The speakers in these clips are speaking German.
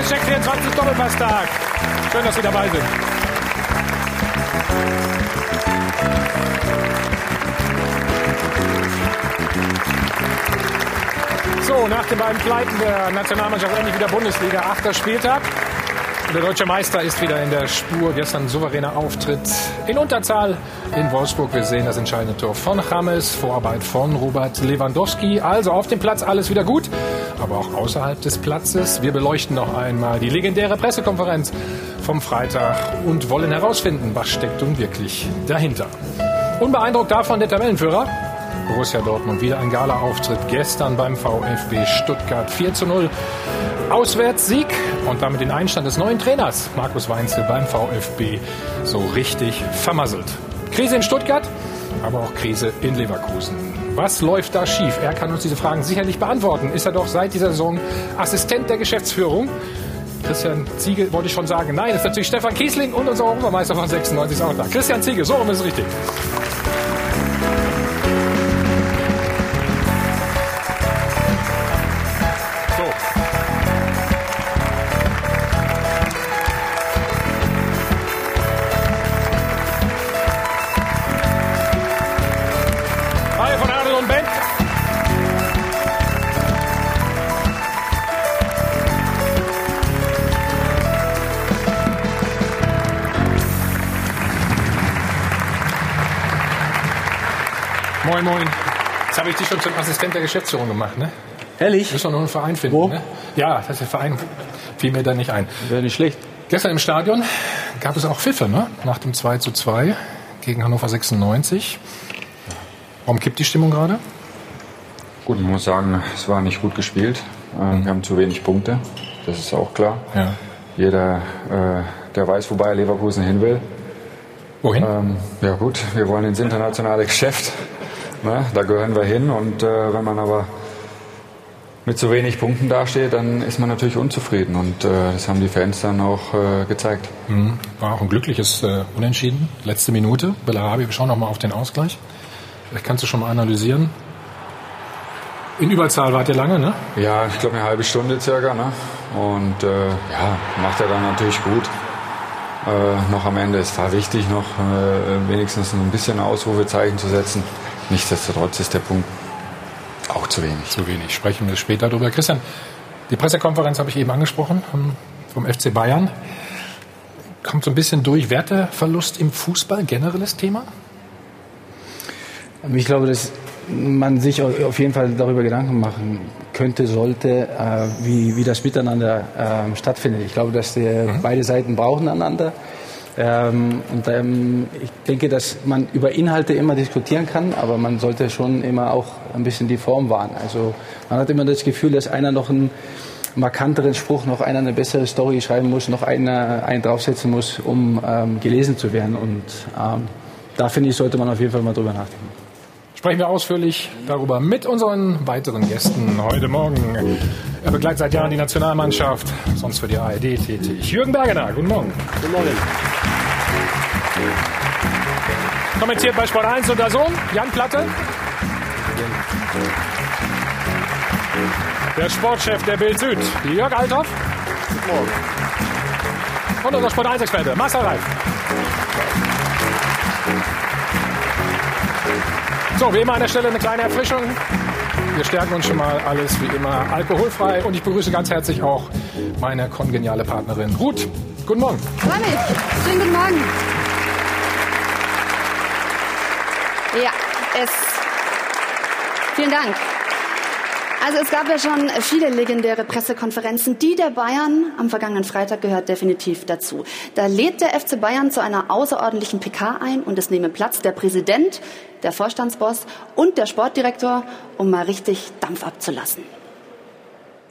Ist Check 24 Doppelpasstag. Schön, dass Sie dabei sind. So, nach den beiden Pleiten der Nationalmannschaft endlich wieder Bundesliga. Achter Spieltag. Der deutsche Meister ist wieder in der Spur. Gestern souveräner Auftritt in Unterzahl in Wolfsburg. Wir sehen das entscheidende Tor von James, Vorarbeit von Robert Lewandowski. Also auf dem Platz alles wieder gut, aber auch außerhalb des Platzes. Wir beleuchten noch einmal die legendäre Pressekonferenz vom Freitag und wollen herausfinden, was steckt nun wirklich dahinter. Unbeeindruckt davon der Tabellenführer. Borussia Dortmund wieder ein Gala-Auftritt gestern beim VfB Stuttgart 4 zu 0. Auswärtssieg und damit den Einstand des neuen Trainers Markus Weinzel beim VfB so richtig vermasselt. Krise in Stuttgart, aber auch Krise in Leverkusen. Was läuft da schief? Er kann uns diese Fragen sicherlich beantworten. Ist er doch seit dieser Saison Assistent der Geschäftsführung? Christian Ziege wollte ich schon sagen. Nein, ist natürlich Stefan Kiesling und unser Europameister von 96 ist auch da. Christian Ziege, so rum ist es richtig. Dich schon zum Assistent der Geschäftsführung gemacht, ne? Ehrlich? Du musst doch noch einen Verein finden, Wo? ne? Ja, das ist der Verein. Fiel mir da nicht ein. Wäre nicht schlecht. Gestern im Stadion gab es auch Pfiffe, ne? Nach dem 2 zu 2 gegen Hannover 96. Warum kippt die Stimmung gerade? Gut, man muss sagen, es war nicht gut gespielt. Ähm, Wir haben zu wenig Punkte, das ist auch klar. Ja. Jeder, äh, der weiß, wobei Leverkusen hin will. Wohin? Ähm, ja gut, wir wollen ins internationale Geschäft. Ne? Da gehören wir hin. Und äh, wenn man aber mit zu wenig Punkten dasteht, dann ist man natürlich unzufrieden. Und äh, das haben die Fans dann auch äh, gezeigt. Mhm. War auch ein glückliches äh, Unentschieden. Letzte Minute. Bellarabi, wir schauen noch mal auf den Ausgleich. Vielleicht kannst du schon mal analysieren. In Überzahl wart ihr lange, ne? Ja, ich glaube eine halbe Stunde circa. Ne? Und äh, ja, macht er dann natürlich gut. Äh, noch am Ende. Es war wichtig, noch äh, wenigstens ein bisschen Ausrufezeichen zu setzen. Nichtsdestotrotz ist der Punkt auch zu wenig. Zu wenig. Sprechen wir später darüber. Christian, die Pressekonferenz habe ich eben angesprochen vom, vom FC Bayern. Kommt so ein bisschen durch. Werteverlust im Fußball, generelles Thema? Ich glaube, dass man sich auf jeden Fall darüber Gedanken machen könnte, sollte, äh, wie, wie das Miteinander ähm, stattfindet. Ich glaube, dass die, beide Seiten brauchen einander. Ähm, und ähm, ich denke, dass man über Inhalte immer diskutieren kann, aber man sollte schon immer auch ein bisschen die Form wahren. Also man hat immer das Gefühl, dass einer noch einen markanteren Spruch, noch einer eine bessere Story schreiben muss, noch einer einen draufsetzen muss, um ähm, gelesen zu werden. Und ähm, da finde ich, sollte man auf jeden Fall mal drüber nachdenken. Sprechen wir ausführlich darüber mit unseren weiteren Gästen heute Morgen. Er begleitet seit Jahren die Nationalmannschaft, sonst für die ARD tätig. Jürgen Bergener, guten Morgen. Guten Morgen. Kommentiert bei Sport 1 und Sohn, Jan Platte. Der Sportchef der Bild Süd, Jörg Althoff. Guten Morgen. Und unser Sport 1-Experte, Marcel Reif. So, wie immer an der Stelle eine kleine Erfrischung. Wir stärken uns schon mal alles wie immer alkoholfrei und ich begrüße ganz herzlich auch meine kongeniale Partnerin Ruth. Guten Morgen. Freue mich. Schönen guten Morgen. Ja, es. Vielen Dank. Also es gab ja schon viele legendäre Pressekonferenzen. Die der Bayern am vergangenen Freitag gehört definitiv dazu. Da lädt der FC Bayern zu einer außerordentlichen PK ein und es nehme Platz der Präsident, der Vorstandsboss und der Sportdirektor, um mal richtig Dampf abzulassen.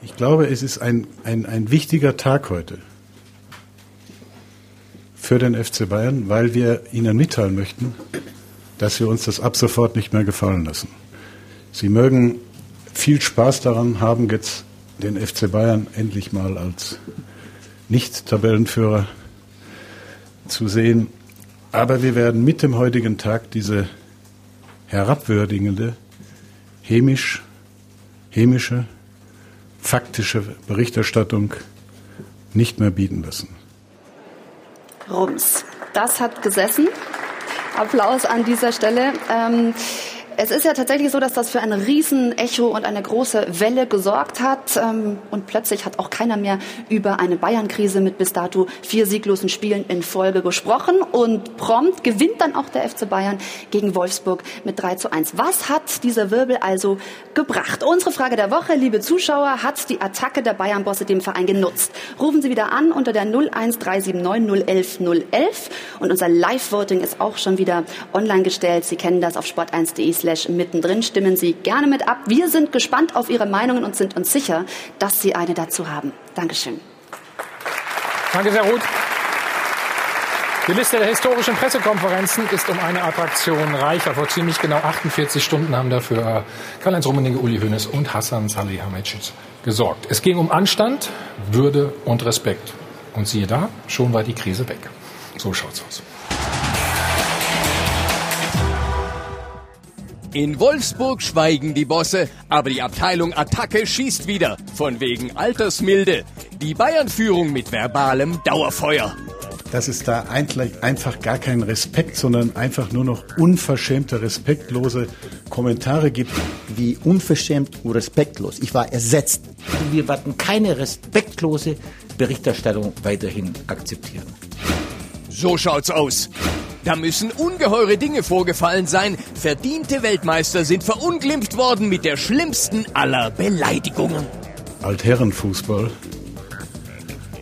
Ich glaube, es ist ein, ein, ein wichtiger Tag heute für den FC Bayern, weil wir Ihnen mitteilen möchten, dass wir uns das ab sofort nicht mehr gefallen lassen. Sie mögen viel Spaß daran haben, jetzt den FC Bayern endlich mal als Nicht-Tabellenführer zu sehen. Aber wir werden mit dem heutigen Tag diese herabwürdigende, hämisch, hämische, faktische Berichterstattung nicht mehr bieten müssen. Rums. Das hat gesessen. Applaus an dieser Stelle. Ähm, es ist ja tatsächlich so, dass das für ein Riesenecho und eine große Welle gesorgt hat. Ähm, und plötzlich hat auch keiner mehr über eine Bayern-Krise mit bis dato vier sieglosen Spielen in Folge gesprochen. Und prompt gewinnt dann auch der FC Bayern gegen Wolfsburg mit 3 zu 1. Was hat dieser Wirbel also gebracht? Unsere Frage der Woche, liebe Zuschauer, hat die Attacke der Bayern-Bosse dem Verein genutzt? Rufen Sie wieder an unter der 01379 011 011. Und unser Live-Voting ist auch schon wieder online gestellt. Sie kennen das auf sport1.de slash mittendrin. Stimmen Sie gerne mit ab. Wir sind gespannt auf Ihre Meinungen und sind uns sicher, dass Sie eine dazu haben. Dankeschön. Danke sehr, Ruth. Die Liste der historischen Pressekonferenzen ist um eine Attraktion reicher. Vor ziemlich genau 48 Stunden haben dafür Karl-Heinz Rummenigge, Uli Hoeneß und Hassan Salihamidzic gesorgt. Es ging um Anstand, Würde und Respekt. Und siehe da, schon war die Krise weg. So schaut's aus. In Wolfsburg schweigen die Bosse, aber die Abteilung Attacke schießt wieder, von wegen Altersmilde. Die Bayern-Führung mit verbalem Dauerfeuer. Dass es da eigentlich einfach gar keinen Respekt, sondern einfach nur noch unverschämte, respektlose Kommentare gibt. Wie unverschämt und respektlos. Ich war ersetzt. Wir werden keine respektlose Berichterstattung weiterhin akzeptieren. So schaut's aus. Da müssen ungeheure Dinge vorgefallen sein. Verdiente Weltmeister sind verunglimpft worden mit der schlimmsten aller Beleidigungen. Altherrenfußball.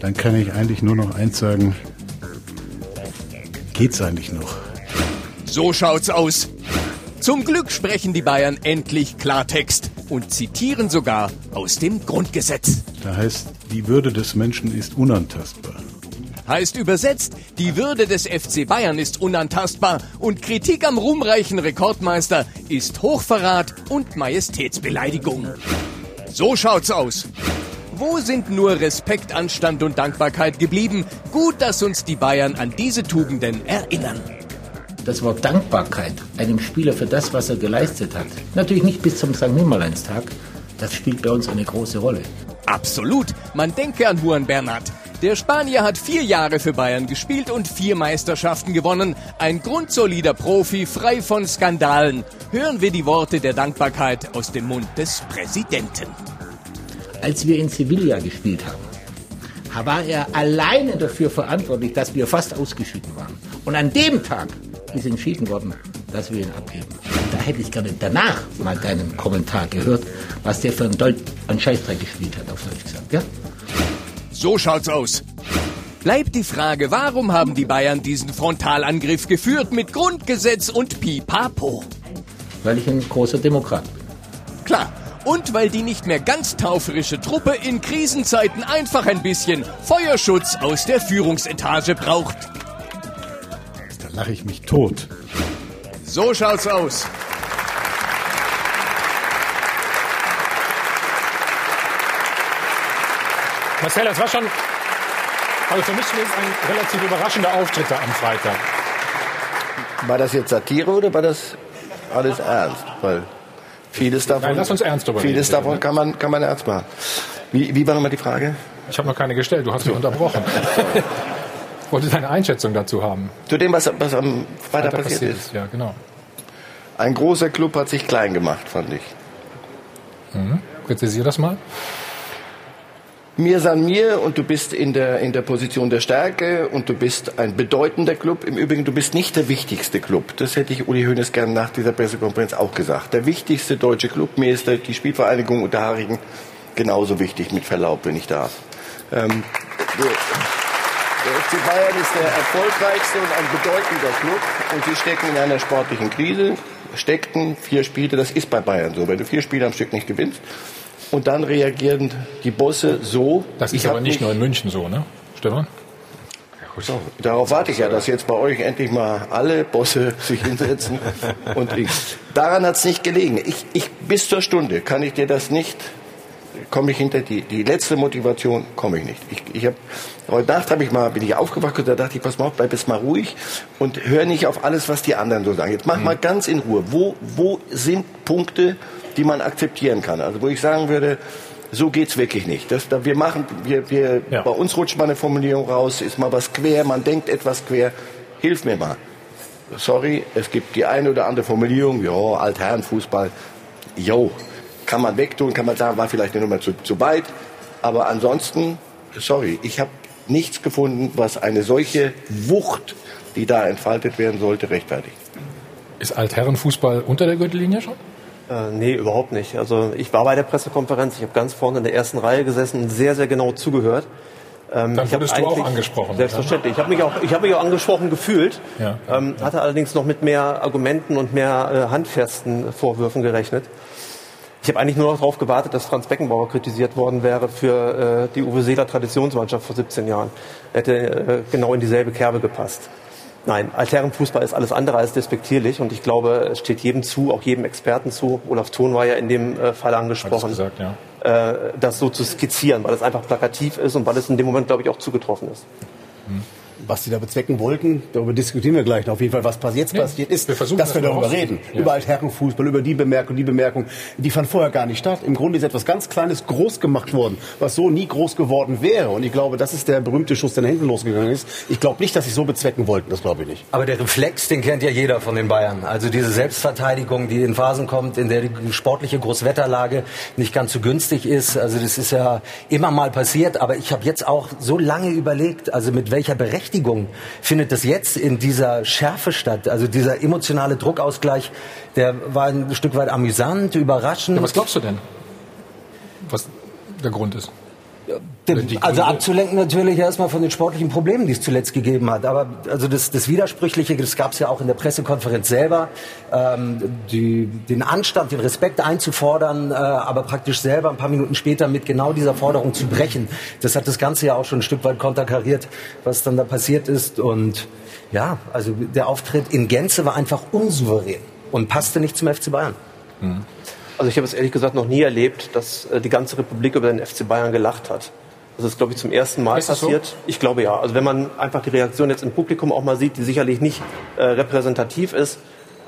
Dann kann ich eigentlich nur noch eins sagen. Geht's eigentlich noch? So schaut's aus. Zum Glück sprechen die Bayern endlich Klartext und zitieren sogar aus dem Grundgesetz. Da heißt, die Würde des Menschen ist unantastbar. Heißt übersetzt, die Würde des FC Bayern ist unantastbar und Kritik am ruhmreichen Rekordmeister ist Hochverrat und Majestätsbeleidigung. So schaut's aus. Wo sind nur Respekt, Anstand und Dankbarkeit geblieben? Gut, dass uns die Bayern an diese Tugenden erinnern. Das Wort Dankbarkeit einem Spieler für das, was er geleistet hat, natürlich nicht bis zum St. Nimmerleinstag, das spielt bei uns eine große Rolle. Absolut. Man denke an Juan Bernat. Der Spanier hat vier Jahre für Bayern gespielt und vier Meisterschaften gewonnen. Ein grundsolider Profi, frei von Skandalen. Hören wir die Worte der Dankbarkeit aus dem Mund des Präsidenten. Als wir in Sevilla gespielt haben, war er alleine dafür verantwortlich, dass wir fast ausgeschieden waren. Und an dem Tag ist entschieden worden, dass wir ihn abgeben. Da hätte ich gerne danach mal deinen Kommentar gehört, was der für einen, Deut einen Scheißdreck gespielt hat, auf Deutsch gesagt. Ja? So schaut's aus. Bleibt die Frage, warum haben die Bayern diesen Frontalangriff geführt mit Grundgesetz und Pipapo? Weil ich ein großer Demokrat bin. Klar. Und weil die nicht mehr ganz taufrische Truppe in Krisenzeiten einfach ein bisschen Feuerschutz aus der Führungsetage braucht. Da lache ich mich tot. So schaut's aus. Marcel, das war schon, also für mich ist ein relativ überraschender Auftritt da am Freitag. War das jetzt Satire oder war das alles ernst? Weil vieles davon, Nein, lass uns ernst darüber vieles reden, davon ne? kann man, kann man ernst machen. Wie, wie war nochmal die Frage? Ich habe noch keine gestellt, du hast mich unterbrochen. Ich wollte deine Einschätzung dazu haben. Zu dem, was, was am Freitag Weiter passiert ist. Ja, genau. Ein großer Club hat sich klein gemacht, fand ich. Präzisier das mal. Mir san mir und du bist in der, in der Position der Stärke und du bist ein bedeutender Club. Im Übrigen, du bist nicht der wichtigste Club. Das hätte ich Uli Hoeneß gern nach dieser Pressekonferenz auch gesagt. Der wichtigste deutsche Club, mir ist die Spielvereinigung Unterhaching genauso wichtig, mit Verlaub, wenn ich darf. Ähm, der, der FC Bayern ist der erfolgreichste und ein bedeutender Club und sie stecken in einer sportlichen Krise. Steckten vier Spiele, das ist bei Bayern so. Wenn du vier Spiele am Stück nicht gewinnst, und dann reagieren die Bosse so. Das ist ich aber hab nicht nur in München so, ne? Stefan? So, darauf warte ich ja, dass jetzt bei euch endlich mal alle Bosse sich hinsetzen. und ich, daran hat es nicht gelegen. Ich, ich, bis zur Stunde kann ich dir das nicht, komme ich hinter die, die letzte Motivation komme ich nicht. Ich, ich hab, heute Nacht habe ich mal, bin ich aufgewacht und da dachte ich, pass mal auf, bleib jetzt mal ruhig und hör nicht auf alles, was die anderen so sagen. Jetzt mach mal ganz in Ruhe. Wo, wo sind Punkte, die man akzeptieren kann? Also wo ich sagen würde, so geht's wirklich nicht. Das, da, wir machen, wir, wir, Ja. bei uns rutscht mal eine Formulierung raus, ist mal was quer, man denkt etwas quer. Hilf mir mal. Sorry, es gibt die eine oder andere Formulierung, ja, Altherrenfußball, jo, kann man wegtun, kann man sagen, war vielleicht eine Nummer zu, zu weit. Aber ansonsten, sorry, ich habe nichts gefunden, was eine solche Wucht, die da entfaltet werden sollte, rechtfertigt. Ist Altherrenfußball unter der Gürtellinie schon? Äh, nee, überhaupt nicht. Also ich war bei der Pressekonferenz, ich habe ganz vorne in der ersten Reihe gesessen, sehr, sehr genau zugehört. Ähm, Dann wurdest du auch angesprochen, Selbstverständlich. Ich habe mich, auch- ich hab mich auch angesprochen gefühlt, Ja. ähm, hatte allerdings noch mit mehr Argumenten und mehr äh, handfesten Vorwürfen gerechnet. Ich habe eigentlich nur noch darauf gewartet, dass Franz Beckenbauer kritisiert worden wäre für äh, die Uwe Seeler Traditionsmannschaft vor 17 Jahren. Hätte äh, genau in dieselbe Kerbe gepasst. Nein, Altherrenfußball ist alles andere als despektierlich und ich glaube, es steht jedem zu, auch jedem Experten zu. Olaf Thon war ja in dem äh, Fall angesprochen, gesagt, ja. äh, das so zu skizzieren, weil es einfach plakativ ist und weil es in dem Moment, glaube ich, auch zugetroffen ist. Was die da bezwecken wollten, darüber diskutieren wir gleich noch. Auf jeden Fall, was jetzt Ja, passiert ist, wir versuchen dass das wir darüber reden. Ja. Über Altherrenfußball, über die Bemerkung, die Bemerkung. Die fand vorher gar nicht statt. Im Grunde ist etwas ganz Kleines groß gemacht worden, was so nie groß geworden wäre. Und ich glaube, das ist der berühmte Schuss, der nach hinten losgegangen ist. Ich glaube nicht, dass sie so bezwecken wollten. Das glaube ich nicht. Aber der Reflex, den kennt ja jeder von den Bayern. Also diese Selbstverteidigung, die in Phasen kommt, in der die sportliche Großwetterlage nicht ganz so günstig ist. Also das ist ja immer mal passiert. Aber ich habe jetzt auch so lange überlegt, also mit welcher Berechtigung findet das jetzt in dieser Schärfe statt? Also dieser emotionale Druckausgleich, der war ein Stück weit amüsant, überraschend. Ja, was glaubst du denn? Was der Grund ist? Also abzulenken natürlich erstmal von den sportlichen Problemen, die es zuletzt gegeben hat. Aber also das, das Widersprüchliche, das gab es ja auch in der Pressekonferenz selber, ähm, die, den Anstand, den Respekt einzufordern, äh, aber praktisch selber ein paar Minuten später mit genau dieser Forderung zu brechen. Das hat das Ganze ja auch schon ein Stück weit konterkariert, was dann da passiert ist. Und ja, also der Auftritt in Gänze war einfach unsouverän und passte nicht zum FC Bayern. Also ich habe es ehrlich gesagt noch nie erlebt, dass äh, die ganze Republik über den FC Bayern gelacht hat. Das ist, glaube ich, zum ersten Mal Ist das so? passiert. Ich glaube ja. Also wenn man einfach die Reaktion jetzt im Publikum auch mal sieht, die sicherlich nicht äh, repräsentativ ist,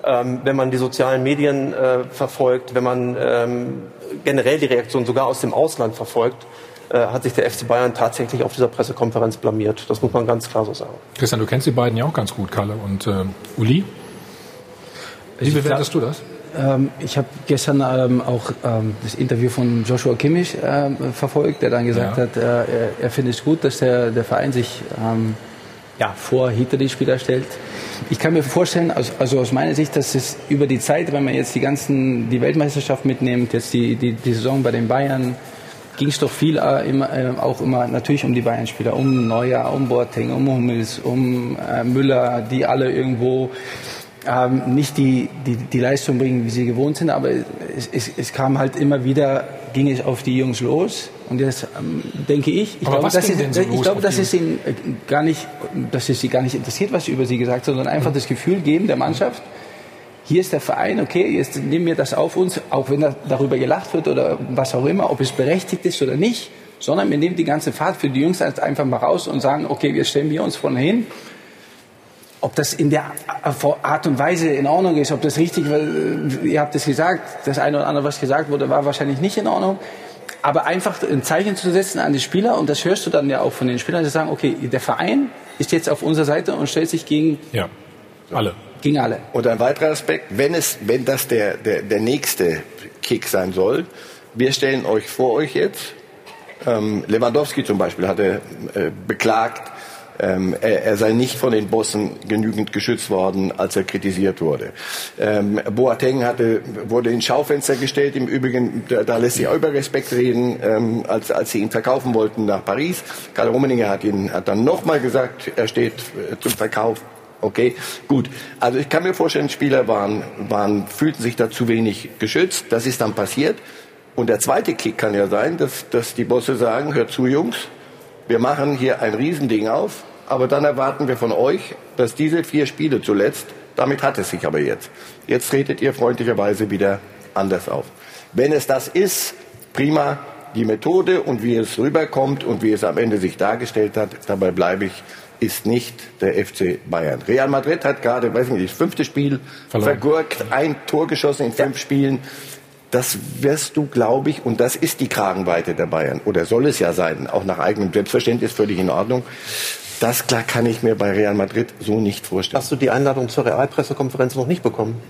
ähm, wenn man die sozialen Medien äh, verfolgt, wenn man ähm, generell die Reaktion sogar aus dem Ausland verfolgt, äh, hat sich der FC Bayern tatsächlich auf dieser Pressekonferenz blamiert. Das muss man ganz klar so sagen. Christian, du kennst die beiden ja auch ganz gut, Kalle und äh, Uli. Wie bewertest du das? Ähm, ich habe gestern ähm, auch ähm, das Interview von Joshua Kimmich ähm, verfolgt, der dann gesagt Ja. hat, äh, er, er findet es gut, dass der, der Verein sich ähm, ja, vor hinter die Spieler stellt. Ich kann mir vorstellen, also, also aus meiner Sicht, dass es über die Zeit, wenn man jetzt die ganzen, die Weltmeisterschaft mitnimmt, jetzt die, die, die Saison bei den Bayern, ging es doch viel äh, immer, äh, auch immer natürlich um die Bayern-Spieler, um Neuer, um Boateng, um Hummels, um äh, Müller, die alle irgendwo ähm, nicht die, die, die Leistung bringen, wie sie gewohnt sind, aber es, es, es kam halt immer wieder, ging es auf die Jungs los. Und jetzt ähm, denke ich, ich Aber glaube, dass es, denn so ich glaube, dass die es ihnen äh, gar nicht, dass es sie gar nicht interessiert, was über sie gesagt, sondern einfach das Gefühl geben der Mannschaft, hier ist der Verein, okay, jetzt nehmen wir das auf uns, auch wenn da, darüber gelacht wird oder was auch immer, ob es berechtigt ist oder nicht, sondern wir nehmen die ganze Fahrt für die Jungs einfach mal raus und sagen, okay, jetzt stellen wir uns vorne hin. Ob das in der Art und Weise in Ordnung ist, ob das richtig, weil äh, ihr habt es gesagt, das eine oder andere, was gesagt wurde, war wahrscheinlich nicht in Ordnung. Aber einfach ein Zeichen zu setzen an die Spieler, und das hörst du dann ja auch von den Spielern, die sagen, okay, der Verein ist jetzt auf unserer Seite und stellt sich gegen, Ja, alle. gegen alle. Und ein weiterer Aspekt, wenn, es, wenn das der, der, der nächste Kick sein soll, wir stellen euch vor euch jetzt, ähm, Lewandowski zum Beispiel hatte äh, beklagt, ähm, er, er sei nicht von den Bossen genügend geschützt worden, als er kritisiert wurde. Ähm, Boateng hatte, wurde ins Schaufenster gestellt. Im Übrigen, da, da lässt sich auch über Respekt reden, ähm, als, als sie ihn verkaufen wollten nach Paris. Karl Rummenigge hat, ihn, hat dann nochmal gesagt, er steht äh, zum Verkauf. Okay, gut. Also ich kann mir vorstellen, Spieler waren, waren, fühlten sich da zu wenig geschützt. Das ist dann passiert. Und der zweite Kick kann ja sein, dass, dass die Bosse sagen, hört zu Jungs, wir machen hier ein Riesending auf, aber dann erwarten wir von euch, dass diese vier Spiele zuletzt, damit hat es sich aber jetzt. Jetzt tretet ihr freundlicherweise wieder anders auf. Wenn es das ist, prima, die Methode und wie es rüberkommt und wie es am Ende sich dargestellt hat, dabei bleibe ich, ist nicht der FC Bayern. Real Madrid hat gerade, weiß nicht, das fünfte Spiel Verloren. vergurkt, ein Tor geschossen in fünf Spielen. Das wirst du, glaube ich, und das ist die Kragenweite der Bayern, oder soll es ja sein, auch nach eigenem Selbstverständnis völlig in Ordnung. Das klar kann ich mir bei Real Madrid so nicht vorstellen. Hast du die Einladung zur Realpressekonferenz noch nicht bekommen?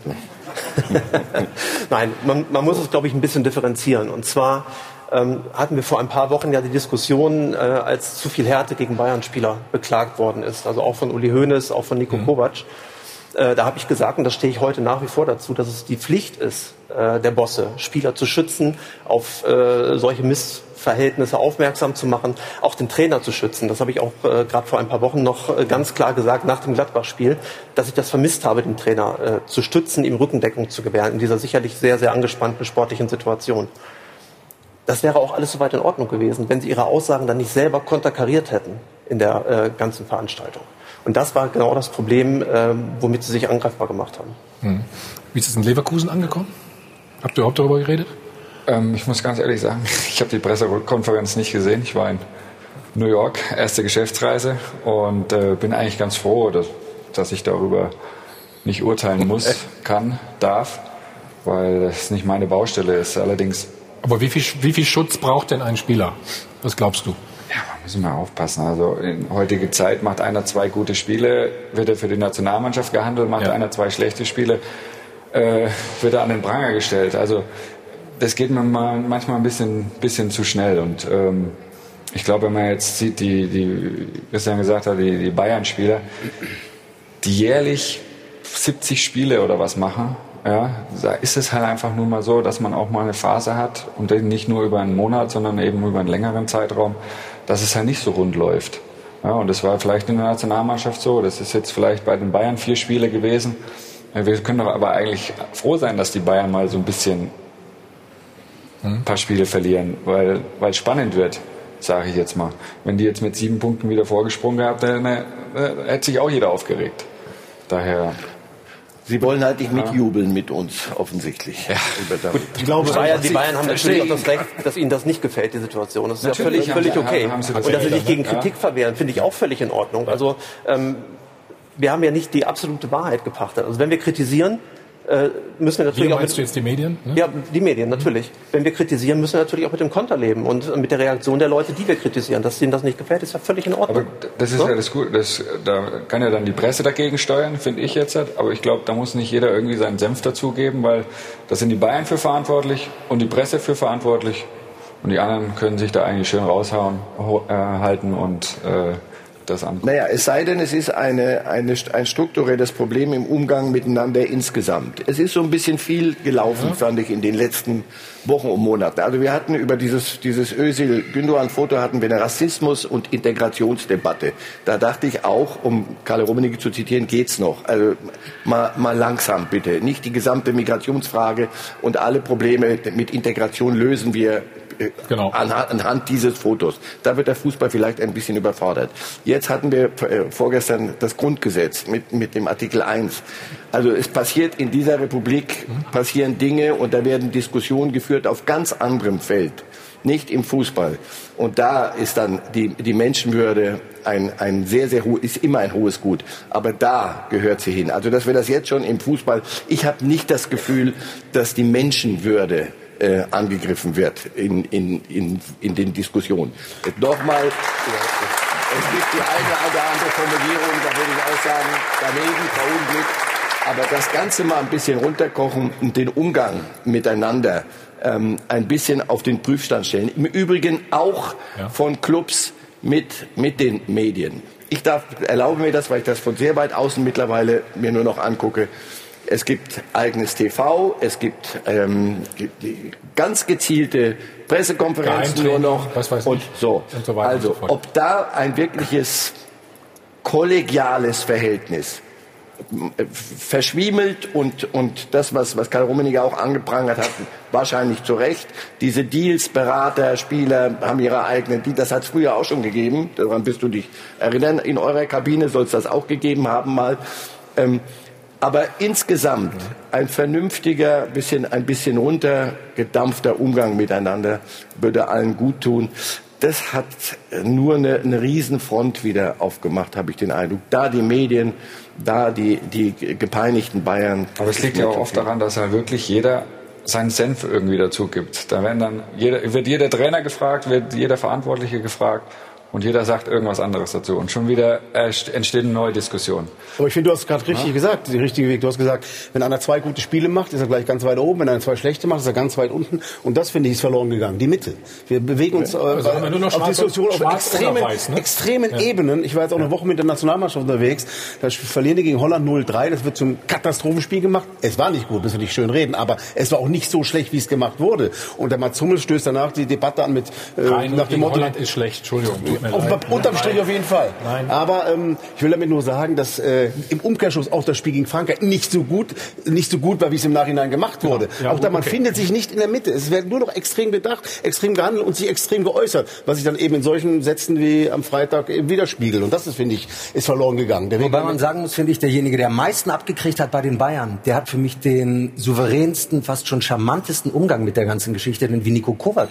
Nein, man, man muss es, glaube ich, ein bisschen differenzieren. Und zwar ähm, hatten wir vor ein paar Wochen ja die Diskussion, äh, als zu viel Härte gegen Bayern-Spieler beklagt worden ist. Also auch von Uli Hoeneß, auch von Nico mhm. Kovac. Äh, da habe ich gesagt, und da stehe ich heute nach wie vor dazu, dass es die Pflicht ist, äh, der Bosse, Spieler zu schützen, auf äh, solche Missverhältnisse aufmerksam zu machen, auch den Trainer zu schützen. Das habe ich auch äh, gerade vor ein paar Wochen noch äh, ganz klar gesagt nach dem Gladbach-Spiel, dass ich das vermisst habe, den Trainer äh, zu stützen, ihm Rückendeckung zu gewähren in dieser sicherlich sehr, sehr angespannten sportlichen Situation. Das wäre auch alles soweit in Ordnung gewesen, wenn sie ihre Aussagen dann nicht selber konterkariert hätten in der ganzen Veranstaltung. Und das war genau das Problem, äh, womit sie sich angreifbar gemacht haben. Hm. Wie ist es in Leverkusen angekommen? Habt ihr überhaupt darüber geredet? Ähm, ich muss ganz ehrlich sagen, ich habe die Pressekonferenz nicht gesehen. Ich war in New York, erste Geschäftsreise und äh, bin eigentlich ganz froh, dass, dass ich darüber nicht urteilen muss, kann, darf, weil das nicht meine Baustelle ist. Allerdings. Aber wie viel, wie viel Schutz braucht denn ein Spieler? Was glaubst du? Ja, man muss immer aufpassen. Also in heutiger Zeit macht einer zwei gute Spiele, wird er für die Nationalmannschaft gehandelt, macht ja. einer zwei schlechte Spiele, äh, wird er an den Pranger gestellt. Also das geht mir manchmal ein bisschen, bisschen zu schnell. Und ähm, ich glaube, wenn man jetzt sieht, die, die Christian gesagt hat, die, die Bayern-Spieler, die jährlich 70 Spiele oder was machen, ja, da ist es halt einfach nur mal so, dass man auch mal eine Phase hat und nicht nur über einen Monat, sondern eben über einen längeren Zeitraum, dass es halt nicht so rund läuft. Ja, und das war vielleicht in der Nationalmannschaft so. Das ist jetzt vielleicht bei den Bayern vier Spiele gewesen. Wir können aber eigentlich froh sein, dass die Bayern mal so ein bisschen ein paar Spiele verlieren, weil es spannend wird, sage ich jetzt mal. Wenn die jetzt mit sieben Punkten wieder vorgesprungen gehabt hätten, dann, dann hätte sich auch jeder aufgeregt. Daher Sie wollen halt nicht mitjubeln mit uns, offensichtlich. Ja. Gut, ich glaube, Bayern, die Bayern haben natürlich auch das Recht, dass ihnen das nicht gefällt, die Situation. Das ist natürlich ja völlig, völlig okay. Und dass sie sich gegen Kritik verwehren, finde ich auch völlig in Ordnung. Also ähm, wir haben ja nicht die absolute Wahrheit gepachtet. Also wenn wir kritisieren, äh, müssen wir natürlich Wie auch meinst mit, du jetzt die Medien? Ne? Ja, die Medien, natürlich. Mhm. Wenn wir kritisieren, müssen wir natürlich auch mit dem Konter leben und mit der Reaktion der Leute, die wir kritisieren. Dass ihnen das nicht gefällt, ist ja völlig in Ordnung. Aber das ist so? ja das Gute. Das, da kann ja dann die Presse dagegen steuern, finde ich jetzt. Aber ich glaube, da muss nicht jeder irgendwie seinen Senf dazugeben, weil da sind die Bayern für verantwortlich und die Presse für verantwortlich. Und die anderen können sich da eigentlich schön raushauen, äh, halten und äh, das angucken. Naja, es sei denn, es ist eine, eine, ein strukturelles Problem im Umgang miteinander insgesamt. Es ist so ein bisschen viel gelaufen, ja. fand ich, in den letzten Wochen und Monaten. Also wir hatten über dieses, dieses Özil-Gündogan-Foto hatten wir eine Rassismus- und Integrationsdebatte. Da dachte ich auch, um Karl Rummenigge zu zitieren, geht's noch. Also mal, mal langsam bitte. Nicht die gesamte Migrationsfrage und alle Probleme mit Integration lösen wir genau. anhand, anhand dieses Fotos. Da wird der Fußball vielleicht ein bisschen überfordert. Jetzt hatten wir äh, vorgestern das Grundgesetz mit, mit dem Artikel 1. Also es passiert in dieser Republik, passieren Dinge und da werden Diskussionen geführt auf ganz anderem Feld nicht im Fußball. Und da ist dann die, die Menschenwürde ein, ein sehr, sehr hohes, ist immer ein hohes Gut. Aber da gehört sie hin. Also, dass wir das jetzt schon im Fußball, ich habe nicht das Gefühl, dass die Menschenwürde äh, angegriffen wird in, in, in, in den Diskussionen. Nochmal, es gibt die eine oder andere Formulierung, da würde ich auch sagen, daneben, Verunglück. Aber das Ganze mal ein bisschen runterkochen und den Umgang miteinander ähm, ein bisschen auf den Prüfstand stellen. Im Übrigen auch ja. von Clubs mit, mit den Medien. Ich darf, erlaube mir das, weil ich das von sehr weit außen mittlerweile mir nur noch angucke. Es gibt eigenes TV, es gibt ähm, ganz gezielte Pressekonferenzen nur noch und so. Und so also, so ob da ein wirkliches kollegiales Verhältnis äh, verschwiemelt und, und das, was, was Karl Rummenigge auch angeprangert hat, wahrscheinlich zu Recht. Diese Deals, Berater, Spieler haben ihre eigenen Deals. Das hat es früher auch schon gegeben. Daran bist du dich erinnern. In eurer Kabine soll es das auch gegeben haben mal. Ähm, aber insgesamt ein vernünftiger, bisschen, ein bisschen runtergedampfter Umgang miteinander würde allen gut tun. Das hat nur eine, eine Riesenfront wieder aufgemacht, habe ich den Eindruck. Da die Medien, da die, die gepeinigten Bayern. Aber es liegt ja auch oft daran, dass halt wirklich jeder seinen Senf irgendwie dazu gibt. Da werden dann jeder, wird jeder Trainer gefragt, wird jeder Verantwortliche gefragt und jeder sagt irgendwas anderes dazu. Und schon wieder entsteht eine neue Diskussion. Aber ich finde, du hast gerade richtig Ja. gesagt, den richtigen Weg. Du hast gesagt, wenn einer zwei gute Spiele macht, ist er gleich ganz weit oben. Wenn einer zwei schlechte macht, ist er ganz weit unten. Und das, finde ich, ist verloren gegangen. Die Mitte. Wir bewegen uns äh, Also haben wir nur noch auf Diskussion auf extremen, weiß, ne? extremen Ja. Ebenen. Ich war jetzt auch eine Woche mit der Nationalmannschaft unterwegs. Da verlieren die gegen Holland 0-3. Das wird zum Katastrophenspiel gemacht. Es war nicht gut, müssen wir nicht schön reden. Aber es war auch nicht so schlecht, wie es gemacht wurde. Und der Mats Hummels stößt danach die Debatte an mit, äh, Rein nach dem Motto, Holland ist schlecht. Entschuldigung. Tut mir leid. unterm Strich auf jeden Fall. Nein. Aber ähm, ich will damit nur sagen, dass äh, im Umkehrschluss auch das Spiel gegen Frankreich nicht so gut, nicht so gut war, wie es im Nachhinein gemacht wurde. Ja, auch da gut, man okay. findet sich nicht in der Mitte. Es wird nur noch extrem bedacht, extrem gehandelt und sich extrem geäußert, was sich dann eben in solchen Sätzen wie am Freitag eben widerspiegelt. Und das ist, finde ich, ist verloren gegangen. Der Wobei man sagen muss, finde ich, derjenige, der am meisten abgekriegt hat bei den Bayern, der hat für mich den souveränsten, fast schon charmantesten Umgang mit der ganzen Geschichte, denn wie Nico Kovac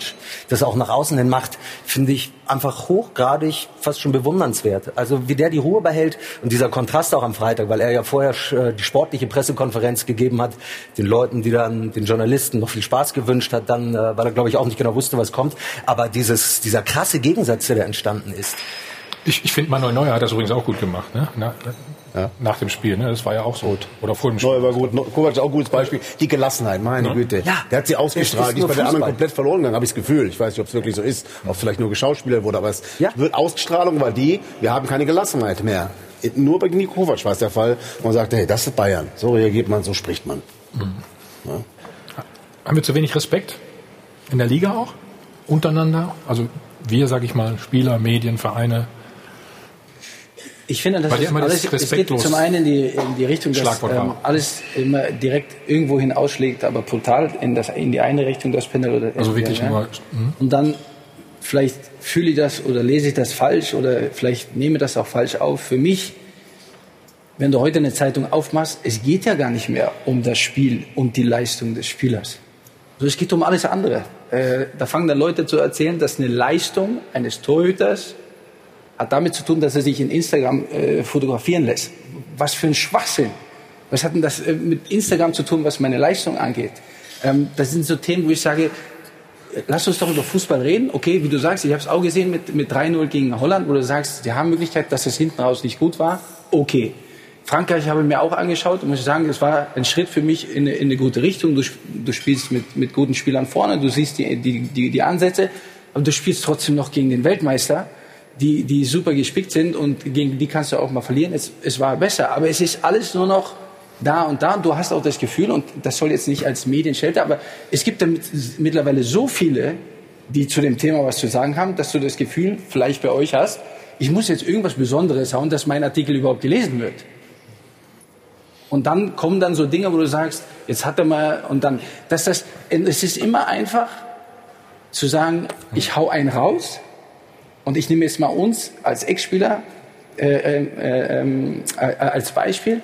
das auch nach außen hin macht, finde ich einfach hochgradig, fast schon bewundernswert. Also wie der die Ruhe behält und dieser Kontrast auch am Freitag, weil er ja vorher äh, die sportliche Pressekonferenz gegeben hat, den Leuten, die dann den Journalisten noch viel Spaß gewünscht hat, dann, äh, weil er glaube ich auch nicht genau wusste, was kommt. Aber dieses, dieser krasse Gegensatz, der da entstanden ist, Ich, ich finde, Manuel Neuer hat das übrigens auch gut gemacht. Ne? Na, Nach dem Spiel. Ne? Das war ja auch so. Oder vor dem Spiel. Neuer war gut. Neu- Kovac ist auch ein gutes Beispiel. Die Gelassenheit, meine Ja. Güte. Ja. Der hat sie Es ausgestrahlt. Die ist bei den anderen komplett verloren gegangen, habe ich das Gefühl. Ich weiß nicht, ob es wirklich so ist. Ob es vielleicht nur geschauspielert wurde. Aber es Ja. wird Ausstrahlung war die, wir haben keine Gelassenheit mehr. Nur bei Nico Kovac war es der Fall. Man sagte, hey, das ist Bayern. So reagiert man, so spricht man. Haben wir zu wenig Respekt? In der Liga auch? Untereinander? Also wir, sag ich mal, Spieler, Medien, Vereine. Ich finde, das Weil ist immer das alles, es geht zum einen in die, in die Richtung, dass ähm, alles immer direkt irgendwo hin ausschlägt, aber brutal in, das, in die eine Richtung, das Pendel oder Also wirklich ja. nur. Mhm. Und dann vielleicht fühle ich das oder lese ich das falsch oder vielleicht nehme das auch falsch auf. Für mich, wenn du heute eine Zeitung aufmachst, es geht ja gar nicht mehr um das Spiel und die Leistung des Spielers. Also es geht um alles andere. Äh, da fangen dann Leute zu erzählen, dass eine Leistung eines Torhüters hat damit zu tun, dass er sich in Instagram äh, fotografieren lässt. Was für ein Schwachsinn. Was hat denn das äh, mit Instagram zu tun, was meine Leistung angeht? Ähm, das sind so Themen, wo ich sage, lass uns doch über Fußball reden. Okay, wie du sagst, ich habe es auch gesehen mit, mit 3-0 gegen Holland, wo du sagst, sie haben Möglichkeit, dass es hinten raus nicht gut war. Okay. Frankreich habe ich mir auch angeschaut und muss sagen, es war ein Schritt für mich in eine, in eine gute Richtung. Du, du spielst mit, mit guten Spielern vorne, du siehst die, die, die, die Ansätze, aber du spielst trotzdem noch gegen den Weltmeister, die, die super gespickt sind und gegen die kannst du auch mal verlieren. Es, es war besser, aber es ist alles nur noch da und da und du hast auch das Gefühl, und das soll jetzt nicht als Medienschelte, aber es gibt damit mittlerweile so viele, die zu dem Thema was zu sagen haben, dass du das Gefühl vielleicht bei euch hast, ich muss jetzt irgendwas Besonderes haben, dass mein Artikel überhaupt gelesen wird. Und dann kommen dann so Dinge, wo du sagst, jetzt hat er mal, und dann, dass das, es ist immer einfach zu sagen, ich hau einen raus und ich nehme jetzt mal uns als Ex-Spieler äh, äh, äh, äh, als Beispiel.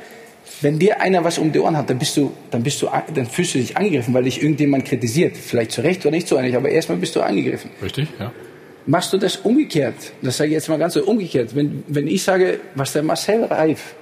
Wenn dir einer was um die Ohren hat, dann bist du, dann bist du, dann fühlst du dich angegriffen, weil dich irgendjemand kritisiert. Vielleicht zu Recht oder nicht zu Recht, aber erstmal bist du angegriffen. Richtig, ja. Machst du das umgekehrt? Das sage ich jetzt mal ganz so umgekehrt. Wenn, wenn ich sage, was der Marcel Reif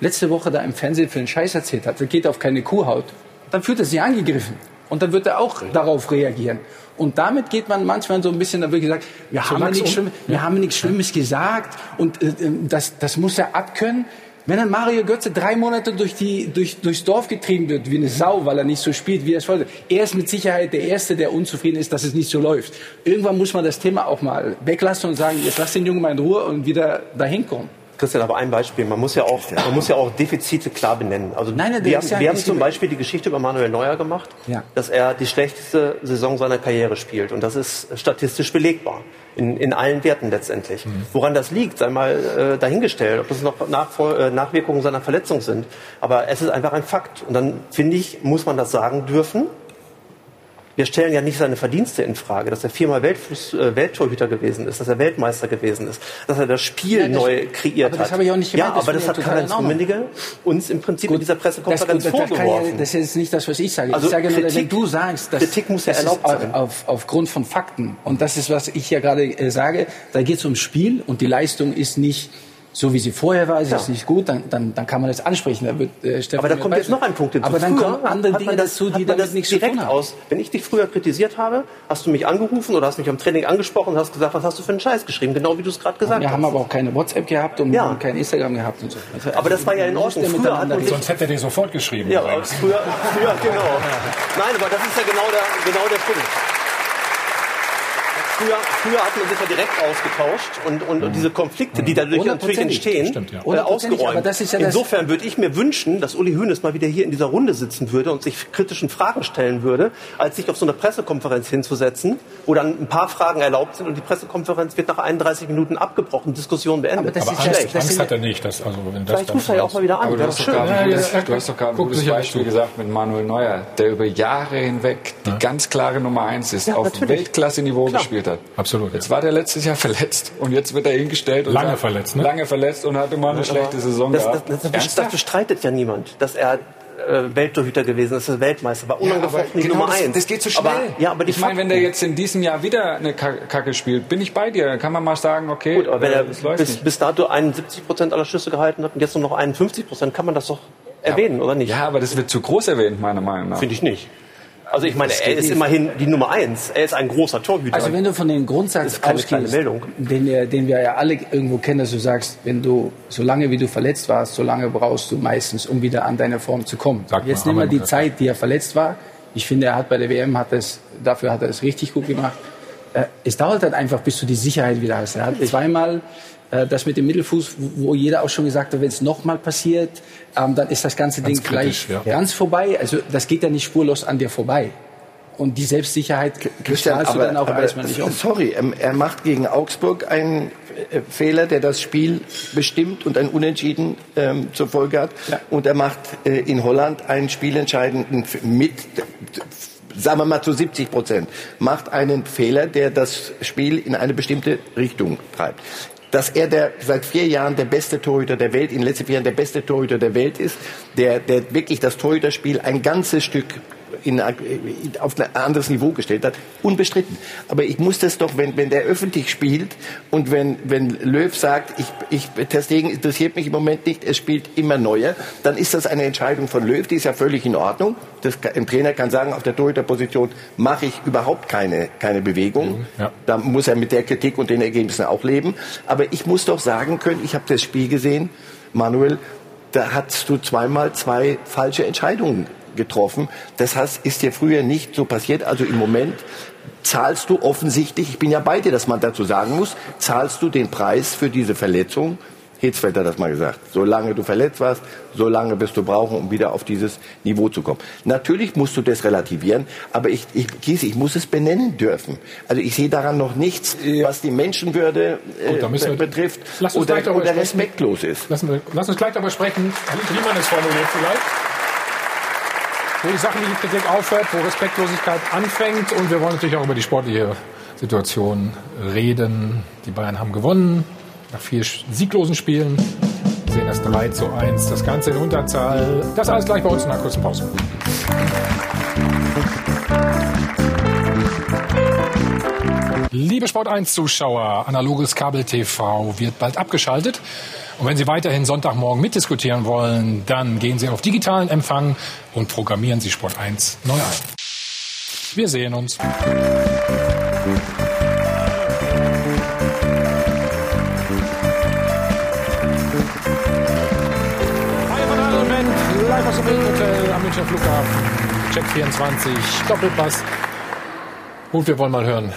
letzte Woche da im Fernsehen für einen Scheiß erzählt hat, der geht auf keine Kuhhaut, dann fühlt er sich angegriffen. Und dann wird er auch darauf reagieren. Und damit geht man manchmal so ein bisschen, da wird gesagt, wir, So haben, nichts um. Schlimmes, wir haben ja nichts Schlimmes gesagt und äh, äh, das, das muss er abkönnen. Wenn dann Mario Götze drei Monate durch die, durch, durchs Dorf getrieben wird, wie eine Sau, weil er nicht so spielt, wie er es wollte, er ist mit Sicherheit der Erste, der unzufrieden ist, dass es nicht so läuft. Irgendwann muss man das Thema auch mal weglassen und sagen, jetzt lass den Jungen mal in Ruhe und wieder dahin kommen. Christian, aber ein Beispiel. Man muss ja auch, man muss ja auch Defizite klar benennen. Also Nein, nein, wir, ist ja- haben, wir haben zum Beispiel die Geschichte über Manuel Neuer gemacht, Ja. dass er die schlechteste Saison seiner Karriere spielt. Und das ist statistisch belegbar. In, in allen Werten letztendlich. Woran das liegt, sei mal äh, dahingestellt, ob das noch Nachfol äh, Nachwirkungen seiner Verletzung sind. Aber es ist einfach ein Fakt. Und dann, finde ich, muss man das sagen dürfen. Wir stellen ja nicht seine Verdienste in Frage, dass er viermal Weltfuß, äh, Welttorhüter gewesen ist, dass er Weltmeister gewesen ist, dass er das Spiel Ja, das- neu kreiert aber das hat. habe ich auch nicht gemeint, Ja, das aber das ich hat Karl-Heinz. Rummenigge uns im Prinzip in dieser Das, Pressekonferenz gut, das, ja, vorgeworfen. das ist jetzt nicht das, was ich sage. Also ich sage nur, Kritik- wenn du sagst, dass Kritik muss ja das erlaubt sein. Auf, aufgrund von Fakten. Und das ist, was ich ja gerade äh, sage. Da geht es ums Spiel und die Leistung ist nicht so wie sie vorher war, ist es nicht gut, dann, dann, dann kann man das ansprechen. Da wird, äh, Stefan Aber da kommt jetzt noch ein Punkt hinzu. Aber dann Früher kommen andere Dinge das, dazu, die damit das nichts zu direkt tun haben. aus. Wenn ich dich früher kritisiert habe, hast du mich angerufen oder hast mich am Training angesprochen und hast gesagt, was hast du für einen Scheiß geschrieben, genau wie du es gerade gesagt Wir hast. haben aber auch keine WhatsApp gehabt und Ja. kein Instagram gehabt und so. Also, Aber das war ja in Ordnung. Früher hat man. Sonst hätte er dir sofort geschrieben. Ja, früher, früher, genau. Nein, aber das ist ja genau der, genau der Punkt. Früher, früher hat man sich ja direkt ausgetauscht und, und, und diese Konflikte, die dadurch natürlich entstehen, Stimmt, ja. äh, ausgeräumt. aber das ist ja das- Insofern würde ich mir wünschen, dass Uli Hoeneß mal wieder hier in dieser Runde sitzen würde und sich kritischen Fragen stellen würde, als sich auf so eine Pressekonferenz hinzusetzen, wo dann ein paar Fragen erlaubt sind und die Pressekonferenz wird nach 31 Minuten abgeschlossen, Diskussion beendet. Aber das Aber ist ja- Angst, das Angst hat er nicht. Das, also, wenn das Vielleicht dann ruft er ja auch mal wieder an. Aber du hast, doch gerade ein Ja, gutes, ja, du hast doch gerade ein gutes Beispiel gesagt mit Manuel Neuer, der über Jahre hinweg die ganz klare Nummer eins ist, Ja, auf. Weltklasse-Niveau gespielt hat. Absolut, Jetzt ja. war der letztes Jahr verletzt und jetzt wird er hingestellt. Und Lange sagt- verletzt, ne? Lange verletzt und hatte mal eine schlechte Saison Das, das, gehabt. das, das, Ernsthaft? Ja, aber Unangefochten die genau Nummer das, eins. das geht so schnell. Aber, ja, aber ich meine, wenn der jetzt in diesem Jahr wieder eine Ka- Kacke spielt, bin ich bei dir. Dann kann man mal sagen, okay, Gut, aber wenn äh, er das läuft bis, nicht. bis dato 71 Prozent aller Schüsse gehalten hat und jetzt nur noch 51 Prozent, kann man das doch erwähnen, oder nicht? Ja, aber das wird zu groß erwähnt, meiner Meinung nach. Finde ich nicht. Also ich meine, er ist nicht. immerhin die Nummer eins. Er ist ein großer Torhüter. Also wenn du von dem Das Grundsatz ausgehst, den, wir- den wir ja alle irgendwo kennen, dass du sagst, wenn du, solange wie du verletzt warst, so lange brauchst du meistens, um wieder an deine Form zu kommen. Sagt Jetzt nehmen wir die Zeit, die er verletzt war. Ich finde, er hat bei der WM, hat das, dafür hat er es richtig gut gemacht. Äh, Es dauert halt einfach, bis du die Sicherheit wieder hast. Er hat zweimal das mit dem Mittelfuß, wo jeder auch schon gesagt hat, wenn es nochmal passiert, ähm, dann ist das ganze Ganz Ding kritisch, gleich ja. ganz vorbei. Also das geht ja nicht spurlos an dir vorbei. Und die Selbstsicherheit strahlst du dann auch, aber weiß man nicht um. sorry, ähm, er macht gegen Augsburg einen äh, Fehler, der das Spiel bestimmt und ein Unentschieden ähm, zur Folge hat. Und er macht äh, in Holland einen spielentscheidenden mit, sagen wir mal zu 70 Prozent, macht einen Fehler, der das Spiel in eine bestimmte Richtung treibt. Dass er der, seit vier Jahren der beste Torhüter der Welt, in den letzten vier Jahren der beste Torhüter der Welt ist, der, der wirklich das Torhüterspiel ein ganzes Stück in, auf ein anderes Niveau gestellt hat, unbestritten. Aber ich muss das doch, wenn, wenn der öffentlich spielt und wenn, wenn Löw sagt, ich, ich, Ter Stegen interessiert mich im Moment nicht, er spielt immer neuer, dann ist das eine Entscheidung von Löw, die ist ja völlig in Ordnung. Das, ein Trainer kann sagen, auf der Torhüterposition mache ich überhaupt keine, keine Bewegung. Ja. Da muss er mit der Kritik und den Ergebnissen auch leben. Aber ich muss doch sagen können, ich habe das Spiel gesehen, Manuel, da hast du zweimal zwei falsche Entscheidungen getroffen. Das heißt, ist dir früher nicht so passiert. Also im Moment zahlst du offensichtlich, ich bin ja bei dir, dass man dazu sagen muss, zahlst du den Preis für diese Verletzung. Hitzfeld hat das mal gesagt. Solange du verletzt warst, solange wirst du brauchen, um wieder auf dieses Niveau zu kommen. Natürlich musst du das relativieren, aber ich, ich, Kies, ich muss es benennen dürfen. Also ich sehe daran noch nichts, was die Menschenwürde äh, Gut, wir- betrifft oder, oder respektlos ist. Lassen wir, lass uns gleich darüber sprechen, wie man es formuliert vielleicht. Wo die die Kritik aufhört, wo Respektlosigkeit anfängt. Und wir wollen natürlich auch über die sportliche Situation reden. Die Bayern haben gewonnen nach vier sieglosen Spielen. Wir sehen das 3 zu 1, das Ganze in Unterzahl. Das alles gleich bei uns in einer kurzen Pause. Liebe Sport 1 Zuschauer, analoges Kabel TV wird bald abgeschaltet. Und wenn Sie weiterhin Sonntagmorgen mitdiskutieren wollen, dann gehen Sie auf digitalen Empfang und programmieren Sie Sport 1 neu ein. Wir sehen uns. Live aus dem Hotel am Münchner Flughafen. Check 24, Doppelpass. Und wir wollen mal hören,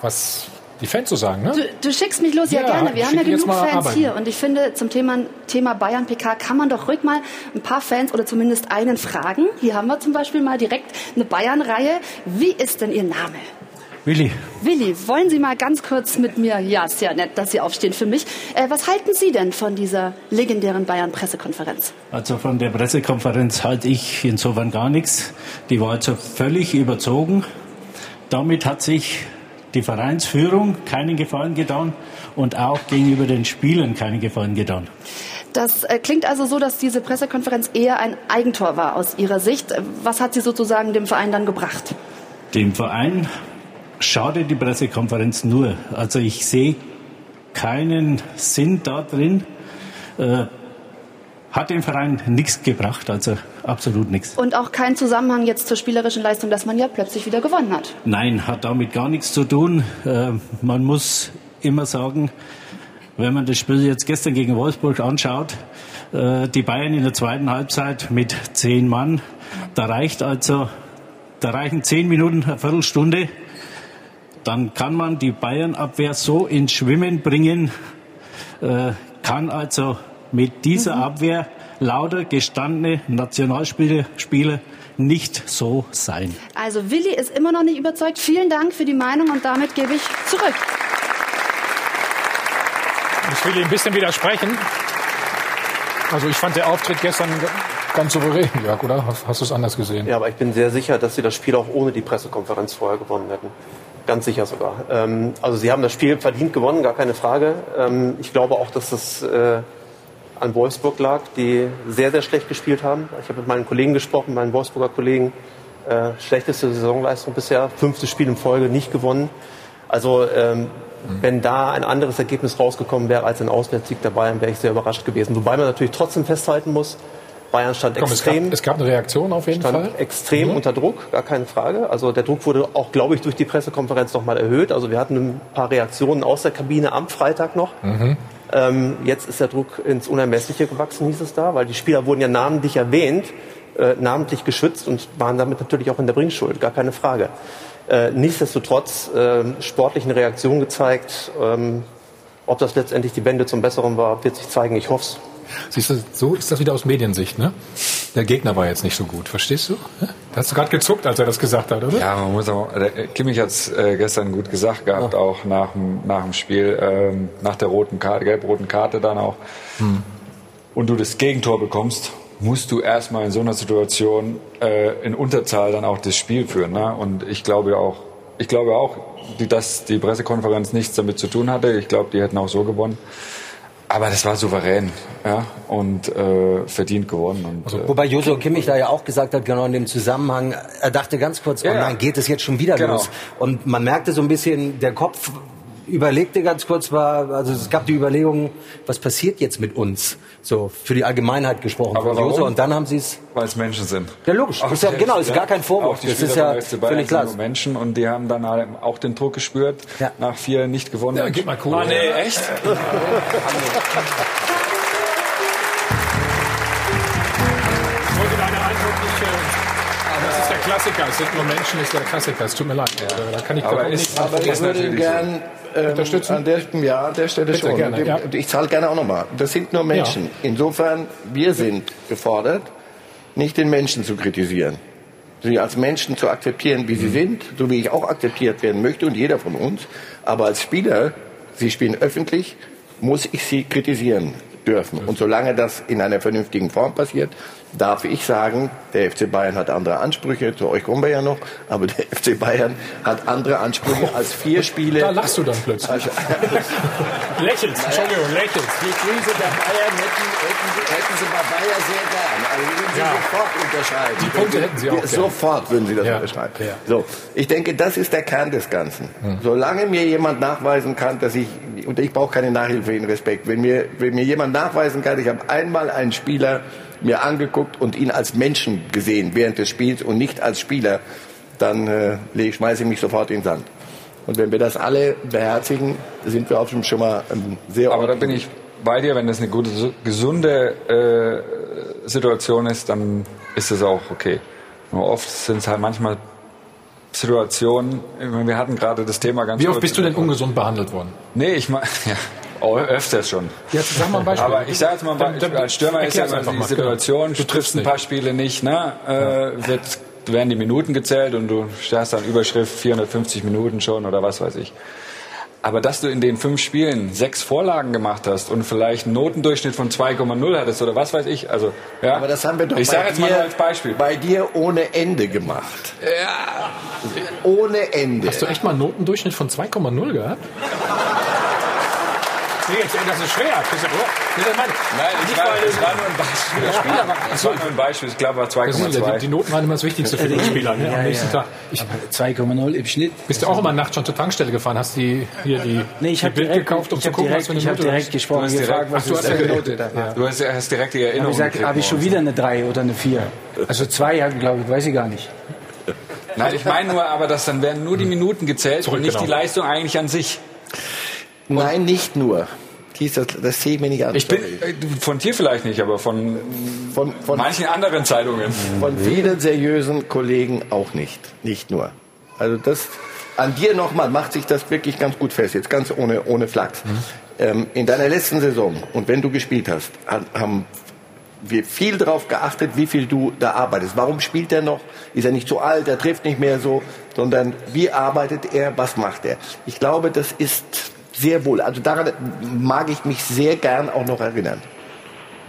was die Fans so sagen. Ne? Du, du schickst mich los, ja, Ja, gerne. Wir haben ja genug Fans arbeiten. hier. Und ich finde, zum Thema, Thema Bayern PK kann man doch ruhig mal ein paar Fans oder zumindest einen fragen. Hier haben wir zum Beispiel mal direkt eine Bayern-Reihe. Wie ist denn Ihr Name? Willi, Willi, wollen Sie mal ganz kurz mit mir, ja, ist ja nett, dass Sie aufstehen für mich. Äh, was halten Sie denn von dieser legendären Bayern-Pressekonferenz? also von der Pressekonferenz halte ich insofern gar nichts. Die war also völlig überzogen. Damit hat sich die Vereinsführung keinen Gefallen getan und auch gegenüber den Spielern keinen Gefallen getan. Das äh, klingt also so, dass diese Pressekonferenz eher ein Eigentor war aus Ihrer Sicht. Was hat sie sozusagen dem Verein dann gebracht? Dem Verein schadet die Pressekonferenz nur. Also ich sehe keinen Sinn da drin, äh, hat dem Verein nichts gebracht, also absolut nichts. Und auch kein Zusammenhang jetzt zur spielerischen Leistung, dass man ja plötzlich wieder gewonnen hat. Nein, hat damit gar nichts zu tun. Äh, man muss immer sagen, wenn man das Spiel jetzt gestern gegen Wolfsburg anschaut, äh, die Bayern in der zweiten Halbzeit mit zehn Mann, da reicht also, da reichen zehn Minuten, eine Viertelstunde, dann kann man die Bayern-Abwehr so ins Schwimmen bringen, äh, kann also mit dieser mhm. Abwehr lauter gestandene Nationalspieler Spieler nicht so sein. Also Willi ist immer noch nicht überzeugt. Vielen Dank für die Meinung und damit gebe ich zurück. Ich will ihm ein bisschen widersprechen. Also ich fand der Auftritt gestern ganz souverän, Jörg, oder? Hast, hast du es anders gesehen? Ja, aber ich bin sehr sicher, dass sie das Spiel auch ohne die Pressekonferenz vorher gewonnen hätten. Ganz sicher sogar. Ähm, also sie haben das Spiel verdient gewonnen, gar keine Frage. Ähm, ich glaube auch, dass es äh, an Wolfsburg lag, die sehr, sehr schlecht gespielt haben. Ich habe mit meinen Kollegen gesprochen, meinen Wolfsburger Kollegen. Äh, schlechteste Saisonleistung bisher, fünftes Spiel in Folge nicht gewonnen. Also ähm, wenn da ein anderes Ergebnis rausgekommen wäre als ein Auswärtssieg der Bayern, wäre ich sehr überrascht gewesen. Wobei man natürlich trotzdem festhalten muss, Bayern stand Komm, extrem. Es gab, es gab, eine Reaktion auf jeden stand Fall. Extrem mhm. unter Druck, gar keine Frage. Also der Druck wurde auch, glaube ich, durch die Pressekonferenz nochmal erhöht. Also wir hatten ein paar Reaktionen aus der Kabine am Freitag noch. Mhm. Ähm, jetzt ist der Druck ins Unermessliche gewachsen, hieß es da, weil die Spieler wurden ja namentlich erwähnt, äh, namentlich geschützt und waren damit natürlich auch in der Bringschuld, gar keine Frage. Äh, nichtsdestotrotz äh, sportlichen Reaktionen gezeigt. Ähm, ob das letztendlich die Wende zum Besseren war, wird sich zeigen. Ich hoffe es. Siehst du, so ist das wieder aus Mediensicht, ne? Der Gegner war jetzt nicht so gut, verstehst du? Hast du gerade gezuckt, als er das gesagt hat, oder? Ja, man muss auch, Kimmich hat es äh, gestern gut gesagt gehabt, ja. auch nach, nach dem Spiel, ähm, nach der roten Karte, gelb-roten Karte dann auch. Hm. Und du das Gegentor bekommst, musst du erstmal in so einer Situation äh, in Unterzahl dann auch das Spiel führen. Ne? Und ich glaube auch, ich glaube auch, dass die Pressekonferenz nichts damit zu tun hatte. Ich glaube, die hätten auch so gewonnen. Aber das war souverän ja, und äh, verdient geworden. Und, also, Wobei Joshua Kimmich da ja auch gesagt hat, genau in dem Zusammenhang, er dachte ganz kurz, ja, oh nein, geht es jetzt schon wieder genau. los? Und man merkte so ein bisschen, der Kopf überlegte ganz kurz, war, also es gab die Überlegung, was passiert jetzt mit uns? So für die Allgemeinheit gesprochen. Aber warum? Und dann haben sie es. Weil es Menschen sind. Ja, logisch. Auch ist ja, genau, ist gar kein Vorwurf. das ist ja völlig klar. Menschen und die haben dann auch den Druck gespürt ja. nach vier nicht gewonnen. Ja, gib mal cool. Ah, nee, echt? Klassiker. Es sind nur Menschen, ist der Klassiker. Es tut mir leid. Ja. Da kann ich aber, ist, nicht aber ich würde ihn gern ähm, unterstützen. An der, ja, an der Stelle Bitte schon. Gerne, ja. Ich zahle gerne auch nochmal. Das sind nur Menschen. Ja. Insofern, wir sind gefordert, nicht den Menschen zu kritisieren. Sie als Menschen zu akzeptieren, wie sie mhm. sind, so wie ich auch akzeptiert werden möchte und jeder von uns. Aber als Spieler, sie spielen öffentlich, muss ich sie kritisieren dürfen. Und solange das in einer vernünftigen Form passiert, darf ich sagen, der FC Bayern hat andere Ansprüche, zu euch kommen wir ja noch, aber der FC Bayern hat andere Ansprüche als vier Spiele. Da lachst du dann plötzlich. Also, lächelst, Entschuldigung, lächelst. Die Krise der Bayern hätten, hätten, hätten sie bei Bayern sehr gern. Also würden sie ja. sofort unterschreiben. Die Punkte hätten sie auch Sofort würden sie das ja. unterschreiben. Ja. So, ich denke, das ist der Kern des Ganzen. Hm. Solange mir jemand nachweisen kann, dass ich, und ich brauche keine Nachhilfe in Respekt, wenn mir, wenn mir jemand nachweisen kann, ich habe einmal einen Spieler mir angeguckt und ihn als Menschen gesehen während des Spiels und nicht als Spieler, dann äh, schmeiße ich mich sofort in den Sand. Und wenn wir das alle beherzigen, sind wir auch schon mal ähm, sehr. Aber da bin ich bei dir, wenn das eine gute, gesunde äh, Situation ist, dann ist es auch okay. Nur oft sind es halt manchmal Situationen, wir hatten gerade das Thema ganz Wie oft bist du denn ungesund behandelt worden? Nee, ich meine, ja, Oh, öfters schon. Jetzt sag mal ein Beispiel. Aber ich sage jetzt mal, dann, dann, als Stürmer ist ja immer die Situation, du triffst ein paar Spiele nicht, ne? Äh, wird, werden die Minuten gezählt und du stärst dann Überschrift 450 Minuten schon oder was weiß ich. Aber dass du in den fünf Spielen sechs Vorlagen gemacht hast und vielleicht einen Notendurchschnitt von 2,0 hattest oder was weiß ich, also ja. Aber das haben wir doch ich bei, dir, als Beispiel. bei dir ohne Ende gemacht. Ja. Ohne Ende. Hast du echt mal einen Notendurchschnitt von 2,0 gehabt? Nee, das ist schwer. Christian, oder? Nein, ich war, es war nur ein Beispiel. Der Spieler war, es war nur ein Beispiel. Ich glaube, war Das ist- 2,2. Die, die Noten waren immer das Wichtigste für den Spieler ne, am nächsten Tag. Ich 2,0 im Schnitt. Bist du auch immer nachts schon zur Tankstelle gefahren? Hast die hier die, Nee, ich die habe Bild direkt, gekauft, um ich zu gucken, direkt, was für eine ich Note direkt ist? gesprochen, Du hast gefragt, direkt- was Ach, du ist hast direkt- Note? Du hast, hast direkt die Habe Erinnerung ich, gesagt, habe ich schon wieder eine 3 oder eine 4? Also 2, glaube ich, weiß ich gar nicht. Nein, ich meine nur, aber dass dann werden nur die Minuten gezählt und nicht die Zurückgenommen. Leistung eigentlich an sich. Nein, nicht nur. Dies, das, das sehe ich mir nicht an. Ich bin äh, von dir vielleicht nicht, aber von, von, von, manchen anderen Zeitungen. von vielen seriösen Kollegen auch nicht. Nicht nur. Also das an dir nochmal macht sich das wirklich ganz gut fest. Jetzt ganz ohne, ohne Flachs. Ähm, in deiner letzten Saison und wenn du gespielt hast, ha- haben wir viel darauf geachtet, wie viel du da arbeitest. Warum spielt er noch? Ist er nicht so alt? Er trifft nicht mehr so, sondern wie arbeitet er? Was macht er? Ich glaube, das ist sehr wohl. Also daran mag ich mich sehr gern auch noch erinnern.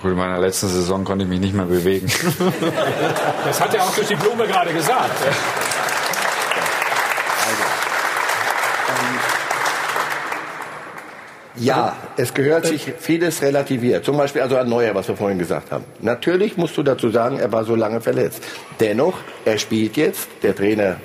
Gut, in meiner letzten Saison konnte ich mich nicht mehr bewegen. Das hat er auch durch die Blume gerade gesagt. Ja, es gehört sich vieles relativiert. Zum Beispiel also an Neuer, was wir vorhin gesagt haben. Natürlich musst du dazu sagen, er war so lange verletzt. Dennoch, er spielt jetzt. Der Trainer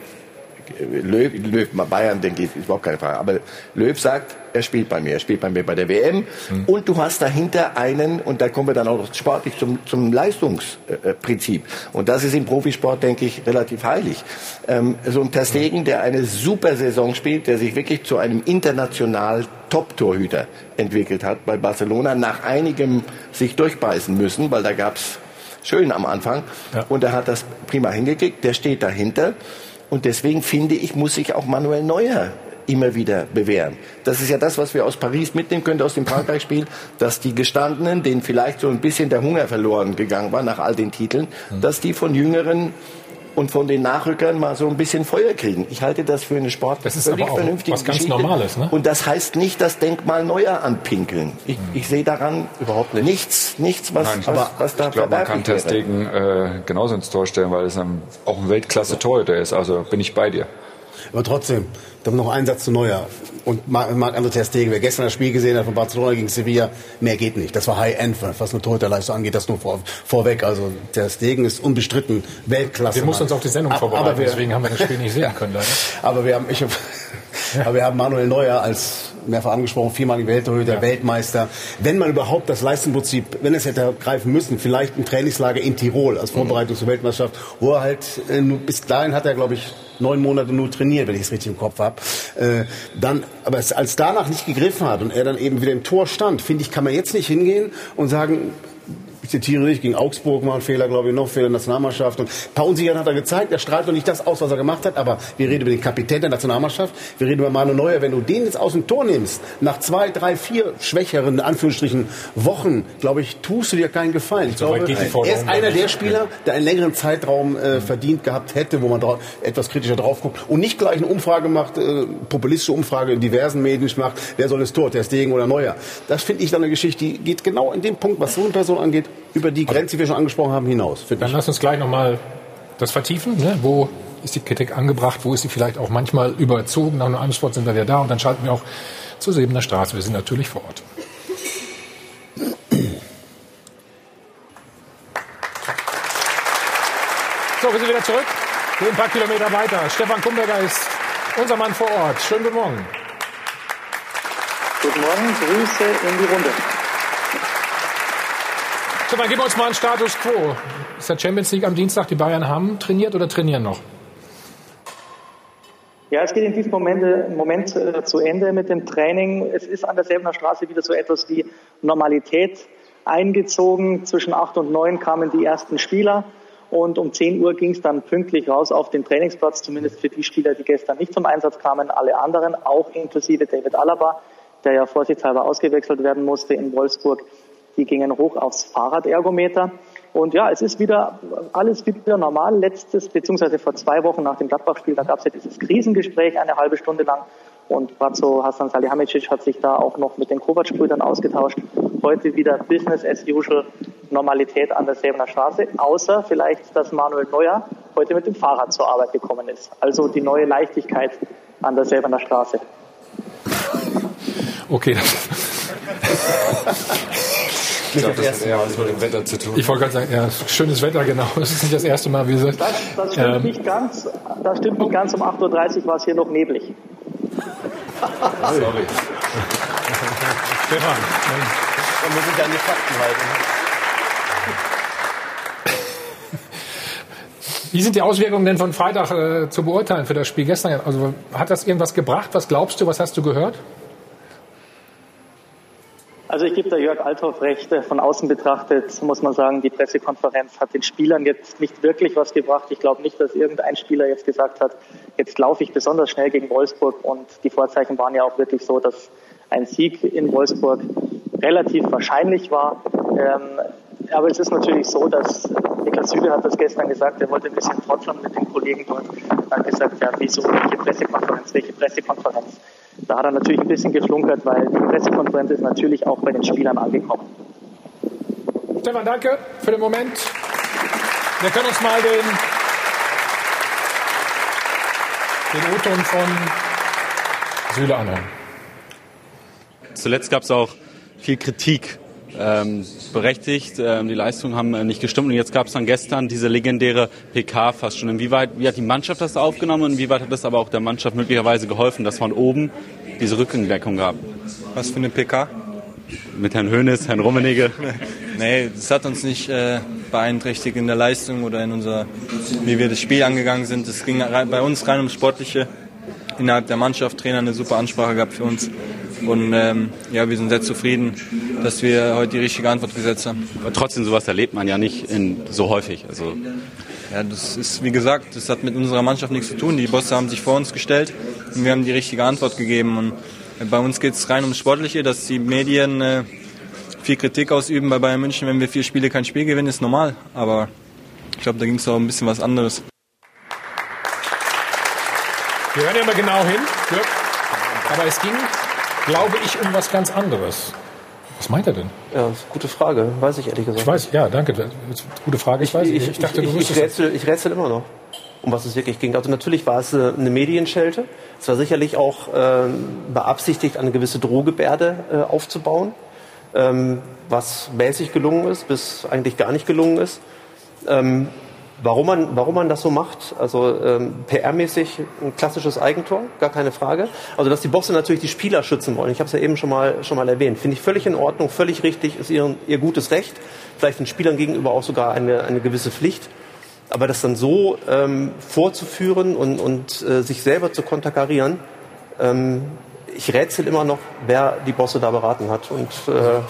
Löw, Löw Bayern, denke ich, ist überhaupt keine Frage. Aber Löw sagt, er spielt bei mir. Er spielt bei mir bei der WM. Und du hast dahinter einen, und da kommen wir dann auch noch sportlich zum, zum Leistungsprinzip. Und das ist im Profisport, denke ich, relativ heilig. Ähm, so ein Ter Stegen, der eine super Saison spielt, der sich wirklich zu einem international Top-Torhüter entwickelt hat bei Barcelona, nach einigem sich durchbeißen müssen, weil da gab's schön am Anfang. Und er hat das prima hingekriegt. Der steht dahinter. Und deswegen finde ich, muss sich auch Manuel Neuer immer wieder bewähren. Das ist ja das, was wir aus Paris mitnehmen können, aus dem Frankreich-Spiel, dass die Gestandenen, denen vielleicht so ein bisschen der Hunger verloren gegangen war nach all den Titeln, dass die von Jüngeren und von den Nachrückern mal so ein bisschen Feuer kriegen. Ich halte das für eine Sport Das ist völlig aber auch vernünftige was ganz Geschichte. Normales, ne? Und das heißt nicht das Denkmal Neuer anpinkeln. Ich, ich sehe daran überhaupt nichts, nichts, was, Nein, was, was da ich glaube, man kann verwerflich Ter wäre. Stegen äh, genauso ins Tor stellen, weil es ein, auch ein Weltklasse-Torhüter ist. Also bin ich bei dir. Aber trotzdem, dann noch ein Satz zu Neuer. Und Marc André Ter Stegen, wer gestern das Spiel gesehen hat von Barcelona gegen Sevilla, mehr geht nicht. Das war High-End, was eine Torhüterleistung angeht, das nur vor, vorweg. Also Ter Stegen ist unbestritten Weltklasse. Wir mussten uns auf die Sendung vorbereiten, aber wir- deswegen haben wir das Spiel nicht sehen können. Leider. Aber wir haben, ich aber wir haben Manuel Neuer als mehrfach angesprochen, viermaligen Welttorhüter, Weltmeister. Wenn man überhaupt das Leistungsprinzip, wenn es hätte greifen müssen, vielleicht ein Trainingslager in Tirol als Vorbereitung zur Weltmeisterschaft, wo er halt, äh, bis dahin hat er, glaube ich, neun Monate nur trainiert, wenn ich es richtig im Kopf habe. Äh, dann, aber als danach nicht gegriffen hat und er dann eben wieder im Tor stand, finde ich, kann man jetzt nicht hingehen und sagen, ich zitiere dich, gegen Augsburg mal ein Fehler, glaube ich, noch Fehler in der Nationalmannschaft. Und ein paar Unsicherheiten hat er gezeigt. Er strahlt doch nicht das aus, was er gemacht hat. Aber wir reden über den Kapitän der Nationalmannschaft. Wir reden über Manu Neuer. Wenn du den jetzt aus dem Tor nimmst, nach zwei, drei, vier schwächeren, Anführungsstrichen, Wochen, glaube ich, tust du dir keinen Gefallen. Ich So glaube, er ist einer der Spieler, der einen längeren Zeitraum äh, verdient gehabt hätte, wo man drauf, etwas kritischer drauf guckt und nicht gleich eine Umfrage macht, äh, populistische Umfrage in diversen Medien macht, wer soll das Tor, der Stegen oder Neuer. Das finde ich dann eine Geschichte, die geht genau in dem Punkt, was so eine Person angeht, über die Grenze, die wir schon angesprochen haben, hinaus. Dann ich. lass uns gleich nochmal das vertiefen. Ne? Wo ist die Kritik angebracht? Wo ist sie vielleicht auch manchmal überzogen? Nach einem Sport sind wir wieder da und dann schalten wir auch zur Sebener Straße. Wir sind natürlich vor Ort. So, wir sind wieder zurück. Gehen ein paar Kilometer weiter. Stefan Kumberger ist unser Mann vor Ort. Schönen guten Morgen. Guten Morgen, Grüße in die Runde. Stefan, gib uns mal einen Status Quo. Ist der Champions League am Dienstag? Die Bayern haben trainiert oder trainieren noch? Ja, es geht in diesem Moment, äh, Moment äh, zu Ende mit dem Training. Es ist an der Selbener Straße wieder so etwas wie Normalität eingezogen. Zwischen acht und neun kamen die ersten Spieler. Und um 10 Uhr ging es dann pünktlich raus auf den Trainingsplatz, zumindest für die Spieler, die gestern nicht zum Einsatz kamen. Alle anderen, auch inklusive David Alaba, der ja vorsichtshalber ausgewechselt werden musste in Wolfsburg, die gingen hoch aufs Fahrradergometer. Und ja, es ist wieder alles wieder normal. Letztes, beziehungsweise vor zwei Wochen nach dem Gladbach-Spiel, da gab es ja dieses Krisengespräch eine halbe Stunde lang. Und Brazzo Hassan Salihamidzic hat sich da auch noch mit den Kovac-Brüdern ausgetauscht. Heute wieder Business as usual, Normalität an der Säbener Straße. Außer vielleicht, dass Manuel Neuer heute mit dem Fahrrad zur Arbeit gekommen ist. Also die neue Leichtigkeit an der Säbener Straße. Okay. Ich glaube, das hat eher was mit dem Wetter zu tun. Ich wollte gerade sagen, ja, schönes Wetter, genau. Das ist nicht das erste Mal, wie gesagt. Das, das stimmt Ähm, nicht ganz. Das stimmt nicht ganz. Um 8.30 Uhr war es hier noch neblig. Sorry. Stefan, Man muss sich an die Fakten halten. wie sind die Auswirkungen denn von Freitag äh, zu beurteilen für das Spiel gestern? Also hat das irgendwas gebracht? Was glaubst du? Was hast du gehört? Also ich gebe da Jörg Althoff recht. Äh, Von außen betrachtet muss man sagen, die Pressekonferenz hat den Spielern jetzt nicht wirklich was gebracht. Ich glaube nicht, dass irgendein Spieler jetzt gesagt hat, jetzt laufe ich besonders schnell gegen Wolfsburg. Und die Vorzeichen waren ja auch wirklich so, dass ein Sieg in Wolfsburg relativ wahrscheinlich war. Ähm, aber es ist natürlich so, dass Niklas Süle hat das gestern gesagt, er wollte ein bisschen trotteln mit den Kollegen dort. Er hat gesagt, ja, wieso, welche Pressekonferenz, welche Pressekonferenz. Da hat er natürlich ein bisschen geflunkert, weil die Pressekonferenz ist natürlich auch bei den Spielern angekommen. Stefan, danke für den Moment. Wir können uns mal den, den O-Ton von Süle anhören. Zuletzt gab es auch viel Kritik, ähm, berechtigt. Ähm, die Leistungen haben äh, nicht gestimmt. Und jetzt gab es dann gestern diese legendäre PK fast schon. Inwieweit, wie hat die Mannschaft das aufgenommen und inwieweit hat das aber auch der Mannschaft möglicherweise geholfen, dass von oben diese Rückendeckung gab? Was für eine PK? Mit Herrn Hönes, Herrn Rummenigge. Nee, das hat uns nicht äh, beeinträchtigt in der Leistung oder in unser, wie wir das Spiel angegangen sind. Es ging bei uns rein ums Sportliche. Innerhalb der Mannschaft, Trainer eine super Ansprache gehabt für uns. Und ähm, ja, wir sind sehr zufrieden, dass wir heute die richtige Antwort gesetzt haben. Aber trotzdem, sowas erlebt man ja nicht in, so häufig. Also Ja, das ist, wie gesagt, das hat mit unserer Mannschaft nichts zu tun. Die Bosse haben sich vor uns gestellt und wir haben die richtige Antwort gegeben. Und bei uns geht es rein ums Sportliche, dass die Medien äh, viel Kritik ausüben bei Bayern München. Wenn wir vier Spiele kein Spiel gewinnen, ist normal. Aber ich glaube, da ging es auch ein bisschen was anderes. Wir hören ja mal genau hin. Dirk. Aber es ging, glaube ich, um was ganz anderes. Was meint er denn? Ja, gute Frage. Weiß ich ehrlich gesagt. Ich weiß, ja, danke. Gute Frage. Ich, weiß nicht. Ich dachte, du ich, ich, rätsel, ich rätsel immer noch, um was es wirklich ging. Also natürlich war es äh, eine Medienschelte. Es war sicherlich auch äh, beabsichtigt, eine gewisse Drohgebärde äh, aufzubauen, ähm, was mäßig gelungen ist, bis eigentlich gar nicht gelungen ist. Ähm, warum, man, warum man das so macht, also ähm, PR-mäßig ein klassisches Eigentor, gar keine Frage. Also dass die Bosse natürlich die Spieler schützen wollen, ich habe es ja eben schon mal, schon mal erwähnt, finde ich völlig in Ordnung, völlig richtig, ist ihr, ihr gutes Recht, vielleicht den Spielern gegenüber auch sogar eine, eine gewisse Pflicht. Aber das dann so ähm, vorzuführen und, und äh, sich selber zu konterkarieren, ähm, ich rätsel immer noch, wer die Bosse da beraten hat und äh,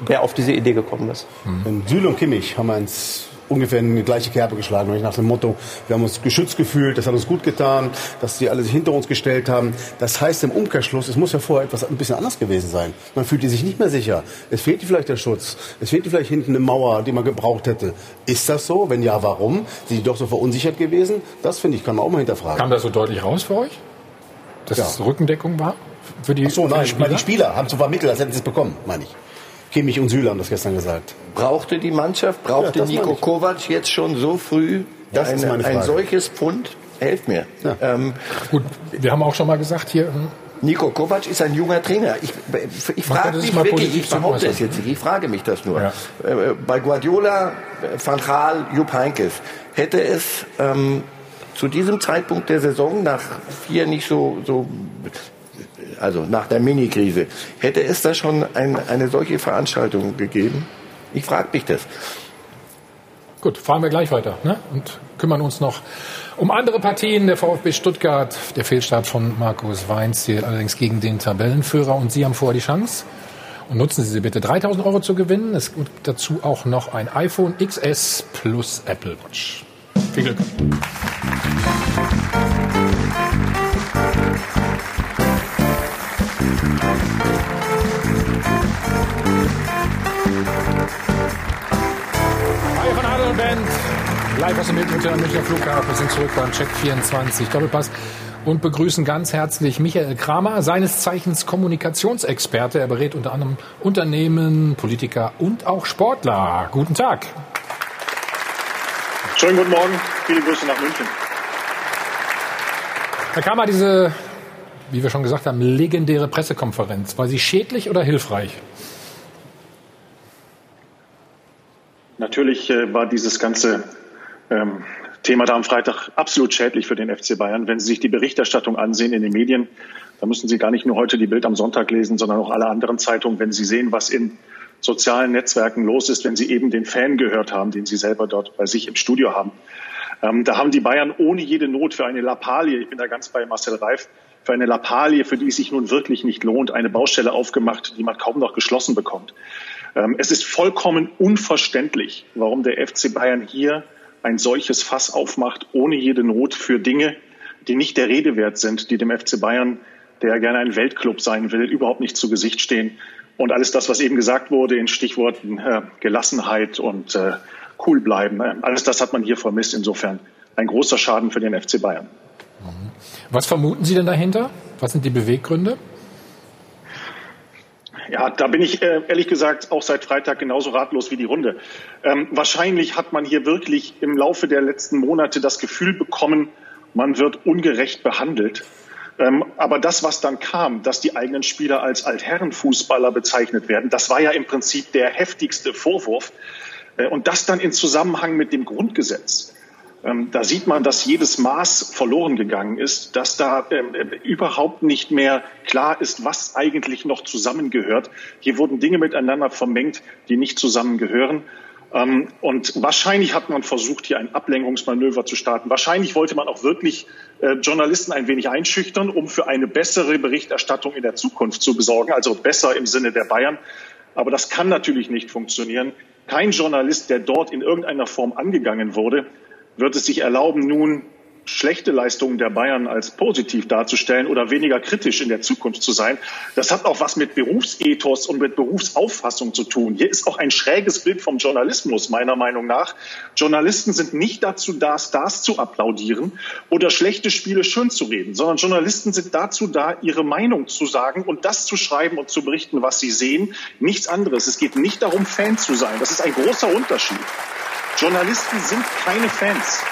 wer auf diese Idee gekommen ist. Und Süle und Kimmich haben eins ungefähr in die gleiche Kerbe geschlagen, nämlich nach dem Motto, wir haben uns geschützt gefühlt, das hat uns gut getan, dass die alle sich hinter uns gestellt haben. Das heißt im Umkehrschluss, es muss ja vorher etwas ein bisschen anders gewesen sein. Man fühlte sich nicht mehr sicher. Es fehlte vielleicht der Schutz. Es fehlte vielleicht hinten eine Mauer, die man gebraucht hätte. Ist das so? Wenn ja, warum? Sind die doch so verunsichert gewesen? Das finde ich, kann man auch mal hinterfragen. Kam das so deutlich raus für euch? Dass Ja. es Rückendeckung war? Für die, Ach so, nein, die Spieler? die Spieler haben zu vermittelt, als hätten sie es bekommen, meine ich. Kimmich und Süle haben das gestern gesagt. Brauchte die Mannschaft, brauchte Ja, ich. Kovac jetzt schon so früh Das ein Frage. solches Pfund? Helft mir. Ähm, Gut, wir haben auch schon mal gesagt hier, hm, Nico Kovac ist ein junger Trainer. Ich, ich frage mich wirklich, ich behaupte es jetzt nicht, ich frage mich das nur. Äh, Bei Guardiola, Van Gaal, Jupp Heynckes, hätte es ähm, zu diesem Zeitpunkt der Saison, nach vier nicht so, so also nach der Mini-Krise, hätte es da schon ein, eine solche Veranstaltung gegeben? Ich frage mich das. Gut, fahren wir gleich weiter ne? und kümmern uns noch um andere Partien. Der VfB Stuttgart, der Fehlstart von Markus Weinz hier allerdings gegen den Tabellenführer und Sie haben vorher die Chance. Und nutzen Sie sie bitte. 3000 Euro zu gewinnen. Es gibt dazu auch noch ein iPhone XS plus Apple Watch. Viel Glück. Hi von Adel und Band. Live aus dem Mittelhotel am Münchner Flughafen. Wir sind zurück beim Check 24 Doppelpass und begrüßen ganz herzlich Michael Kramer, seines Zeichens Kommunikationsexperte. Er berät unter anderem Unternehmen, Politiker und auch Sportler. Guten Tag. Schönen guten Morgen. Viele Grüße nach München. Herr Kramer, diese, wie wir schon gesagt haben, legendäre Pressekonferenz. War sie schädlich oder hilfreich? Natürlich äh, war dieses ganze ähm, Thema da am Freitag absolut schädlich für den FC Bayern. Wenn Sie sich die Berichterstattung ansehen in den Medien, da müssen Sie gar nicht nur heute die Bild am Sonntag lesen, sondern auch alle anderen Zeitungen, wenn Sie sehen, was in sozialen Netzwerken los ist, wenn Sie eben den Fan gehört haben, den Sie selber dort bei sich im Studio haben. Ähm, da haben die Bayern ohne jede Not für eine Lappalie, ich bin da ganz bei Marcel Reif, für eine Lappalie, für die es sich nun wirklich nicht lohnt, eine Baustelle aufgemacht, die man kaum noch geschlossen bekommt. Ähm, es ist vollkommen unverständlich, warum der FC Bayern hier ein solches Fass aufmacht, ohne jede Not für Dinge, die nicht der Rede wert sind, die dem FC Bayern, der gerne ein Weltclub sein will, überhaupt nicht zu Gesicht stehen. Und alles das, was eben gesagt wurde in Stichworten äh, Gelassenheit und äh, cool bleiben, äh, alles das hat man hier vermisst. Insofern ein großer Schaden für den FC Bayern. Was vermuten Sie denn dahinter? Was sind die Beweggründe? Ja, da bin ich äh, ehrlich gesagt auch seit Freitag genauso ratlos wie die Runde. Ähm, wahrscheinlich hat man hier wirklich im Laufe der letzten Monate das Gefühl bekommen, man wird ungerecht behandelt. Ähm, aber das, was dann kam, dass die eigenen Spieler als Altherrenfußballer bezeichnet werden, das war ja im Prinzip der heftigste Vorwurf. Äh, und das dann in Zusammenhang mit dem Grundgesetz. Ähm, da sieht man, dass jedes Maß verloren gegangen ist, dass da ähm, äh, überhaupt nicht mehr klar ist, was eigentlich noch zusammengehört. Hier wurden Dinge miteinander vermengt, die nicht zusammengehören. Ähm, und wahrscheinlich hat man versucht, hier ein Ablenkungsmanöver zu starten. Wahrscheinlich wollte man auch wirklich äh, Journalisten ein wenig einschüchtern, um für eine bessere Berichterstattung in der Zukunft zu besorgen, also besser im Sinne der Bayern. Aber das kann natürlich nicht funktionieren. Kein Journalist, der dort in irgendeiner Form angegangen wurde, wird es sich erlauben, nun schlechte Leistungen der Bayern als positiv darzustellen oder weniger kritisch in der Zukunft zu sein. Das hat auch was mit Berufsethos und mit Berufsauffassung zu tun. Hier ist auch ein schräges Bild vom Journalismus, meiner Meinung nach. Journalisten sind nicht dazu da, Stars zu applaudieren oder schlechte Spiele schön zu reden, sondern Journalisten sind dazu da, ihre Meinung zu sagen und das zu schreiben und zu berichten, was sie sehen. Nichts anderes. Es geht nicht darum, Fan zu sein. Das ist ein großer Unterschied. Journalisten sind keine Fans.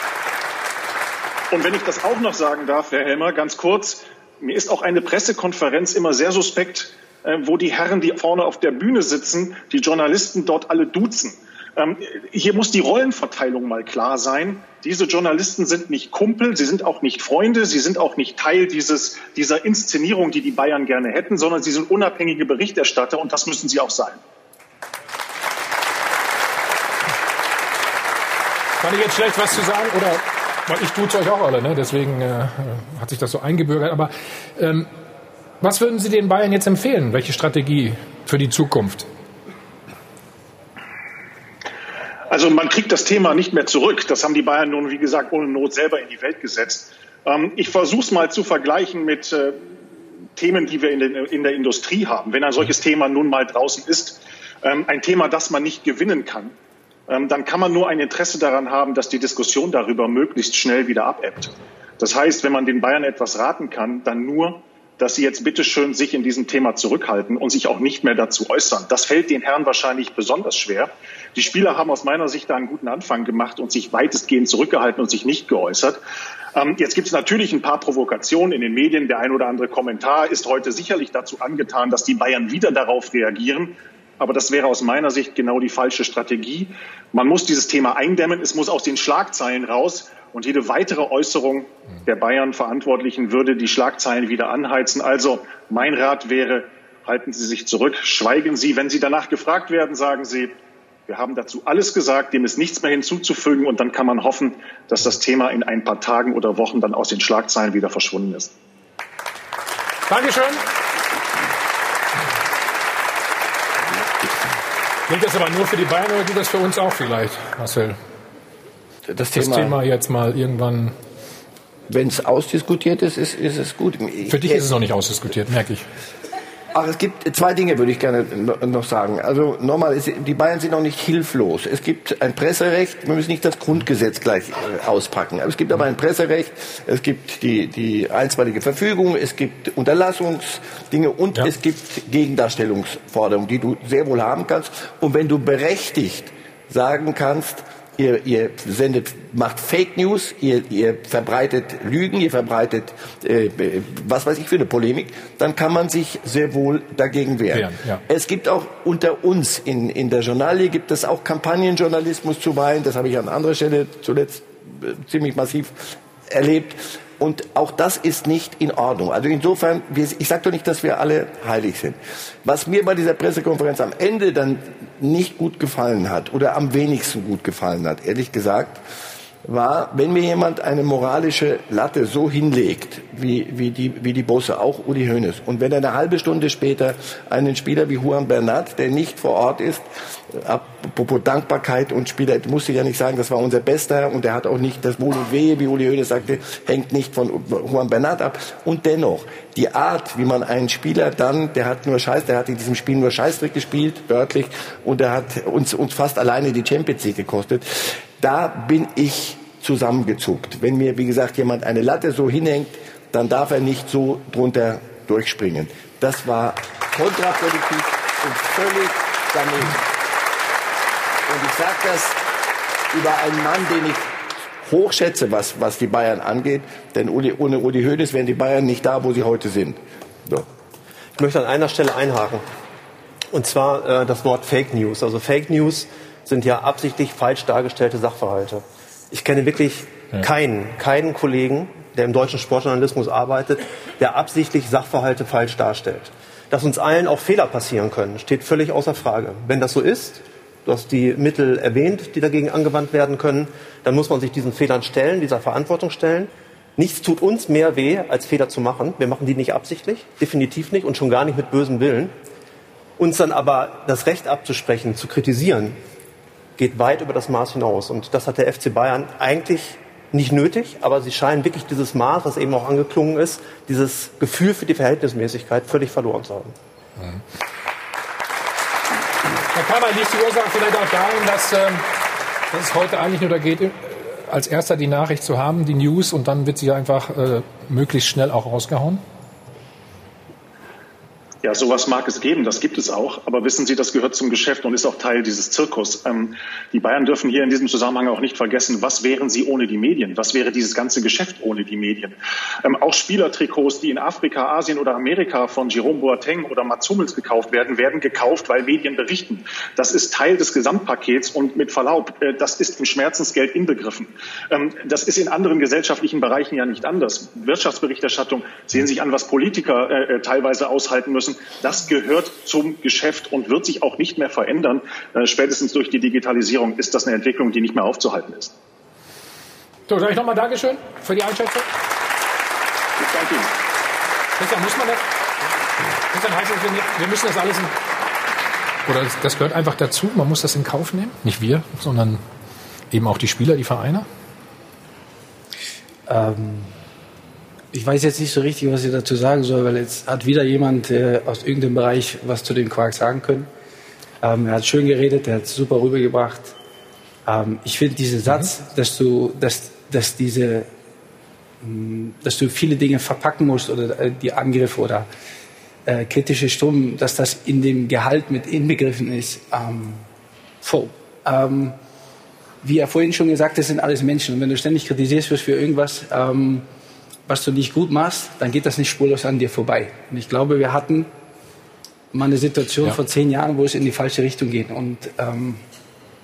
Und wenn ich das auch noch sagen darf, Herr Helmer, ganz kurz, mir ist auch eine Pressekonferenz immer sehr suspekt, äh, wo die Herren, die vorne auf der Bühne sitzen, die Journalisten dort alle duzen. Ähm, hier muss die Rollenverteilung mal klar sein. Diese Journalisten sind nicht Kumpel, sie sind auch nicht Freunde, sie sind auch nicht Teil dieses, dieser Inszenierung, die die Bayern gerne hätten, sondern sie sind unabhängige Berichterstatter und das müssen sie auch sein. Kann ich jetzt schlecht was zu sagen oder weil ich tue es euch auch alle, ne? deswegen äh, hat sich das so eingebürgert. Aber ähm, was würden Sie den Bayern jetzt empfehlen? Welche Strategie für die Zukunft? Also man kriegt das Thema nicht mehr zurück. Das haben die Bayern nun, wie gesagt, ohne Not selber in die Welt gesetzt. Ähm, ich versuche es mal zu vergleichen mit äh, Themen, die wir in, den, in, der Industrie haben. Wenn ein solches Thema nun mal draußen ist, ähm, ein Thema, das man nicht gewinnen kann, dann kann man nur ein Interesse daran haben, dass die Diskussion darüber möglichst schnell wieder abebbt. Das heißt, wenn man den Bayern etwas raten kann, dann nur, dass sie jetzt bitteschön sich in diesem Thema zurückhalten und sich auch nicht mehr dazu äußern. Das fällt den Herren wahrscheinlich besonders schwer. Die Spieler haben aus meiner Sicht da einen guten Anfang gemacht und sich weitestgehend zurückgehalten und sich nicht geäußert. Ähm, jetzt gibt es natürlich ein paar Provokationen in den Medien. Der ein oder andere Kommentar ist heute sicherlich dazu angetan, dass die Bayern wieder darauf reagieren. Aber das wäre aus meiner Sicht genau die falsche Strategie. Man muss dieses Thema eindämmen. Es muss aus den Schlagzeilen raus. Und jede weitere Äußerung der Bayern-Verantwortlichen würde die Schlagzeilen wieder anheizen. Also mein Rat wäre, halten Sie sich zurück, schweigen Sie. Wenn Sie danach gefragt werden, sagen Sie, wir haben dazu alles gesagt, dem ist nichts mehr hinzuzufügen. Und dann kann man hoffen, dass das Thema in ein paar Tagen oder Wochen dann aus den Schlagzeilen wieder verschwunden ist. Dankeschön. Gilt das aber nur für die Bayern oder gilt das für uns auch vielleicht, Marcel? Das, das Thema, jetzt mal irgendwann. Wenn es ausdiskutiert ist, ist, ist es gut. Für dich ist es noch nicht ausdiskutiert, merke ich. Ach, es gibt zwei Dinge, würde ich gerne noch sagen. Also nochmal, die Bayern sind noch nicht hilflos. Es gibt ein Presserecht, wir müssen nicht das Grundgesetz gleich äh, auspacken. Es gibt aber ein Presserecht, es gibt die, die einstweilige Verfügung, es gibt Unterlassungsdinge und ja. es gibt Gegendarstellungsforderungen, die du sehr wohl haben kannst. Und wenn du berechtigt sagen kannst, ihr, ihr sendet, macht Fake News, ihr, ihr verbreitet Lügen, ihr verbreitet äh, was weiß ich für eine Polemik, dann kann man sich sehr wohl dagegen wehren. Wehren, ja. Es gibt auch unter uns in, in der Journalie gibt es auch Kampagnenjournalismus zuweilen. Das habe ich an anderer Stelle zuletzt äh, ziemlich massiv erlebt. Und auch das ist nicht in Ordnung. Also insofern, ich sage doch nicht, dass wir alle heilig sind. Was mir bei dieser Pressekonferenz am Ende dann nicht gut gefallen hat oder am wenigsten gut gefallen hat, ehrlich gesagt, war, wenn mir jemand eine moralische Latte so hinlegt, wie, wie, die, wie die Bosse, auch Uli Hoeneß, und wenn er eine halbe Stunde später einen Spieler wie Juan Bernat, der nicht vor Ort ist, apropos Dankbarkeit und Spieler, musste ja nicht sagen, das war unser Bester und er hat auch nicht das Wohl und Wehe, wie Uli Hoeneß sagte, hängt nicht von Juan Bernat ab. Und dennoch, die Art, wie man einen Spieler dann, der hat nur Scheiß, der hat in diesem Spiel nur Scheißdreck gespielt, wörtlich, und er hat uns, uns fast alleine die Champions League gekostet. Da bin ich zusammengezuckt. Wenn mir, wie gesagt, jemand eine Latte so hinhängt, dann darf er nicht so drunter durchspringen. Das war kontraproduktiv und völlig daneben. Und ich sage das über einen Mann, den ich hochschätze, was, was die Bayern angeht. Denn ohne Uli Hoeneß wären die Bayern nicht da, wo sie heute sind. So. Ich möchte an einer Stelle einhaken. Und zwar äh, das Wort Fake News. Also Fake News sind ja absichtlich falsch dargestellte Sachverhalte. Ich kenne wirklich ja. keinen, keinen Kollegen, der im deutschen Sportjournalismus arbeitet, der absichtlich Sachverhalte falsch darstellt. Dass uns allen auch Fehler passieren können, steht völlig außer Frage. Wenn das so ist, du hast die Mittel erwähnt, die dagegen angewandt werden können, dann muss man sich diesen Fehlern stellen, dieser Verantwortung stellen. Nichts tut uns mehr weh, als Fehler zu machen. Wir machen die nicht absichtlich, definitiv nicht und schon gar nicht mit bösem Willen. Uns dann aber das Recht abzusprechen, zu kritisieren, geht weit über das Maß hinaus. Und das hat der FC Bayern eigentlich nicht nötig, aber sie scheinen wirklich dieses Maß, was eben auch angeklungen ist, dieses Gefühl für die Verhältnismäßigkeit völlig verloren zu haben. Mhm. Herr Kammer, liegt die Ursache vielleicht auch darin, dass, ähm, dass es heute eigentlich nur da geht, äh, als erster die Nachricht zu haben, die News, und dann wird sie einfach äh, möglichst schnell auch rausgehauen? Ja, sowas mag es geben, das gibt es auch. Aber wissen Sie, das gehört zum Geschäft und ist auch Teil dieses Zirkus. Ähm, die Bayern dürfen hier in diesem Zusammenhang auch nicht vergessen, was wären sie ohne die Medien? Was wäre dieses ganze Geschäft ohne die Medien? Ähm, auch Spielertrikots, die in Afrika, Asien oder Amerika von Jerome Boateng oder Mats Hummels gekauft werden, werden gekauft, weil Medien berichten. Das ist Teil des Gesamtpakets und mit Verlaub, äh, das ist im Schmerzensgeld inbegriffen. Ähm, das ist in anderen gesellschaftlichen Bereichen ja nicht anders. Wirtschaftsberichterstattung sehen sich an, was Politiker äh, äh teilweise aushalten müssen. Das gehört zum Geschäft und wird sich auch nicht mehr verändern. Äh, spätestens durch die Digitalisierung ist das eine Entwicklung, die nicht mehr aufzuhalten ist. So, sage ich nochmal Dankeschön für die Einschätzung. Ich danke Ihnen. Christian, muss man das? Christian, heißt das, wir müssen das alles in, oder das gehört einfach dazu, man muss das in Kauf nehmen? Nicht wir, sondern eben auch die Spieler, die Vereine? Ähm, ich weiß jetzt nicht so richtig, was ich dazu sagen soll, weil jetzt hat wieder jemand äh, aus irgendeinem Bereich was zu dem Quark sagen können. Ähm, er hat schön geredet, er hat es super rübergebracht. Ähm, ich finde diesen Satz, mhm. dass du, dass, dass diese, mh, hm, dass du viele Dinge verpacken musst oder äh, die Angriffe oder äh, kritische Stimmen, dass das in dem Gehalt mit inbegriffen ist. Ähm, voll. Ähm, wie er vorhin schon gesagt hat, das sind alles Menschen. Und wenn du ständig kritisierst wirst für irgendwas, ähm, was du nicht gut machst, dann geht das nicht spurlos an dir vorbei. Und ich glaube, wir hatten mal eine Situation ja. vor zehn Jahren, wo es in die falsche Richtung geht. Und ähm,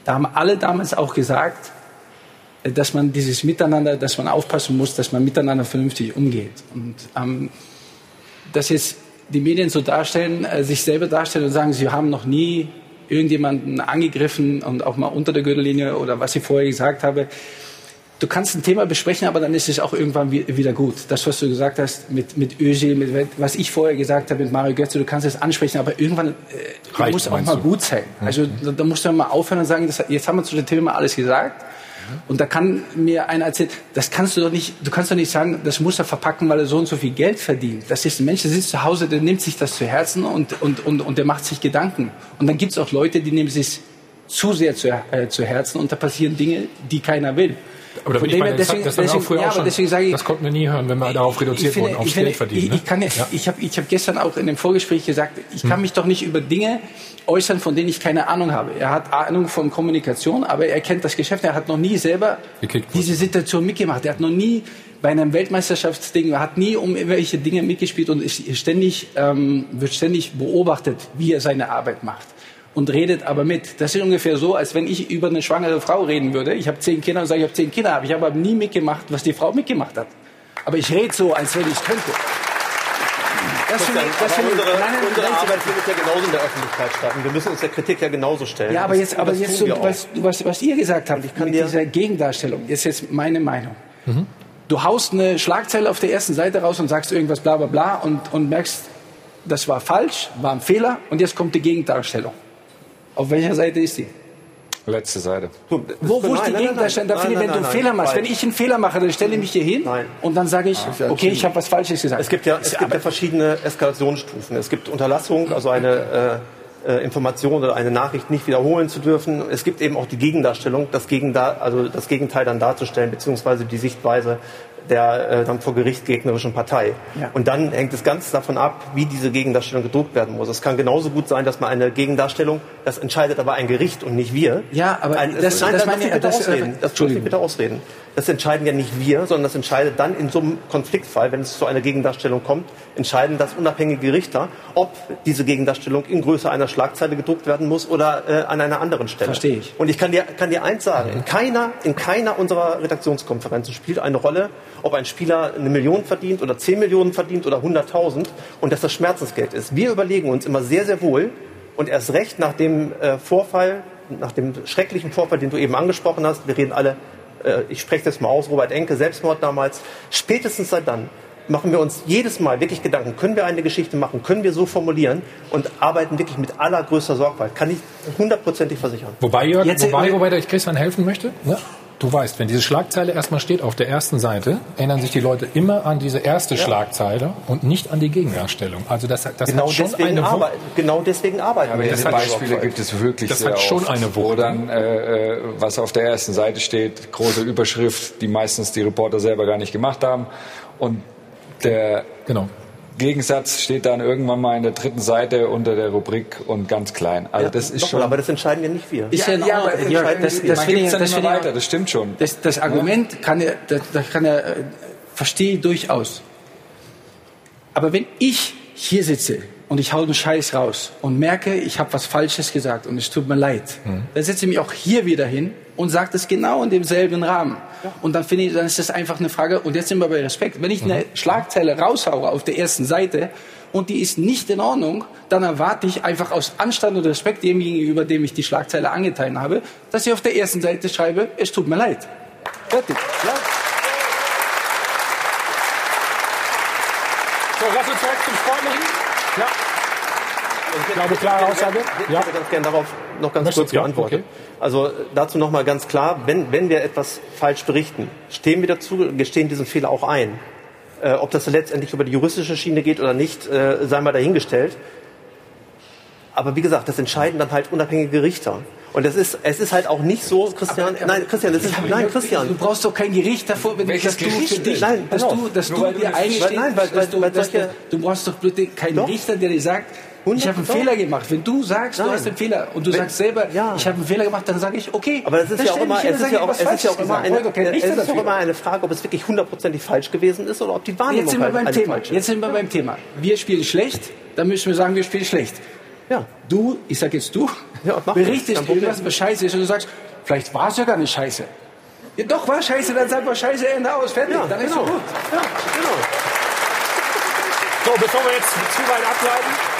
da haben alle damals auch gesagt, äh, dass man dieses Miteinander, dass man aufpassen muss, dass man miteinander vernünftig umgeht. Und ähm, dass jetzt die Medien so darstellen, äh, sich selber darstellen und sagen, sie haben noch nie irgendjemanden angegriffen und auch mal unter der Gürtellinie oder was ich vorher gesagt habe, du kannst ein Thema besprechen, aber dann ist es auch irgendwann wieder gut. Das, was du gesagt hast mit, mit Özil, mit, was ich vorher gesagt habe mit Mario Götze, du kannst es ansprechen, aber irgendwann äh, Reicht, muss auch mal du? gut sein. Also mhm. da, da, musst du mal aufhören und sagen, das, jetzt haben wir zu dem Thema alles gesagt. Und da kann mir einer erzählen, das kannst du doch nicht, du kannst doch nicht sagen, das muss er verpacken, weil er so und so viel Geld verdient. Das ist ein Mensch, der sitzt zu Hause, der nimmt sich das zu Herzen und, und, und, und der macht sich Gedanken. Und dann gibt es auch Leute, die nehmen sich zu sehr zu, äh, zu Herzen und da passieren Dinge, die keiner will. Aber da ich bei, das, das, das, früher ja, schon, deswegen sage ich, das konnten wir nie hören, wenn wir darauf reduziert finde, wurden, aufs Geld verdienen. Ich, ne? ich, kann, ja. ich habe ich hab gestern auch in dem Vorgespräch gesagt, ich kann hm. mich doch nicht über Dinge äußern, von denen ich keine Ahnung habe. Er hat Ahnung von Kommunikation, aber er kennt das Geschäft. Er hat noch nie selber diese Situation mitgemacht. Er hat noch nie bei einem Weltmeisterschaftsding, er hat nie um irgendwelche Dinge mitgespielt und ist ständig, ähm, wird ständig beobachtet, wie er seine Arbeit macht und redet aber mit. Das ist ungefähr so, als wenn ich über eine schwangere Frau reden würde. Ich habe zehn Kinder und sage, ich habe zehn Kinder, aber ich habe aber nie mitgemacht, was die Frau mitgemacht hat. Aber ich rede so, als wenn ich es könnte. Das finde ich, das finde unsere, nein, nein, unsere Arbeit findet ja genauso in der Öffentlichkeit statt. Und wir müssen uns der Kritik ja genauso stellen. Ja, aber jetzt, aber jetzt so, was, was, was ihr gesagt habt, ich kann mit dieser Gegendarstellung, ist jetzt meine Meinung. Mhm. Du haust eine Schlagzeile auf der ersten Seite raus und sagst irgendwas bla bla bla und, und merkst, das war falsch, war ein Fehler und jetzt kommt die Gegendarstellung. Auf welcher Seite ist die? Letzte Seite. wo, wo ist die Gegendarstellung? Nein, wenn du einen Fehler machst, wenn ich einen Fehler mache, dann stelle ich mich hier hin nein. und dann sage ich, okay, ich habe was Falsches gesagt. Es gibt ja, es gibt ja verschiedene Eskalationsstufen. Es gibt Unterlassung, also eine äh, äh, Information oder eine Nachricht nicht wiederholen zu dürfen. Es gibt eben auch die Gegendarstellung, das, Gegenteil, also das Gegenteil dann darzustellen, beziehungsweise die Sichtweise der äh, dann vor Gericht gegnerischen Partei. Ja. Und dann hängt es ganz davon ab, wie diese Gegendarstellung gedruckt werden muss. Es kann genauso gut sein, dass man eine Gegendarstellung, das entscheidet aber ein Gericht und nicht wir. Ja, aber ein, das, nein, das, das, meine, bitte das, ausreden. Das bitte ausreden. Das entscheiden ja nicht wir, sondern das entscheidet dann in so einem Konfliktfall, wenn es zu einer Gegendarstellung kommt, entscheiden das unabhängige Richter, ob diese Gegendarstellung in Größe einer Schlagzeile gedruckt werden muss oder äh, an einer anderen Stelle. Verstehe ich. Und ich kann dir, kann dir eins sagen, in keiner, in keiner unserer Redaktionskonferenzen spielt eine Rolle, ob ein Spieler eine Million verdient oder zehn Millionen verdient oder 100.000 und dass das Schmerzensgeld ist. Wir überlegen uns immer sehr, sehr wohl und erst recht nach dem äh, Vorfall, nach dem schrecklichen Vorfall, den du eben angesprochen hast, wir reden alle, äh, ich spreche das mal aus, Robert Enke, Selbstmord damals, spätestens seit dann machen wir uns jedes Mal wirklich Gedanken, können wir eine Geschichte machen, können wir so formulieren und arbeiten wirklich mit allergrößter Sorgfalt. Kann ich hundertprozentig versichern. Wobei, Jörg, Jetzt, wobei, wobei ich Christian helfen möchte. Ne? Du weißt, wenn diese Schlagzeile erstmal steht auf der ersten Seite, erinnern sich die Leute immer an diese erste ja. Schlagzeile und nicht an die Gegendarstellung. Also das, das genau hat schon eine arbeiten, Genau deswegen arbeiten Aber wir. diese Beispiele gibt es wirklich das sehr hat schon oft, eine Wucht. Wo dann, äh, äh, was auf der ersten Seite steht, große Überschrift, die meistens die Reporter selber gar nicht gemacht haben. Und der genau. Gegensatz steht dann irgendwann mal in der dritten Seite unter der Rubrik und ganz klein. Also ja, das ist schon. aber das entscheiden ja nicht wir. Ist ja, ja, aber, ja das, das, finde ich, das find weiter. Das stimmt schon. Das, das Argument kann er, das, das kann er, äh, verstehe ich durchaus. Aber wenn ich hier sitze und ich hau einen Scheiß raus und merke, ich habe was Falsches gesagt und es tut mir leid, mhm. dann setze ich mich auch hier wieder hin und sage das genau in demselben Rahmen. Ja. Und dann finde ich, dann ist das einfach eine Frage. Und jetzt sind wir bei Respekt. Wenn ich eine mhm. Schlagzeile raushaue auf der ersten Seite und die ist nicht in Ordnung, dann erwarte ich einfach aus Anstand und Respekt dem gegenüber, dem ich die Schlagzeile angeteilt habe, dass ich auf der ersten Seite schreibe, es tut mir leid. Fertig. Ja. So, lass uns zurück zum Sportlichen. Ich glaube, klare Aussage. Ich hätte ganz gerne darauf noch ganz Möchtest, kurz geantwortet. Ja, okay. Also dazu noch mal ganz klar, wenn, wenn wir etwas falsch berichten, stehen wir dazu, gestehen diesen Fehler auch ein. Äh, ob das letztendlich über die juristische Schiene geht oder nicht, äh, sei mal dahingestellt. Aber wie gesagt, das entscheiden dann halt unabhängige Richter. Und es ist, es ist halt auch nicht so, Christian, aber, nein, Christian, das ist, nein, Christian. Du brauchst doch kein Gericht davor, wenn Welches dass du für dich, nein, dass du, dass du dir eingestehst, nein, weil, weil, weil, dass du, du brauchst doch bitte keinen doch. Richter, der dir sagt, ich habe einen Fehler gemacht. Wenn du sagst, Nein. du hast einen Fehler und du Wenn, sagst selber, ja. ich habe einen Fehler gemacht, dann sage ich, okay. Aber es ist ja auch immer, es ist ja auch, es ist ja auch immer eine, es ist auch immer eine Frage, ob es wirklich hundertprozentig falsch gewesen ist oder ob die Wahrnehmung Jetzt sind wir halt beim Thema. Jetzt sind wir beim Thema. Wir spielen schlecht, dann müssen wir sagen, wir spielen schlecht. Ja. Du, ich sag jetzt du, ja, berichtest irgendwas, was scheiße ist und du sagst, vielleicht war es ja gar nicht scheiße. Ja, doch, war scheiße, dann sag mal scheiße, Ende aus, fertig, ja, dann genau. ist es gut. Ja, genau. So, bevor wir jetzt zu weit ableiten,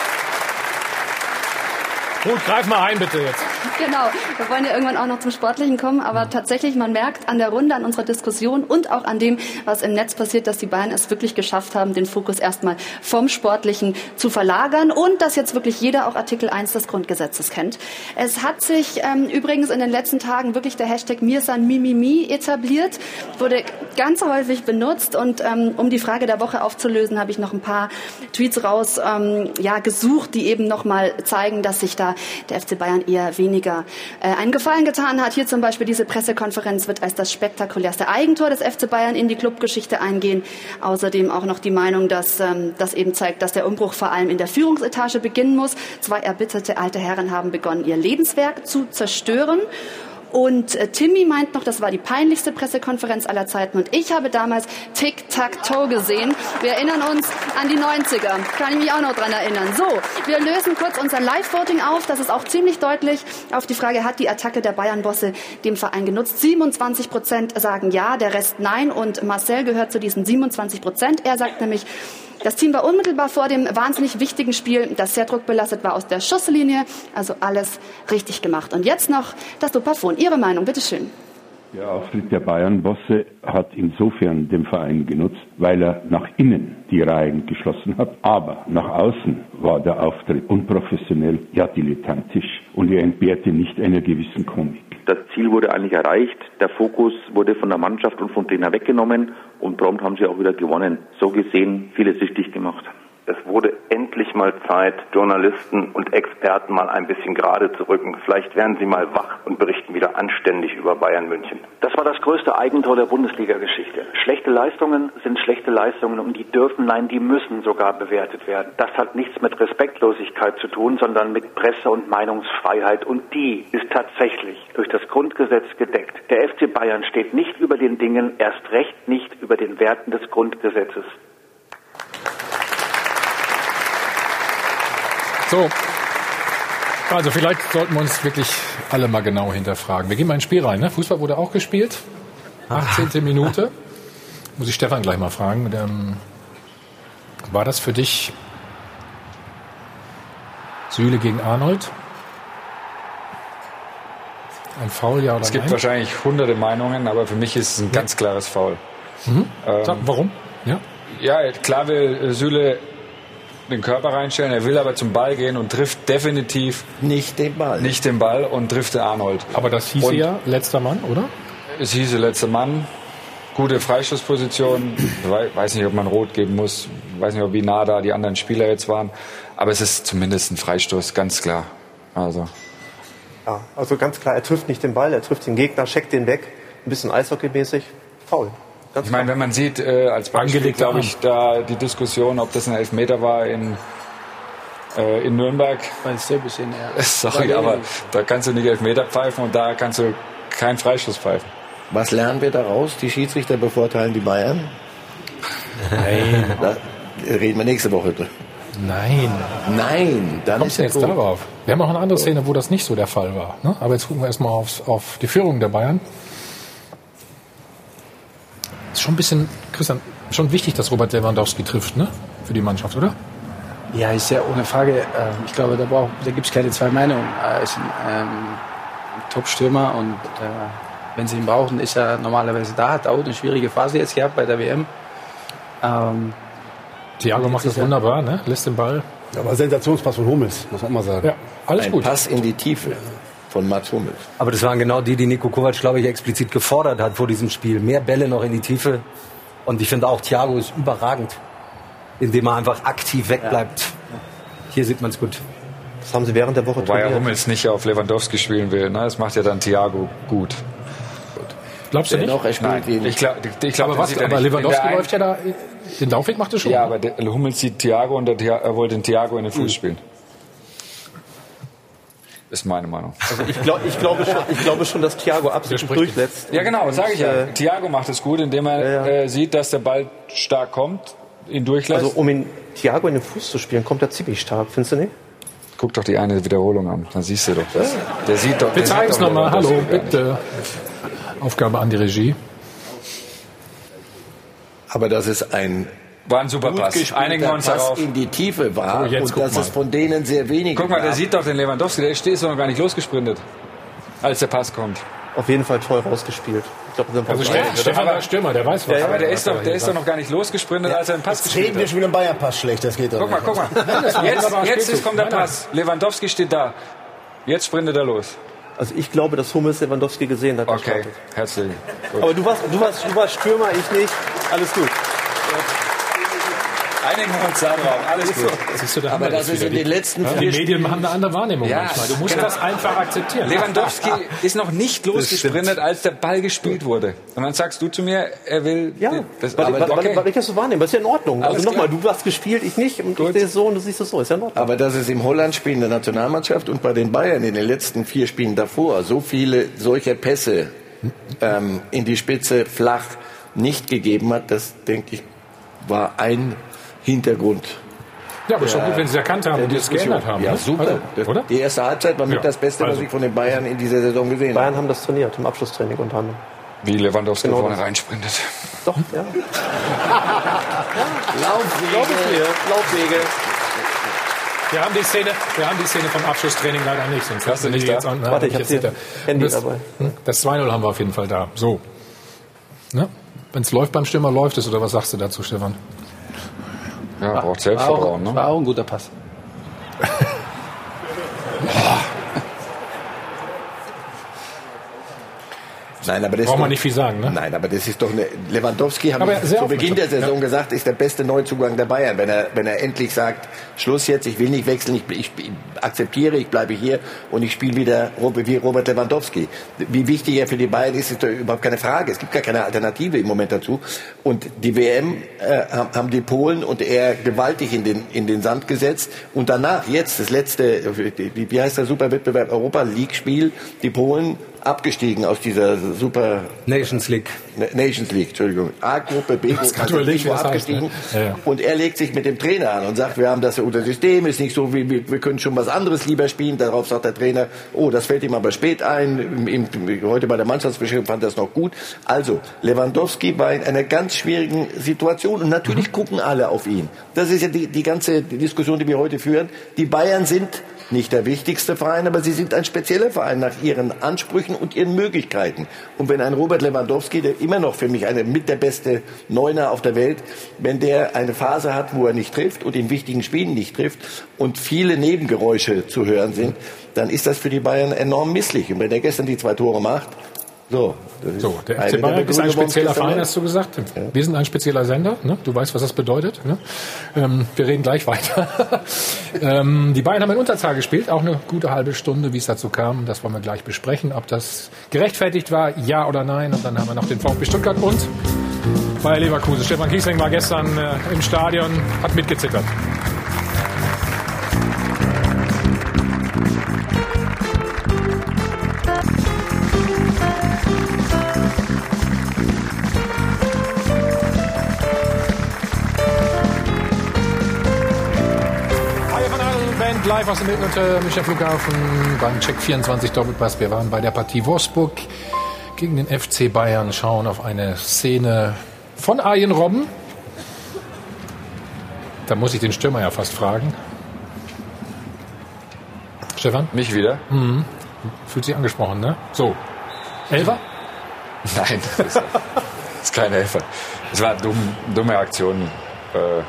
Gut, greif mal ein, bitte jetzt. Genau, wir wollen ja irgendwann auch noch zum Sportlichen kommen, aber tatsächlich, man merkt an der Runde, an unserer Diskussion und auch an dem, was im Netz passiert, dass die Bayern es wirklich geschafft haben, den Fokus erstmal vom Sportlichen zu verlagern und dass jetzt wirklich jeder auch Artikel 1 des Grundgesetzes kennt. Es hat sich ähm, übrigens in den letzten Tagen wirklich der Hashtag Mirsan Mimimi etabliert, wurde ganz häufig benutzt und ähm, um die Frage der Woche aufzulösen, habe ich noch ein paar Tweets raus ähm, ja, gesucht, die eben nochmal zeigen, dass sich da der FC Bayern eher wenig weniger äh, einen Gefallen getan hat. Hier zum Beispiel diese Pressekonferenz wird als das spektakulärste Eigentor des FC Bayern in die Clubgeschichte eingehen. Außerdem auch noch die Meinung, dass ähm, das eben zeigt, dass der Umbruch vor allem in der Führungsetage beginnen muss. Zwei erbitterte alte Herren haben begonnen, ihr Lebenswerk zu zerstören. Und äh, Timmy meint noch, das war die peinlichste Pressekonferenz aller Zeiten. Und ich habe damals Tic-Tac-Toe gesehen. Wir erinnern uns an die 90er. Kann ich mich auch noch dran erinnern. So, wir lösen kurz unser Live-Voting auf. Das ist auch ziemlich deutlich auf die Frage, hat die Attacke der Bayern-Bosse dem Verein genutzt? 27 Prozent sagen ja, der Rest nein. Und Marcel gehört zu diesen 27 Prozent. Er sagt nämlich, das Team war unmittelbar vor dem wahnsinnig wichtigen Spiel, das sehr druckbelastet war, aus der Schusslinie. Also alles richtig gemacht. Und jetzt noch das Dopafon. Ihre Meinung, bitteschön. Der Auftritt der Bayern-Bosse hat insofern dem Verein genutzt, weil er nach innen die Reihen geschlossen hat. Aber nach außen war der Auftritt unprofessionell, ja dilettantisch und er entbehrte nicht einer gewissen Komik. Das Ziel wurde eigentlich erreicht. Der Fokus wurde von der Mannschaft und vom Trainer weggenommen und prompt haben sie auch wieder gewonnen. So gesehen vieles richtig gemacht. Es wurde endlich mal Zeit, Journalisten und Experten mal ein bisschen gerade zu rücken. Vielleicht werden sie mal wach und berichten wieder anständig über Bayern München. Das war das größte Eigentor der Bundesliga-Geschichte. Schlechte Leistungen sind schlechte Leistungen und die dürfen, nein, die müssen sogar bewertet werden. Das hat nichts mit Respektlosigkeit zu tun, sondern mit Presse- und Meinungsfreiheit und die ist tatsächlich durch das Grundgesetz gedeckt. Der FC Bayern steht nicht über den Dingen, erst recht nicht über den Werten des Grundgesetzes. So. Also vielleicht sollten wir uns wirklich alle mal genau hinterfragen. Wir gehen mal ins Spiel rein. Ne? Fußball wurde auch gespielt. 18. Minute. Muss ich Stefan gleich mal fragen. Ähm, war das für dich Süle gegen Arnold? Ein Foul, ja oder Es gibt nein? wahrscheinlich hunderte Meinungen, aber für mich ist es ein ganz klares Foul. Mhm. Ähm, warum? Ja. Ja, klar will äh, Süle den Körper reinstellen, er will aber zum Ball gehen und trifft definitiv nicht den Ball. Nicht den Ball und trifft den Arnold. Aber das hieße Und ja letzter Mann, oder? Es hieße letzter Mann, gute Freistoßposition. Ich wei- weiß nicht, ob man rot geben muss. Ich weiß nicht, ob wie nah da die anderen Spieler jetzt waren. Aber es ist zumindest ein Freistoß, ganz klar. Also. Ja, also ganz klar, er trifft nicht den Ball, er trifft den Gegner, checkt den weg. Ein bisschen Eishockey-mäßig. Faul. Ganz Ich meine, wenn man sieht, äh, als Beispiel, glaube ich, da die Diskussion, ob das ein Elfmeter war in, äh, in Nürnberg. Bei Serbien, ja. Sorry, aber da kannst du nicht Elfmeter pfeifen und da kannst du keinen Freistoß pfeifen. Was lernen wir daraus? Die Schiedsrichter bevorteilen die Bayern? Nein. Da reden wir nächste Woche drüber. Nein. Nein, dann Kommst ist du ja jetzt gut. darauf? Wir haben auch eine andere Szene, wo das nicht so der Fall war. Ne? Aber jetzt gucken wir erstmal auf die Führung der Bayern. Ist schon ein bisschen, Christian, schon wichtig, dass Robert Lewandowski trifft, ne? Für die Mannschaft, oder? Ja, ist ja ohne Frage. äh, Ich glaube, da, da gibt es keine zwei Meinungen. Er ist ein ähm, Top-Stürmer und äh, wenn sie ihn brauchen, ist er normalerweise da. Hat auch eine schwierige Phase jetzt gehabt bei der WM. Ähm, Thiago macht das ja- wunderbar, ne? Lässt den Ball. Aber Sensationspass von Hummels, muss man mal sagen. Ja, alles Ein gut. Pass in die Tiefe von Mats Hummels. Aber das waren genau die, die Nico Kovac, glaube ich, explizit gefordert hat vor diesem Spiel. Mehr Bälle noch in die Tiefe. Und ich finde auch, Thiago ist überragend, indem er einfach aktiv wegbleibt. Hier sieht man es gut. Das haben sie während der Woche Wobei ja trainiert. Hummels nicht auf Lewandowski spielen will. Ne? Das macht ja dann Thiago gut. Glaubst du nicht? Er spielt Nein, ich glaube, ich glaub, aber was? ja Aber nicht- Lewandowski läuft ja da, den Laufweg macht er schon. Ja, aber der Hummels sieht Thiago und der er wollte den Thiago in den Fuß spielen. Ist meine Meinung. Also ich, glaub, ich, glaube schon, ich glaube schon, dass Thiago absolut durchsetzt. Ja, genau, sage ich ja. äh, Thiago macht es gut, indem er Äh, sieht, dass der Ball stark kommt, ihn durchlässt. Also um ihn Thiago in den Fuß zu spielen, kommt er ziemlich stark, findest du nicht? Guck doch die eine Wiederholung an, dann siehst du doch das. Der sieht doch. Wir zeigen es nochmal. Hallo, bitte. Aufgabe an die Regie. Aber dass es ein War ein super Pass. Einigen wir uns Pass darauf. in die Tiefe war So, jetzt und dass mal. es von denen sehr wenig Guck mal, der gab. sieht doch den Lewandowski, der steht doch noch gar nicht losgesprintet, als der Pass kommt. Auf jeden Fall toll rausgespielt. Ich glaube, Also vorbei. Stefan, Stefan war Stürmer, der weiß was. aber der ist, doch, der er ist doch noch gar nicht losgesprintet, als er den Pass Jetzt gespielt reden wir hat. schon wieder im Bayern-Pass schlecht, das geht doch Guck mal, guck mal. Jetzt, jetzt ist, kommt der. Pass. Lewandowski steht da. Jetzt sprintet er los. Also ich glaube, dass Hummels Lewandowski gesehen hat. Okay, gestartet. herzlich. Gut. Aber du warst, du, warst, du warst Stürmer, ich nicht. Alles gut. Einigen wir uns darauf. Alles gut. Siehst du, da Aber das ist in den letzten ja, Die Medien haben eine andere Wahrnehmung Ja, manchmal. Du musst genau. das einfach akzeptieren. Lewandowski ist noch nicht losgesprintet, als der Ball gespielt wurde. Und dann sagst du zu mir, er will. Ja, das, weil, weil, okay. weil, ich das so wahrnehme. Das ist ja in Ordnung. Alles also nochmal, du hast gespielt, ich nicht. Und ich sehe es so und du siehst es so. Ist ja in Ordnung. Aber dass es im Holland-Spiel in der Nationalmannschaft und bei den Bayern in den letzten vier Spielen davor so viele solcher Pässe ähm, in die Spitze flach nicht gegeben hat, das denke ich war ein Hintergrund. Ja, aber schon der- gut, wenn sie erkannt haben und Diskussion. geändert haben. Ja, ne? super. Also, Das- oder? Die erste Halbzeit war mit Ja, das Beste, was also. ich von den Bayern in dieser Saison gesehen habe. Bayern haben das trainiert, im Abschlusstraining unter anderem. Wie Lewandowski Genau vorne reinsprintet. Doch, ja. Laufwege. Laufwege. Wir haben die Szene, wir haben die Szene vom Abschlusstraining leider nicht. Sonst Hast du nicht da? jetzt an- Warte, ich hab hab hier jetzt Handy das, dabei. hm, Das 2-0 haben wir auf jeden Fall da. So. Ne? Wenn es läuft beim Stürmer, läuft es. Oder was sagst du dazu, Stefan? Ja, braucht War auch, Selbstvertrauen. Ne? war auch ein guter Pass. Nein, aber das Braucht ist man doch- nicht viel sagen, ne? Nein, aber das ist doch eine. Lewandowski habe Aber ich sehr zu Beginn der Saison ja. gesagt, ist der beste Neuzugang der Bayern. Wenn er, wenn er endlich sagt, Schluss jetzt, ich will nicht wechseln, ich, ich, ich akzeptiere, ich bleibe hier und ich spiele wieder wie Robert Lewandowski. Wie wichtig er für die Bayern ist, ist doch überhaupt keine Frage. Es gibt gar keine Alternative im Moment dazu. Und die WM äh, haben haben die Polen und er gewaltig in den, in den Sand gesetzt. Und danach, jetzt, das letzte, wie, wie heißt der Superwettbewerb Europa League Spiel, die Polen abgestiegen aus dieser Super Nations League. Nations League, Entschuldigung. A-Gruppe, B-Gruppe, also wie das heißt, abgestiegen. ne? Ja, ja. Und er legt sich mit dem Trainer an und sagt, wir haben das unser System, ist nicht so, wie wir, wir können schon was anderes lieber spielen. Darauf sagt der Trainer, oh, das fällt ihm aber spät ein. Im, im, heute bei der Mannschaftsbesprechung fand er das noch gut. Also, Lewandowski war in einer ganz schwierigen Situation und natürlich gucken alle auf ihn. Das ist ja die, die ganze Diskussion, die wir heute führen. Die Bayern sind nicht der wichtigste Verein, aber sie sind ein spezieller Verein nach ihren Ansprüchen und ihren Möglichkeiten. Und wenn ein Robert Lewandowski, der immer noch für mich eine mit der beste Neuner auf der Welt, wenn der eine Phase hat, wo er nicht trifft und in wichtigen Spielen nicht trifft und viele Nebengeräusche zu hören sind, dann ist das für die Bayern enorm misslich. Und wenn er gestern die zwei Tore macht, so, So, der FC Bayern ist ein spezieller Verein, hast du gesagt. Wir sind ein spezieller Sender. Ne? Du weißt, was das bedeutet. Ne? Ähm, wir reden gleich weiter. ähm, die Bayern haben in Unterzahl gespielt, auch eine gute halbe Stunde, wie es dazu kam. Das wollen wir gleich besprechen, ob das gerechtfertigt war, ja oder nein. Und dann haben wir noch den VfB Stuttgart und Bayer Leverkusen. Stefan Kiesling war gestern äh, im Stadion, hat mitgezittert. Band live aus dem Münchner Münchner Flughafen beim Check 24 Doppelpass. Wir waren bei der Partie Wolfsburg gegen den FC Bayern, schauen auf eine Szene von Arjen Robben. Da muss ich den Stürmer ja fast fragen. Stefan? Mich wieder? Mhm. Fühlt sich angesprochen, ne? So. Elfer? Nein, das ist, das ist kein Helfer. Es war dumm, dumme Aktion. Äh,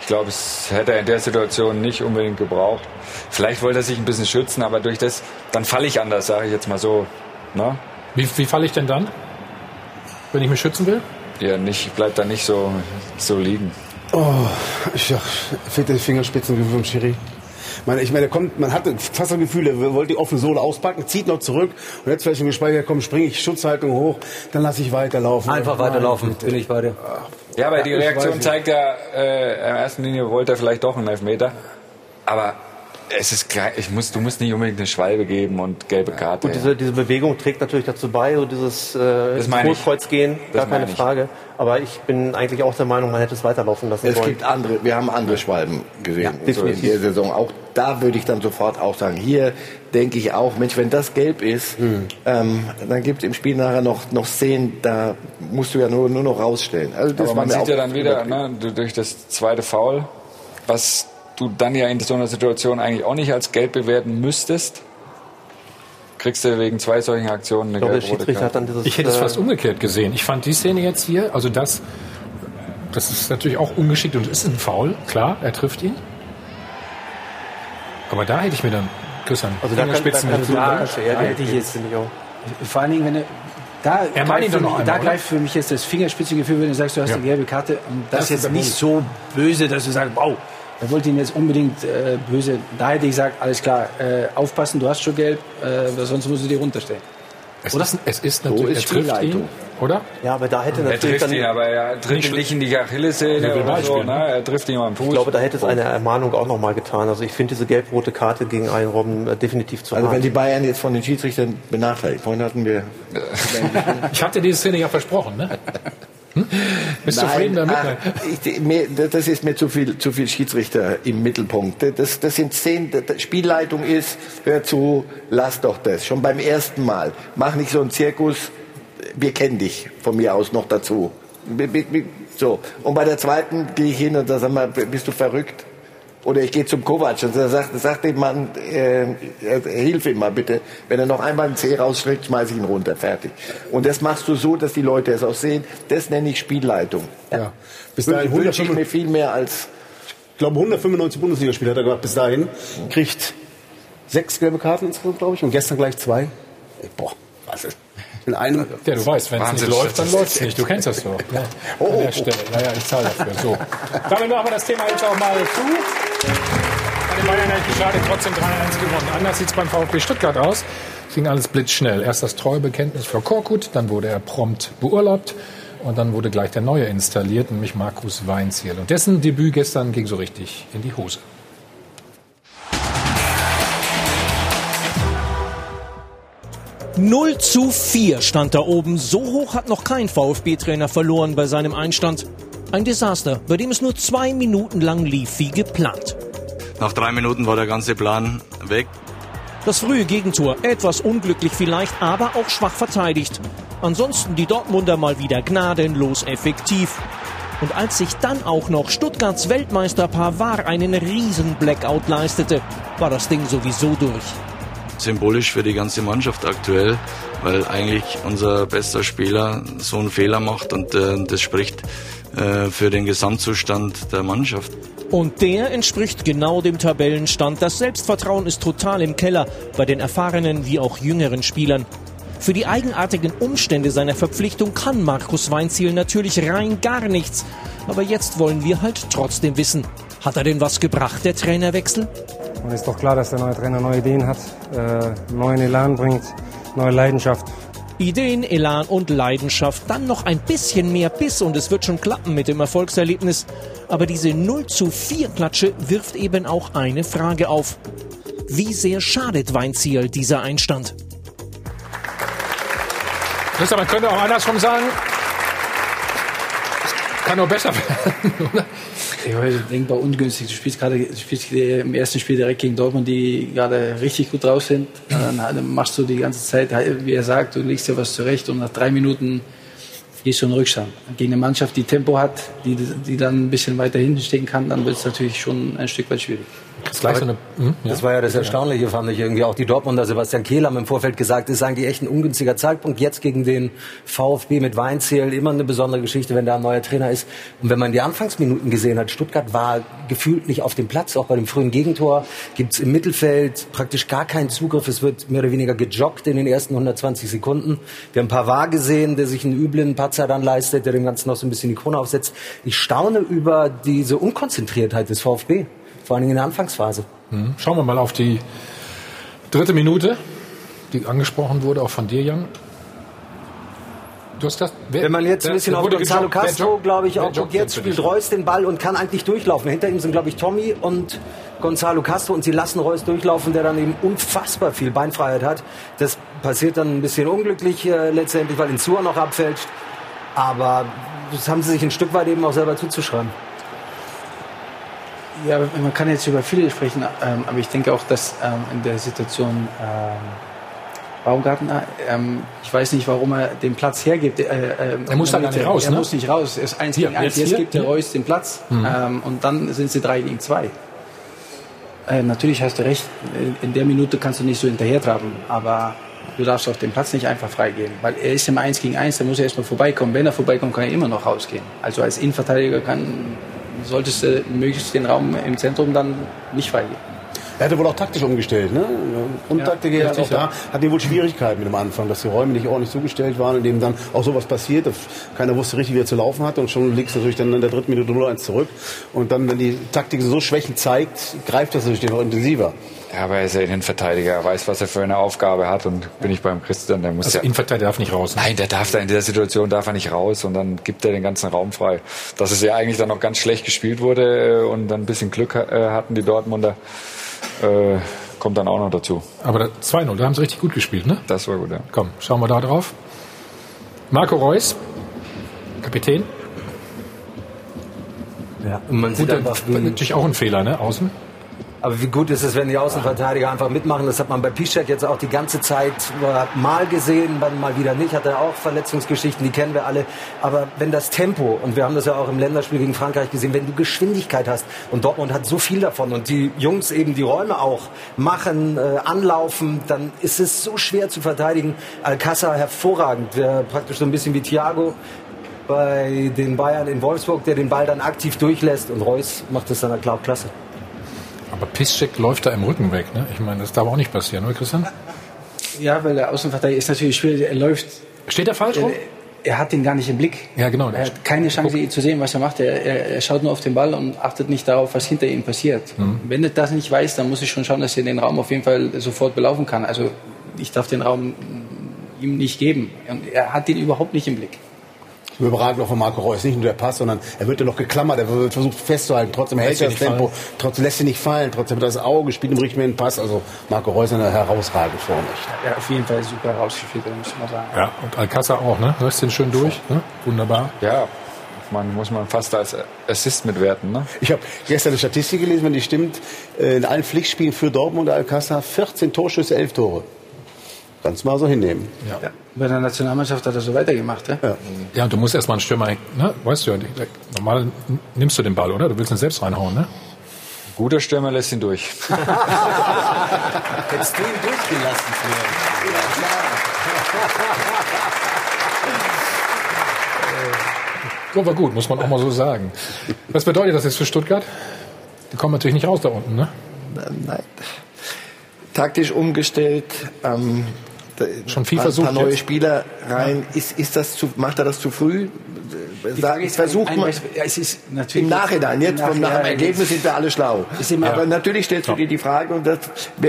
Ich glaube, es hätte er in der Situation nicht unbedingt gebraucht. Vielleicht wollte er sich ein bisschen schützen, aber durch das, dann falle ich anders, sage ich jetzt mal so. Ne? Wie, wie falle ich denn dann? Wenn ich mich schützen will? Ja, nicht, bleibt da nicht so, so liegen. Oh, ich ja, fehlt der Fingerspitzengefühl vom Schiri. Man, ich meine, kommt, man hatte fast das Gefühl, er wollte die offene Sohle auspacken, zieht noch zurück und jetzt vielleicht im Gespräch, komm, springe ich Schutzhaltung hoch, dann lasse ich weiterlaufen. Einfach weiterlaufen, bin ich bei dir. Ja, aber die Reaktion zeigt ja, äh, in erster Linie wollte er vielleicht doch einen Elfmeter. Aber es ist klar, ich muss, du musst nicht unbedingt eine Schwalbe geben und gelbe Karte. Gut, diese, diese Bewegung trägt natürlich dazu bei, so dieses äh. Großkreuz gehen, gar keine. Frage. Aber ich bin eigentlich auch der Meinung, man hätte es weiterlaufen lassen Es sollen. gibt andere, wir haben andere Schwalben gesehen Ja, so in der Saison. Auch da würde ich dann sofort auch sagen, hier denke ich auch, Mensch, wenn das gelb ist, Hm. ähm, dann gibt es im Spiel nachher noch, noch Szenen, da musst du ja nur, nur noch rausstellen. Also das Aber man sieht ja dann wieder ne, du- durch das zweite Foul, was du dann ja in so einer Situation eigentlich auch nicht als gelb bewerten müsstest, kriegst du wegen zwei solchen Aktionen eine Ich glaube, der gelbe rote Schiedsrichter hat Karte. dann dieses... Ich hätte es äh, fast umgekehrt gesehen. Ich fand die Szene jetzt hier, also das, das ist natürlich auch ungeschickt und es ist ein Foul, klar, er trifft ihn. Aber da hätte ich mir dann, Christian, Also da kann, da kann mit- so Ja, da geben, hätte ich jetzt- finde ich auch. Vor allen Dingen, wenn er, Da, Er greift doch für, noch mich, einmal, da greift für mich jetzt das Fingerspitzengefühl, wenn du sagst, du hast Ja. eine gelbe Karte. Und das, Das ist jetzt nicht so böse, dass du sagst, wow, er wollte ihn jetzt unbedingt äh, böse. Da hätte ich gesagt, alles klar, äh, aufpassen, du hast schon gelb, äh, weil sonst musst du dir runterstellen. Es Oder? ist, es ist So natürlich, ist er trifft Spielleitung. ihn, oder? Ja, aber da hätte Er natürlich trifft dann ihn, aber er trifft nicht in die Er Achillessehne oder so. spielen, Ne? Er trifft ihn am Fuß. Ich glaube, da hätte es eine Ermahnung auch noch mal getan. Also ich finde diese gelb-rote Karte gegen einen Robben äh, definitiv zu Also hart. wenn die Bayern jetzt von den Schiedsrichtern benachteiligt, vorhin hatten wir... Ich hatte diese Szene ja versprochen, ne? Hm? Bist du zufrieden damit? ach, ich, mir, das ist mir zu viel, zu viel Schiedsrichter im Mittelpunkt. Das, das sind zehn, das Spielleitung ist, hör zu, lass doch das. Schon beim ersten Mal. Mach nicht so einen Zirkus. Wir kennen dich von mir aus noch dazu. So. Und bei der zweiten gehe ich hin und sage, sag mal, bist du verrückt? Oder ich gehe zum Kovac und sage sag dem Mann, äh, äh, hilf ihm mal bitte. Wenn er noch einmal einen Zeh rausschlägt, schmeiße ich ihn runter. Fertig. Und das machst du so, dass die Leute es auch sehen. Das nenne ich Spielleitung. Ja. Bis dahin wünsche ich 105 mir viel mehr als... Ich glaube, 195 Bundesligaspiele hat er gemacht bis dahin. Kriegt sechs gelbe Karten insgesamt, glaube ich, und gestern gleich zwei. Boah, was ist? In einem. Ja, du weißt, wenn es nicht läuft, dann läuft es nicht. Du kennst das so. Ja, an der Stelle. Ja, ja, ich zahle dafür. So. Damit machen wir das Thema jetzt auch mal zu. Bei den Bayern hat geschadet, trotzdem 3-1 gewonnen. Anders sieht es beim VfB Stuttgart aus. Es ging alles blitzschnell. Erst das Treuebekenntnis für Korkut, dann wurde er prompt beurlaubt und dann wurde gleich der Neue installiert, nämlich Markus Weinziel. Und dessen Debüt gestern ging so richtig in die Hose. Null zu 4 stand da oben. So hoch hat noch kein VfB-Trainer verloren bei seinem Einstand. Ein Desaster, bei dem es nur zwei Minuten lang lief wie geplant. Nach drei Minuten war der ganze Plan weg. Das frühe Gegentor, etwas unglücklich vielleicht, aber auch schwach verteidigt. Ansonsten die Dortmunder mal wieder gnadenlos effektiv. Und als sich dann auch noch Stuttgarts Weltmeister Pavard einen riesen Blackout leistete, war das Ding sowieso durch. Symbolisch für die ganze Mannschaft aktuell, weil eigentlich unser bester Spieler so einen Fehler macht und äh, das spricht äh, für den Gesamtzustand der Mannschaft. Und der entspricht genau dem Tabellenstand. Das Selbstvertrauen ist total im Keller bei den erfahrenen wie auch jüngeren Spielern. Für die eigenartigen Umstände seiner Verpflichtung kann Markus Weinziel natürlich rein gar nichts. Aber jetzt wollen wir halt trotzdem wissen, hat er denn was gebracht, der Trainerwechsel? Und ist doch klar, dass der neue Trainer neue Ideen hat, äh, neuen Elan bringt, neue Leidenschaft. Ideen, Elan und Leidenschaft, dann noch ein bisschen mehr Biss und es wird schon klappen mit dem Erfolgserlebnis. Aber diese 0 zu 4 Klatsche wirft eben auch eine Frage auf. Wie sehr schadet Weinziel dieser Einstand? Christian, man könnte auch andersrum sagen, es kann nur besser werden, oder? Ich weiß, denkbar ungünstig. Du spielst gerade spielst im ersten Spiel direkt gegen Dortmund, die gerade richtig gut drauf sind. Dann machst du die ganze Zeit, wie er sagt, du legst dir was zurecht und nach drei Minuten gehst du in Rückstand. Gegen eine Mannschaft, die Tempo hat, die, die dann ein bisschen weiter hinten stehen kann, dann wird es natürlich schon ein Stück weit schwierig. Das, gleich so eine, hm, ja. Das war ja das Erstaunliche, fand ich irgendwie. Auch die Dortmunder, Sebastian Kehl haben im Vorfeld gesagt, es ist eigentlich echt ein ungünstiger Zeitpunkt. Jetzt gegen den VfB mit Weinziel, immer eine besondere Geschichte, wenn da ein neuer Trainer ist. Und wenn man die Anfangsminuten gesehen hat, Stuttgart war gefühlt nicht auf dem Platz. Auch bei dem frühen Gegentor gibt's im Mittelfeld praktisch gar keinen Zugriff. Es wird mehr oder weniger gejoggt in den ersten 120 Sekunden. Wir haben Pavard gesehen, der sich einen üblen Patzer dann leistet, der dem Ganzen noch so ein bisschen die Krone aufsetzt. Ich staune über diese Unkonzentriertheit des VfB. Vor Dingen in der Anfangsphase. Hm. Schauen wir mal auf die dritte Minute, die angesprochen wurde, auch von dir, Jan. Du hast das, wer, Wenn man jetzt ein bisschen auf Gonzalo gejoggt? Castro, glaube ich, auch guckt, jetzt spielt? Reus den Ball und kann eigentlich durchlaufen. Hinter ihm sind, glaube ich, Tommy und Gonzalo Castro und sie lassen Reus durchlaufen, der dann eben unfassbar viel Beinfreiheit hat. Das passiert dann ein bisschen unglücklich äh, letztendlich, weil Insua noch abfälscht. Aber das haben sie sich ein Stück weit eben auch selber zuzuschreiben. Ja, man kann jetzt über viele sprechen, ähm, aber ich denke auch, dass ähm, in der Situation ähm, Baumgartner, ähm, ich weiß nicht, warum er den Platz hergibt. Äh, äh, Er muss da gar nicht raus, Er ne? muss nicht raus. Er ist eins Hier, gegen eins. jetzt Jetzt, gibt der? Reus den Platz Mhm. und dann sind sie drei gegen zwei. Äh, natürlich hast du recht, in- der Minute kannst du nicht so hinterher traben, aber du darfst auch den Platz nicht einfach freigeben, weil er ist im eins gegen eins, da muss er erstmal vorbeikommen. Wenn er vorbeikommt, kann er immer noch rausgehen. Also als Innenverteidiger kann, solltest du möglichst den Raum im Zentrum dann nicht freigeben. Er hatte wohl auch taktisch umgestellt, ne? Und Ja, er hat auch da, hat wohl Schwierigkeiten mit dem Anfang, dass die Räume nicht ordentlich zugestellt waren, in dem dann auch sowas passiert. dass Keiner wusste richtig, wie er zu laufen hatte und schon liegst du natürlich dann in der dritten Minute 0-1 zurück. Und dann, wenn die Taktik so Schwächen zeigt, greift das natürlich noch intensiver. Ja, aber er ist ja Innenverteidiger, er weiß, was er für eine Aufgabe hat und bin ich beim Christian, der muss Also ja... Innenverteidiger darf nicht raus. Ne? Nein, der darf da in der Situation darf er nicht raus und dann gibt er den ganzen Raum frei. Dass es ja eigentlich dann noch ganz schlecht gespielt wurde äh, und dann ein bisschen Glück äh, hatten die Dortmunder, äh, kommt dann auch noch dazu. Aber da- 2-0, da haben sie richtig gut gespielt, ne? Das war gut, ja. Komm, schauen wir da drauf. Marco Reus, Kapitän. Ja, und man sieht Gut, einfach, wie, natürlich auch ein Fehler, ne? Außen. Aber wie gut ist es, wenn die Außenverteidiger einfach mitmachen? Das hat man bei Piszczek jetzt auch die ganze Zeit äh, mal gesehen, dann mal wieder nicht. Hat er auch Verletzungsgeschichten, die kennen wir alle. Aber wenn das Tempo, und wir haben das ja auch im Länderspiel gegen Frankreich gesehen, wenn du Geschwindigkeit hast, und Dortmund hat so viel davon, und die Jungs eben die Räume auch machen, äh, anlaufen, dann ist es so schwer zu verteidigen. Alcázar hervorragend, der praktisch so ein bisschen wie Thiago bei den Bayern in Wolfsburg, der den Ball dann aktiv durchlässt. Und Reus macht das dann klar klasse. Aber Piszczek läuft da im Rücken weg, ne? Ich meine, das darf auch nicht passieren, oder Christian? Ja, weil der Außenverteidiger ist natürlich schwierig. Er läuft. Steht er falsch rum? Er hat den gar nicht im Blick. Ja, genau. Er hat keine Chance, ihn zu sehen, was er macht. Er, er, er schaut nur auf den Ball und achtet nicht darauf, was hinter ihm passiert. Mhm. Wenn er das nicht weiß, dann muss ich schon schauen, dass er den Raum auf jeden Fall sofort belaufen kann. Also ich darf den Raum ihm nicht geben. Und er hat den überhaupt nicht im Blick. Überragend auch von Marco Reus. Nicht nur der Pass, sondern er wird ja noch geklammert, er wird versucht festzuhalten. Trotzdem hält Lässt er das nicht Tempo, fallen. trotzdem lässt ihn nicht fallen, trotzdem hat er das Auge, spielt im richtigen Pass. Also Marco Reus eine herausragend vorne. Er hat auf jeden Fall super rausgespielt, muss man sagen. Ja, und Alcázar auch, ne? Lässt den schön durch, ne? Wunderbar. Ja, man muss man fast als Assist mitwerten, ne? Ich habe gestern eine Statistik gelesen, wenn die stimmt, äh, in allen Pflichtspielen für Dortmund und Alcázar 14 Torschüsse, 11 Tore. Kannst mal so hinnehmen. Ja. Bei der Nationalmannschaft hat er so weitergemacht. Ja? Ja. Ja, und du musst erstmal einen Stürmer, ne? Weißt du ja, normal nimmst du den Ball, oder? Du willst ihn selbst reinhauen, ne? Guter Stürmer lässt ihn durch. Hättest du ihn durchgelassen, So war gut, muss man auch mal so sagen. Was bedeutet das jetzt für Stuttgart? Die kommen natürlich nicht raus da unten, ne? Nein. Taktisch umgestellt. Ähm, Schon viel ein versucht paar neue jetzt. Spieler rein. Ist, ist das zu, macht er das zu früh? Ein- man ein- ja, es ist natürlich im Nachhinein. Jetzt vom nach dem Ergebnis sind wir alle schlau. Aber natürlich stellst du dir die Frage, und das,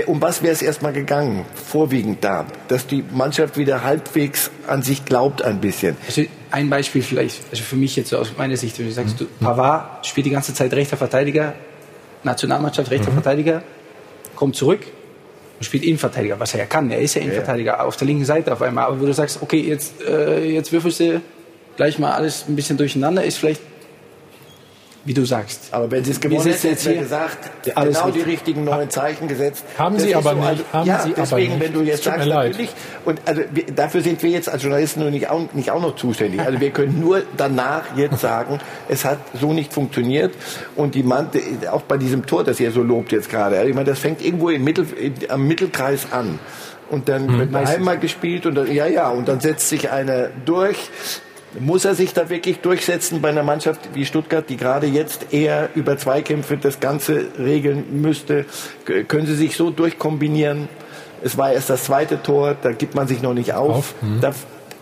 um was wäre es erstmal gegangen? Vorwiegend da, dass die Mannschaft wieder halbwegs an sich glaubt ein bisschen. Also ein Beispiel vielleicht, also für mich jetzt so aus meiner Sicht, wenn du sagst, du, Pavard spielt die ganze Zeit rechter Verteidiger, Nationalmannschaft rechter Verteidiger, kommt zurück und spielt Innenverteidiger, was er ja kann. Er ist ja Innenverteidiger auf der linken Seite auf einmal. Aber wo du sagst, okay, jetzt, äh, jetzt würfelst du gleich mal alles ein bisschen durcheinander, ist vielleicht, wie du sagst. Aber wenn sie es gewonnen hätten, jetzt hier, gesagt, genau die richtig. richtigen neuen Zeichen gesetzt. Haben sie aber nicht, Also, ja, sie deswegen, wenn du jetzt sagst, natürlich, und also wir, dafür sind wir jetzt als Journalisten nicht auch, nicht auch noch zuständig. Also wir können nur danach jetzt sagen, es hat so nicht funktioniert. Und die Mann, auch bei diesem Tor, das ihr so lobt jetzt gerade, also ich meine, das fängt irgendwo im Mittel, am Mittelkreis an. Und dann Hm. wird man einmal gespielt und dann, ja, ja, und dann setzt sich einer durch. Muss er sich da wirklich durchsetzen bei einer Mannschaft wie Stuttgart, die gerade jetzt eher über Zweikämpfe das Ganze regeln müsste? K- Können sie sich so durchkombinieren? Es war erst das zweite Tor, da gibt man sich noch nicht auf. Auf, mhm. Da,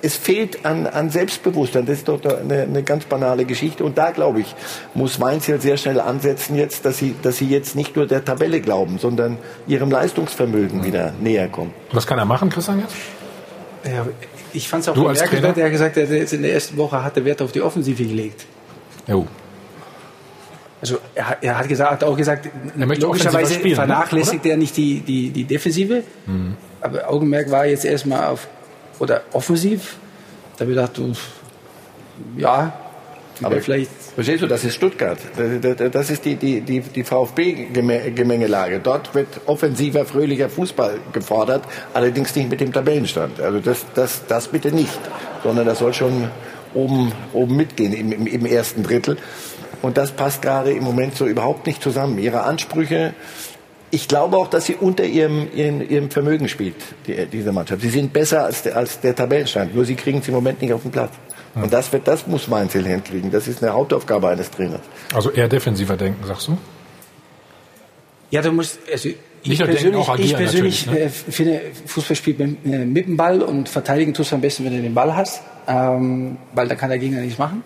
es fehlt an, an Selbstbewusstsein. Das ist doch eine, eine ganz banale Geschichte. Und da, glaube ich, muss Weinziel sehr schnell ansetzen jetzt, dass sie, dass sie jetzt nicht nur der Tabelle glauben, sondern ihrem Leistungsvermögen wieder näher kommen. Was kann er machen, Christian, jetzt? Ja, ich fand es auch Du bemerkenswert, er hat gesagt, er hat jetzt in der ersten Woche hatte Wert auf die Offensive gelegt. Jo. Also er, hat- er hat gesagt, hat auch gesagt, logischerweise spielen, ne? vernachlässigt er nicht die, die, die Defensive, Mhm. aber Augenmerk war jetzt erstmal auf oder offensiv. Da habe ich gedacht, ja, Aber vielleicht Verstehst du, das ist Stuttgart. Das- ist die, die, die, die VfB-Gemengelage. Dort wird offensiver, fröhlicher Fußball gefordert, allerdings nicht mit dem Tabellenstand. Also das, das, das bitte nicht, sondern das soll schon oben, oben mitgehen im, im, im ersten Drittel. Und das passt gerade im Moment so überhaupt nicht zusammen. Ihre Ansprüche, ich glaube auch, dass sie unter ihrem, ihrem, ihrem Vermögen spielt, die, diese Mannschaft. Sie sind besser als der, als der Tabellenstand, nur sie kriegen es im Moment nicht auf den Platz. Und das, wird, das muss Weinzel hinkriegen. Das ist eine Hauptaufgabe eines Trainers. Also eher defensiver denken, sagst du? Ja, du musst, also ich Nicht denken, persönlich, auch agieren ich persönlich natürlich, äh, finde, Fußball spielt mit, äh, mit dem Ball und verteidigen tust du am besten, wenn du den Ball hast, ähm, weil da kann der Gegner nichts machen.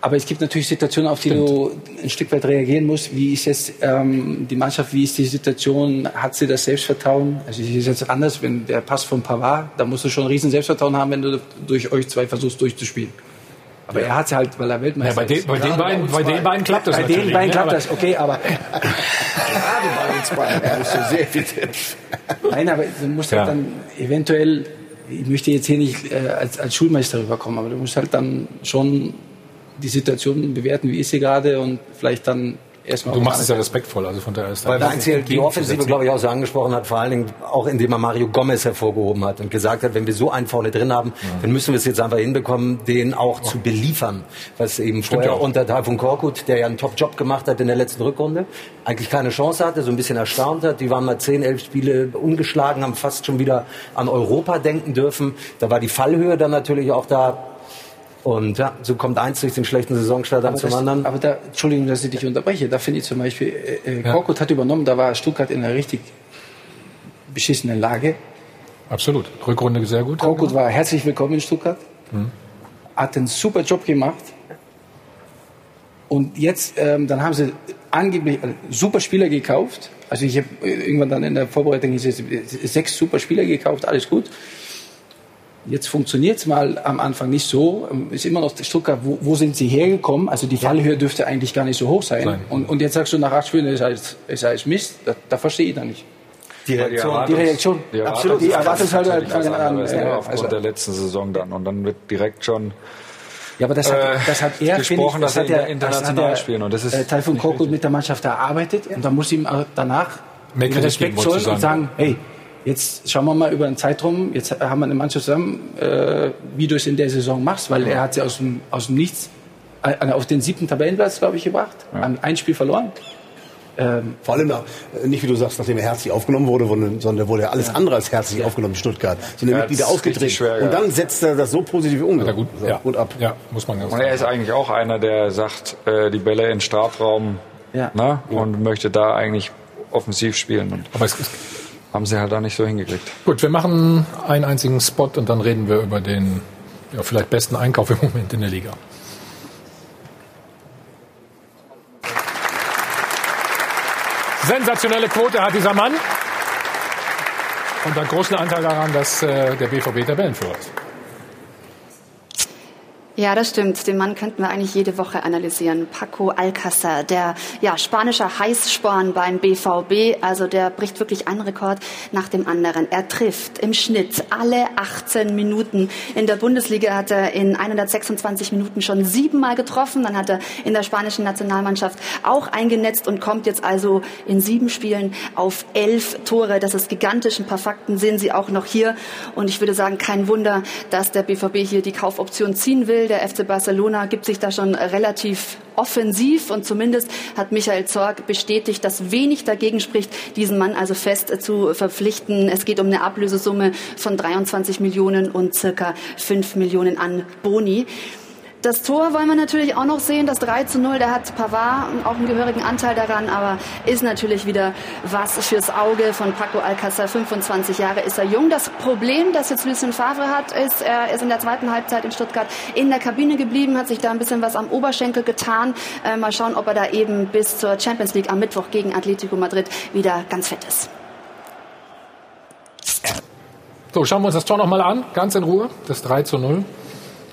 Aber es gibt natürlich Situationen, auf die du ein Stück weit reagieren musst. Wie ist jetzt ähm, die Mannschaft, wie ist die Situation, hat sie das Selbstvertrauen? Also es ist jetzt anders, wenn der Pass von Pavard, da musst du schon ein riesen Selbstvertrauen haben, wenn du durch euch zwei versuchst durchzuspielen. Aber er hat es halt, weil er Weltmeister Ja, bei den- ist. bei den beiden- bei den beiden. klappt das Bei natürlich, den beiden ne? klappt das, okay, aber Gerade bei uns beiden. Er ist so sehr evident. Nein, aber du musst Ja. halt dann eventuell, ich möchte jetzt hier nicht äh, als, als Schulmeister rüberkommen, aber du musst halt dann schon die Situation bewerten, wie ist sie gerade und vielleicht dann erstmal. Du machst es ja respektvoll, also von daher ist Weil Weinziel die Offensive, glaube ich, auch so angesprochen hat, vor allen Dingen auch indem er Mario Gomez hervorgehoben hat und gesagt hat, wenn wir so einen vorne drin haben, dann müssen wir es jetzt einfach hinbekommen, den auch zu beliefern. Was eben Stimmt vorher ja auch. unter Taifun Korkut, der ja einen Top-Job gemacht hat in der letzten Rückrunde, eigentlich keine Chance hatte, so ein bisschen erstaunt hat. Die waren mal 10, 11 Spiele ungeschlagen, haben fast schon wieder an Europa denken dürfen. Da war die Fallhöhe dann natürlich auch da. Und ja, so kommt eins durch den schlechten Saisonstart dann zum das, anderen. aber da, Entschuldigung, dass ich dich unterbreche, da finde ich zum Beispiel, äh, äh, Korkut hat übernommen, da war Stuttgart in einer richtig beschissenen Lage. Absolut. Rückrunde sehr gut. Korkut war herzlich willkommen in Stuttgart, Mhm. hat einen super Job gemacht. Und jetzt, ähm, dann haben sie angeblich äh, super Spieler gekauft. Also ich habe äh, irgendwann dann in der Vorbereitung es, äh, sechs super Spieler gekauft, alles gut. Jetzt funktioniert es mal am Anfang nicht so. Ähm, Ist immer noch Stuttgart, wo, wo sind sie hergekommen? Also die Fallhöhe dürfte eigentlich gar nicht so hoch sein. Sein. Und, und jetzt sagst du nach acht Spielen, ist alles, ist alles Mist. Da, da verstehe ich dann nicht. Die Reaktion- die Reaktion. Die Absolut. Die Erwartungshaltung Erwartungshaltung an- an- an, äh, aufgrund also- der letzten Saison dann. Und dann wird direkt schon Ja, aber das hat, äh, das hat er, gesprochen, ich, das dass hat er er, international er, spielen. Und das ist äh, Taifun nicht Korkut mit der Mannschaft erarbeitet und da muss ihm danach Respekt zollen und sagen, hey, jetzt schauen wir mal über einen Zeitraum, jetzt haben wir eine Mannschaft zusammen, äh, wie du es in der Saison machst, weil er hat sie aus dem, aus dem Nichts äh, auf den siebten Tabellenplatz, glaube ich, gebracht, haben ein Spiel verloren. Ähm, Vor allem nach, äh, nicht, wie du sagst, nachdem er herzlich aufgenommen wurde, sondern wurde er alles andere als herzlich aufgenommen in Stuttgart. Sind die Ja, ausgedreht. richtig schwer, Und ja. dann setzt er das so positiv um. Ja, gut, ja. Gut ab. Ja, muss man ganz Und er ist eigentlich auch einer, der sagt, äh, die Bälle in den Strafraum Ja. ne? und möchte da eigentlich offensiv spielen. Und Aber es ist haben sie halt da nicht so hingekriegt. Gut, wir machen einen einzigen Spot und dann reden wir über den ja, vielleicht besten Einkauf im Moment in der Liga. Sensationelle Quote hat dieser Mann. Und einen großen Anteil daran, dass äh, der BVB Tabellenführer ist. Ja, das stimmt. Den Mann könnten wir eigentlich jede Woche analysieren. Paco Alcácer, der ja, spanische Heißsporn beim BVB. Also der bricht wirklich einen Rekord nach dem anderen. Er trifft im Schnitt alle 18 Minuten. In der Bundesliga hat er in 126 Minuten schon siebenmal getroffen. Dann hat er in der spanischen Nationalmannschaft auch eingenetzt und kommt jetzt also in sieben Spielen auf elf Tore. Das ist gigantisch. Ein paar Fakten sehen Sie auch noch hier. Und ich würde sagen, kein Wunder, dass der BVB hier die Kaufoption ziehen will. Der FC Barcelona gibt sich da schon relativ offensiv und zumindest hat Michael Zorg bestätigt, dass wenig dagegen spricht, diesen Mann also fest zu verpflichten. Es geht um eine Ablösesumme von 23 Millionen und circa 5 Millionen an Boni. Das Tor wollen wir natürlich auch noch sehen, das 3 zu 0, da hat Pavard auch einen gehörigen Anteil daran, aber ist natürlich wieder was fürs Auge von Paco Alcácer. 25 Jahre ist er jung. Das Problem, das jetzt Lucien Favre hat, ist, er ist in der zweiten Halbzeit in Stuttgart in der Kabine geblieben, hat sich da ein bisschen was am Oberschenkel getan. Äh, mal schauen, ob er da eben bis zur Champions League am Mittwoch gegen Atletico Madrid wieder ganz fett ist. So, schauen wir uns das Tor nochmal an, ganz in Ruhe. Das 3 zu 0.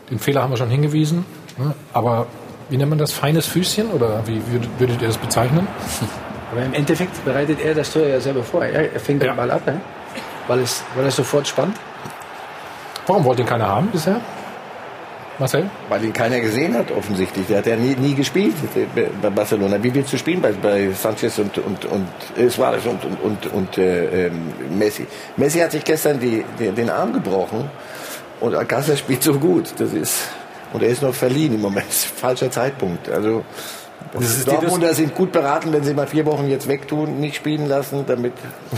Den Fehler haben wir schon hingewiesen. ne? Aber wie nennt man das? Feines Füßchen? Oder wie würdet, würdet ihr das bezeichnen? Aber im Endeffekt bereitet er das Tor ja selber vor. Er, er fängt den Ball ab, ne? weil, es, weil es sofort spannt. Warum wollte ihn keiner haben bisher? Marcel? Weil ihn keiner gesehen hat, offensichtlich. Der hat ja nie, nie gespielt bei Barcelona. Wie willst du spielen bei, bei Sanchez und, und, und äh, Suarez und, und, und, und äh, ähm, Messi? Messi hat sich gestern die, die, den Arm gebrochen und Alcázar spielt so gut. Das ist, und er ist noch verliehen im Moment. Falscher Zeitpunkt. Also, Das ist die Dortmunder sind gut beraten, wenn sie mal vier Wochen jetzt wegtun, nicht spielen lassen, damit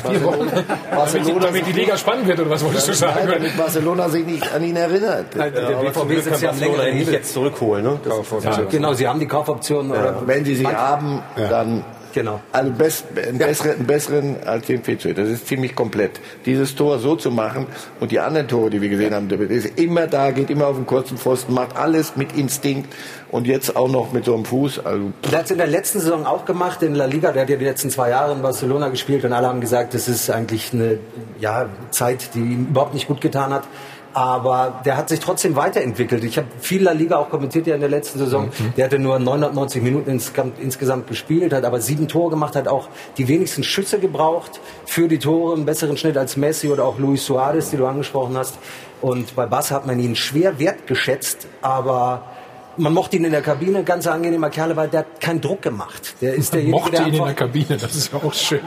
Vier Wochen? damit, die, damit die Liga spannend wird, oder was wolltest du sagen? Nein, damit Barcelona sich nicht an ihn erinnert. Nein, der BVB sitzt ja am längeren nicht Hebel. jetzt zurückholen. Ne? Das Ja, genau, sie haben die Kaufoption. Ja, Oder wenn sie sie haben, dann Genau. Also best, einen, besseren, einen besseren als den Fitze. Das ist ziemlich komplett. Dieses Tor so zu machen und die anderen Tore, die wir gesehen haben, der ist immer da, geht immer auf den kurzen Pfosten, macht alles mit Instinkt und jetzt auch noch mit so einem Fuß. Also Der hat es in der letzten Saison auch gemacht in La Liga. Der hat ja die letzten zwei Jahre in Barcelona gespielt und alle haben gesagt, das ist eigentlich eine ja, Zeit, die ihm überhaupt nicht gut getan hat. Aber der hat sich trotzdem weiterentwickelt. Ich habe viel La Liga auch kommentiert ja in der letzten Saison. Mhm. Der hatte nur 990 Minuten insgesamt, insgesamt gespielt, hat aber sieben Tore gemacht, hat auch die wenigsten Schüsse gebraucht für die Tore, einen besseren Schnitt als Messi oder auch Luis Suarez, die du angesprochen hast. Und bei Bass hat man ihn schwer wertgeschätzt, aber man mochte ihn in der Kabine, ganz angenehmer Kerl, weil der hat keinen Druck gemacht. Der ist Man derjenige, mochte der ihn in der Kabine, das ist ja auch schön.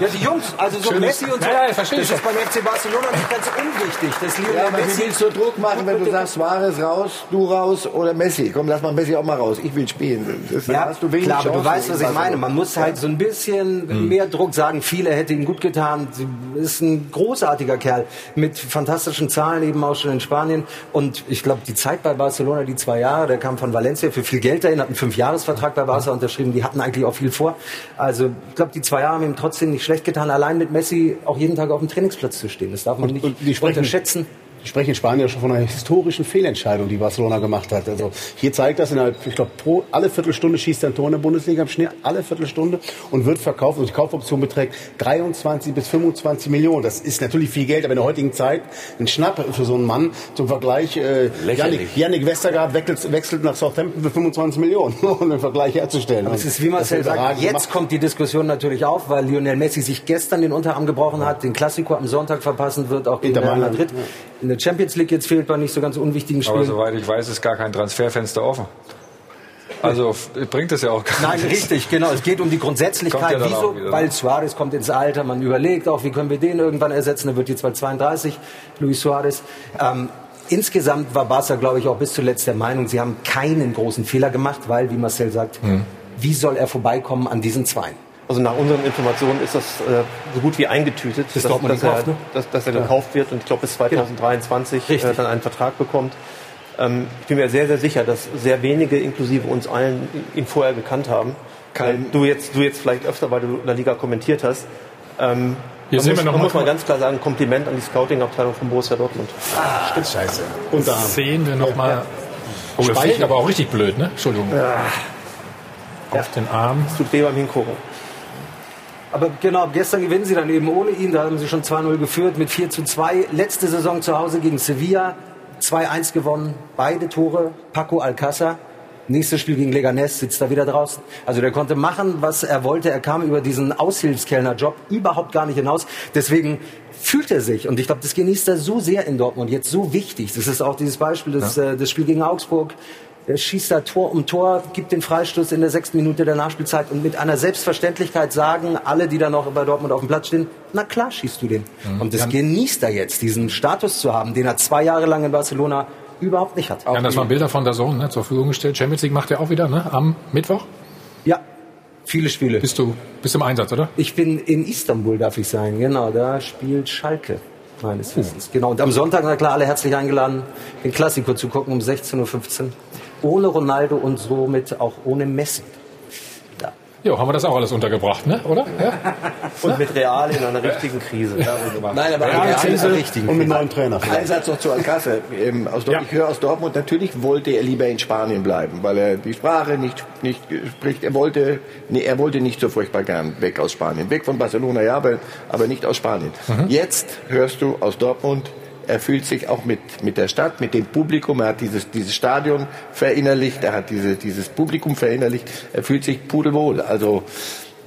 ja, die Jungs, also so Schönes- Messi und so, Ja, ja, verstehe das ich ist beim FC Barcelona nicht ganz unwichtig. Das Lionel Ja, aber Messi wie willst du Druck machen, wenn du sagst, Suarez raus, du raus oder Messi? Komm, lass mal Messi auch mal raus. Ich will spielen. Das Ja, hast du wenig klar, aber du weißt, was ich meine. Man muss halt so ein bisschen Hm. mehr Druck sagen. Viele hätte ihm gut getan. Sie ist ein großartiger Kerl mit fantastischen Zahlen eben auch schon in Spanien. Und ich glaube, die Zeit bei Barcelona, die zwei Jahre, der kam von Valencia für viel Geld dahin, hat einen Fünfjahresvertrag bei Barca unterschrieben. Die hatten eigentlich auch viel vor. Also ich glaube, die zwei Jahre haben ihm trotzdem nicht schlecht getan, allein mit Messi auch jeden Tag auf dem Trainingsplatz zu stehen. Das darf man nicht die sprechen- unterschätzen. Die sprechen in Spanien ja schon von einer historischen Fehlentscheidung, die Barcelona gemacht hat. Also hier zeigt das, innerhalb, ich glaube, pro alle Viertelstunde schießt er ein Tor in der Bundesliga im Schnitt, alle Viertelstunde und wird verkauft. Und die Kaufoption beträgt 23 bis 25 Millionen. Das ist natürlich viel Geld, aber in der heutigen Zeit ein Schnapp für so einen Mann. Zum Vergleich, äh, Yannick, Yannick Westergaard wechselt, wechselt nach Southampton für 25 Millionen, um den Vergleich herzustellen. Aber es ist, wie Marcel sagt, jetzt gemacht. kommt die Diskussion natürlich auf, weil Lionel Messi sich gestern den Unterarm gebrochen hat, den Klassiko am Sonntag verpassen wird, auch gegen Madrid. In der Champions League jetzt fehlt bei nicht so ganz unwichtigen Aber Spielen. soweit ich weiß, ist gar kein Transferfenster offen. Also bringt es ja auch gar Nein, nichts. richtig, genau. Es geht um die Grundsätzlichkeit. Ja Wieso? wieder, ne? Weil Suarez kommt ins Alter, man überlegt auch, wie können wir den irgendwann ersetzen. Er wird jetzt bald 32, Luis Suarez. Ähm, insgesamt war Barca, glaube ich, auch bis zuletzt der Meinung, sie haben keinen großen Fehler gemacht, weil, wie Marcel sagt, Hm. wie soll er vorbeikommen an diesen Zweien? Also nach unseren Informationen ist das äh, so gut wie eingetütet, Ist dass, dass, er, gekauft, ne? dass, dass er Ja. gekauft wird und ich glaube bis 2023 äh, Richtig. dann einen Vertrag bekommt. Ähm, ich bin mir sehr, sehr sicher, dass sehr wenige, inklusive uns allen, ihn vorher gekannt haben. Weil du jetzt, du jetzt vielleicht öfter, weil du La Liga kommentiert hast. Ähm, Hier man sehen muss, wir noch man mal- muss man ganz klar sagen, Kompliment an die Scouting-Abteilung von Borussia Dortmund. Ah, stimmt, scheiße. Und da sehen wir noch mal. Oh, das Speichel. fehlt aber auch richtig blöd, ne? Entschuldigung. Auf den Arm. Es tut weh beim Hingucken. Aber genau, gestern gewinnen sie dann eben ohne ihn. Da haben sie schon 2-0 geführt mit 4 zu 2. Letzte Saison zu Hause gegen Sevilla. 2-1 gewonnen. Beide Tore. Paco Alcázar. Nächstes Spiel gegen Leganés sitzt da wieder draußen. Also der konnte machen, was er wollte. Er kam über diesen Aushilfskellnerjob überhaupt gar nicht hinaus. Deswegen fühlt er sich, und ich glaube, das genießt er so sehr in Dortmund, jetzt so wichtig. Das ist auch dieses Beispiel, das, äh, das Spiel gegen Augsburg. Er schießt da Tor um Tor, gibt den Freistoß in der sechsten Minute der Nachspielzeit und mit einer Selbstverständlichkeit sagen alle, die da noch bei Dortmund auf dem Platz stehen, na klar schießt du den. Mhm. Und das Jan- genießt er jetzt, diesen Status zu haben, den er zwei Jahre lang in Barcelona überhaupt nicht hat. Ja, das waren Bilder von der Sohn ne, zur Verfügung gestellt. Champions League macht er auch wieder, ne? Am Mittwoch? Ja, viele Spiele. Bist du bist im Einsatz, oder? Ich bin in Istanbul, darf ich sein. Genau, da spielt Schalke. Meines Wissens. Genau. Und am Sonntag, na klar, alle herzlich eingeladen, den Klassiker zu gucken um 16.15 Uhr. Ohne Ronaldo und somit auch ohne Messi. Jo, haben wir das auch alles untergebracht, ne? Oder? Ja? Und mit Real in einer richtigen Krise. Nein, aber Ja, eine Krise richtigen Und mit neuen Trainer. Ein Satz noch zu Alcácer. Ähm, aus Ich höre aus Dortmund, natürlich wollte er lieber in Spanien bleiben, weil er die Sprache nicht, nicht spricht. Er wollte, nee, er wollte nicht so furchtbar gern weg aus Spanien. Weg von Barcelona, ja, aber, aber nicht aus Spanien. Jetzt hörst du aus Dortmund, er fühlt sich auch mit, mit der Stadt, mit dem Publikum, er hat dieses, dieses Stadion verinnerlicht, er hat diese, dieses Publikum verinnerlicht, er fühlt sich pudelwohl. Also,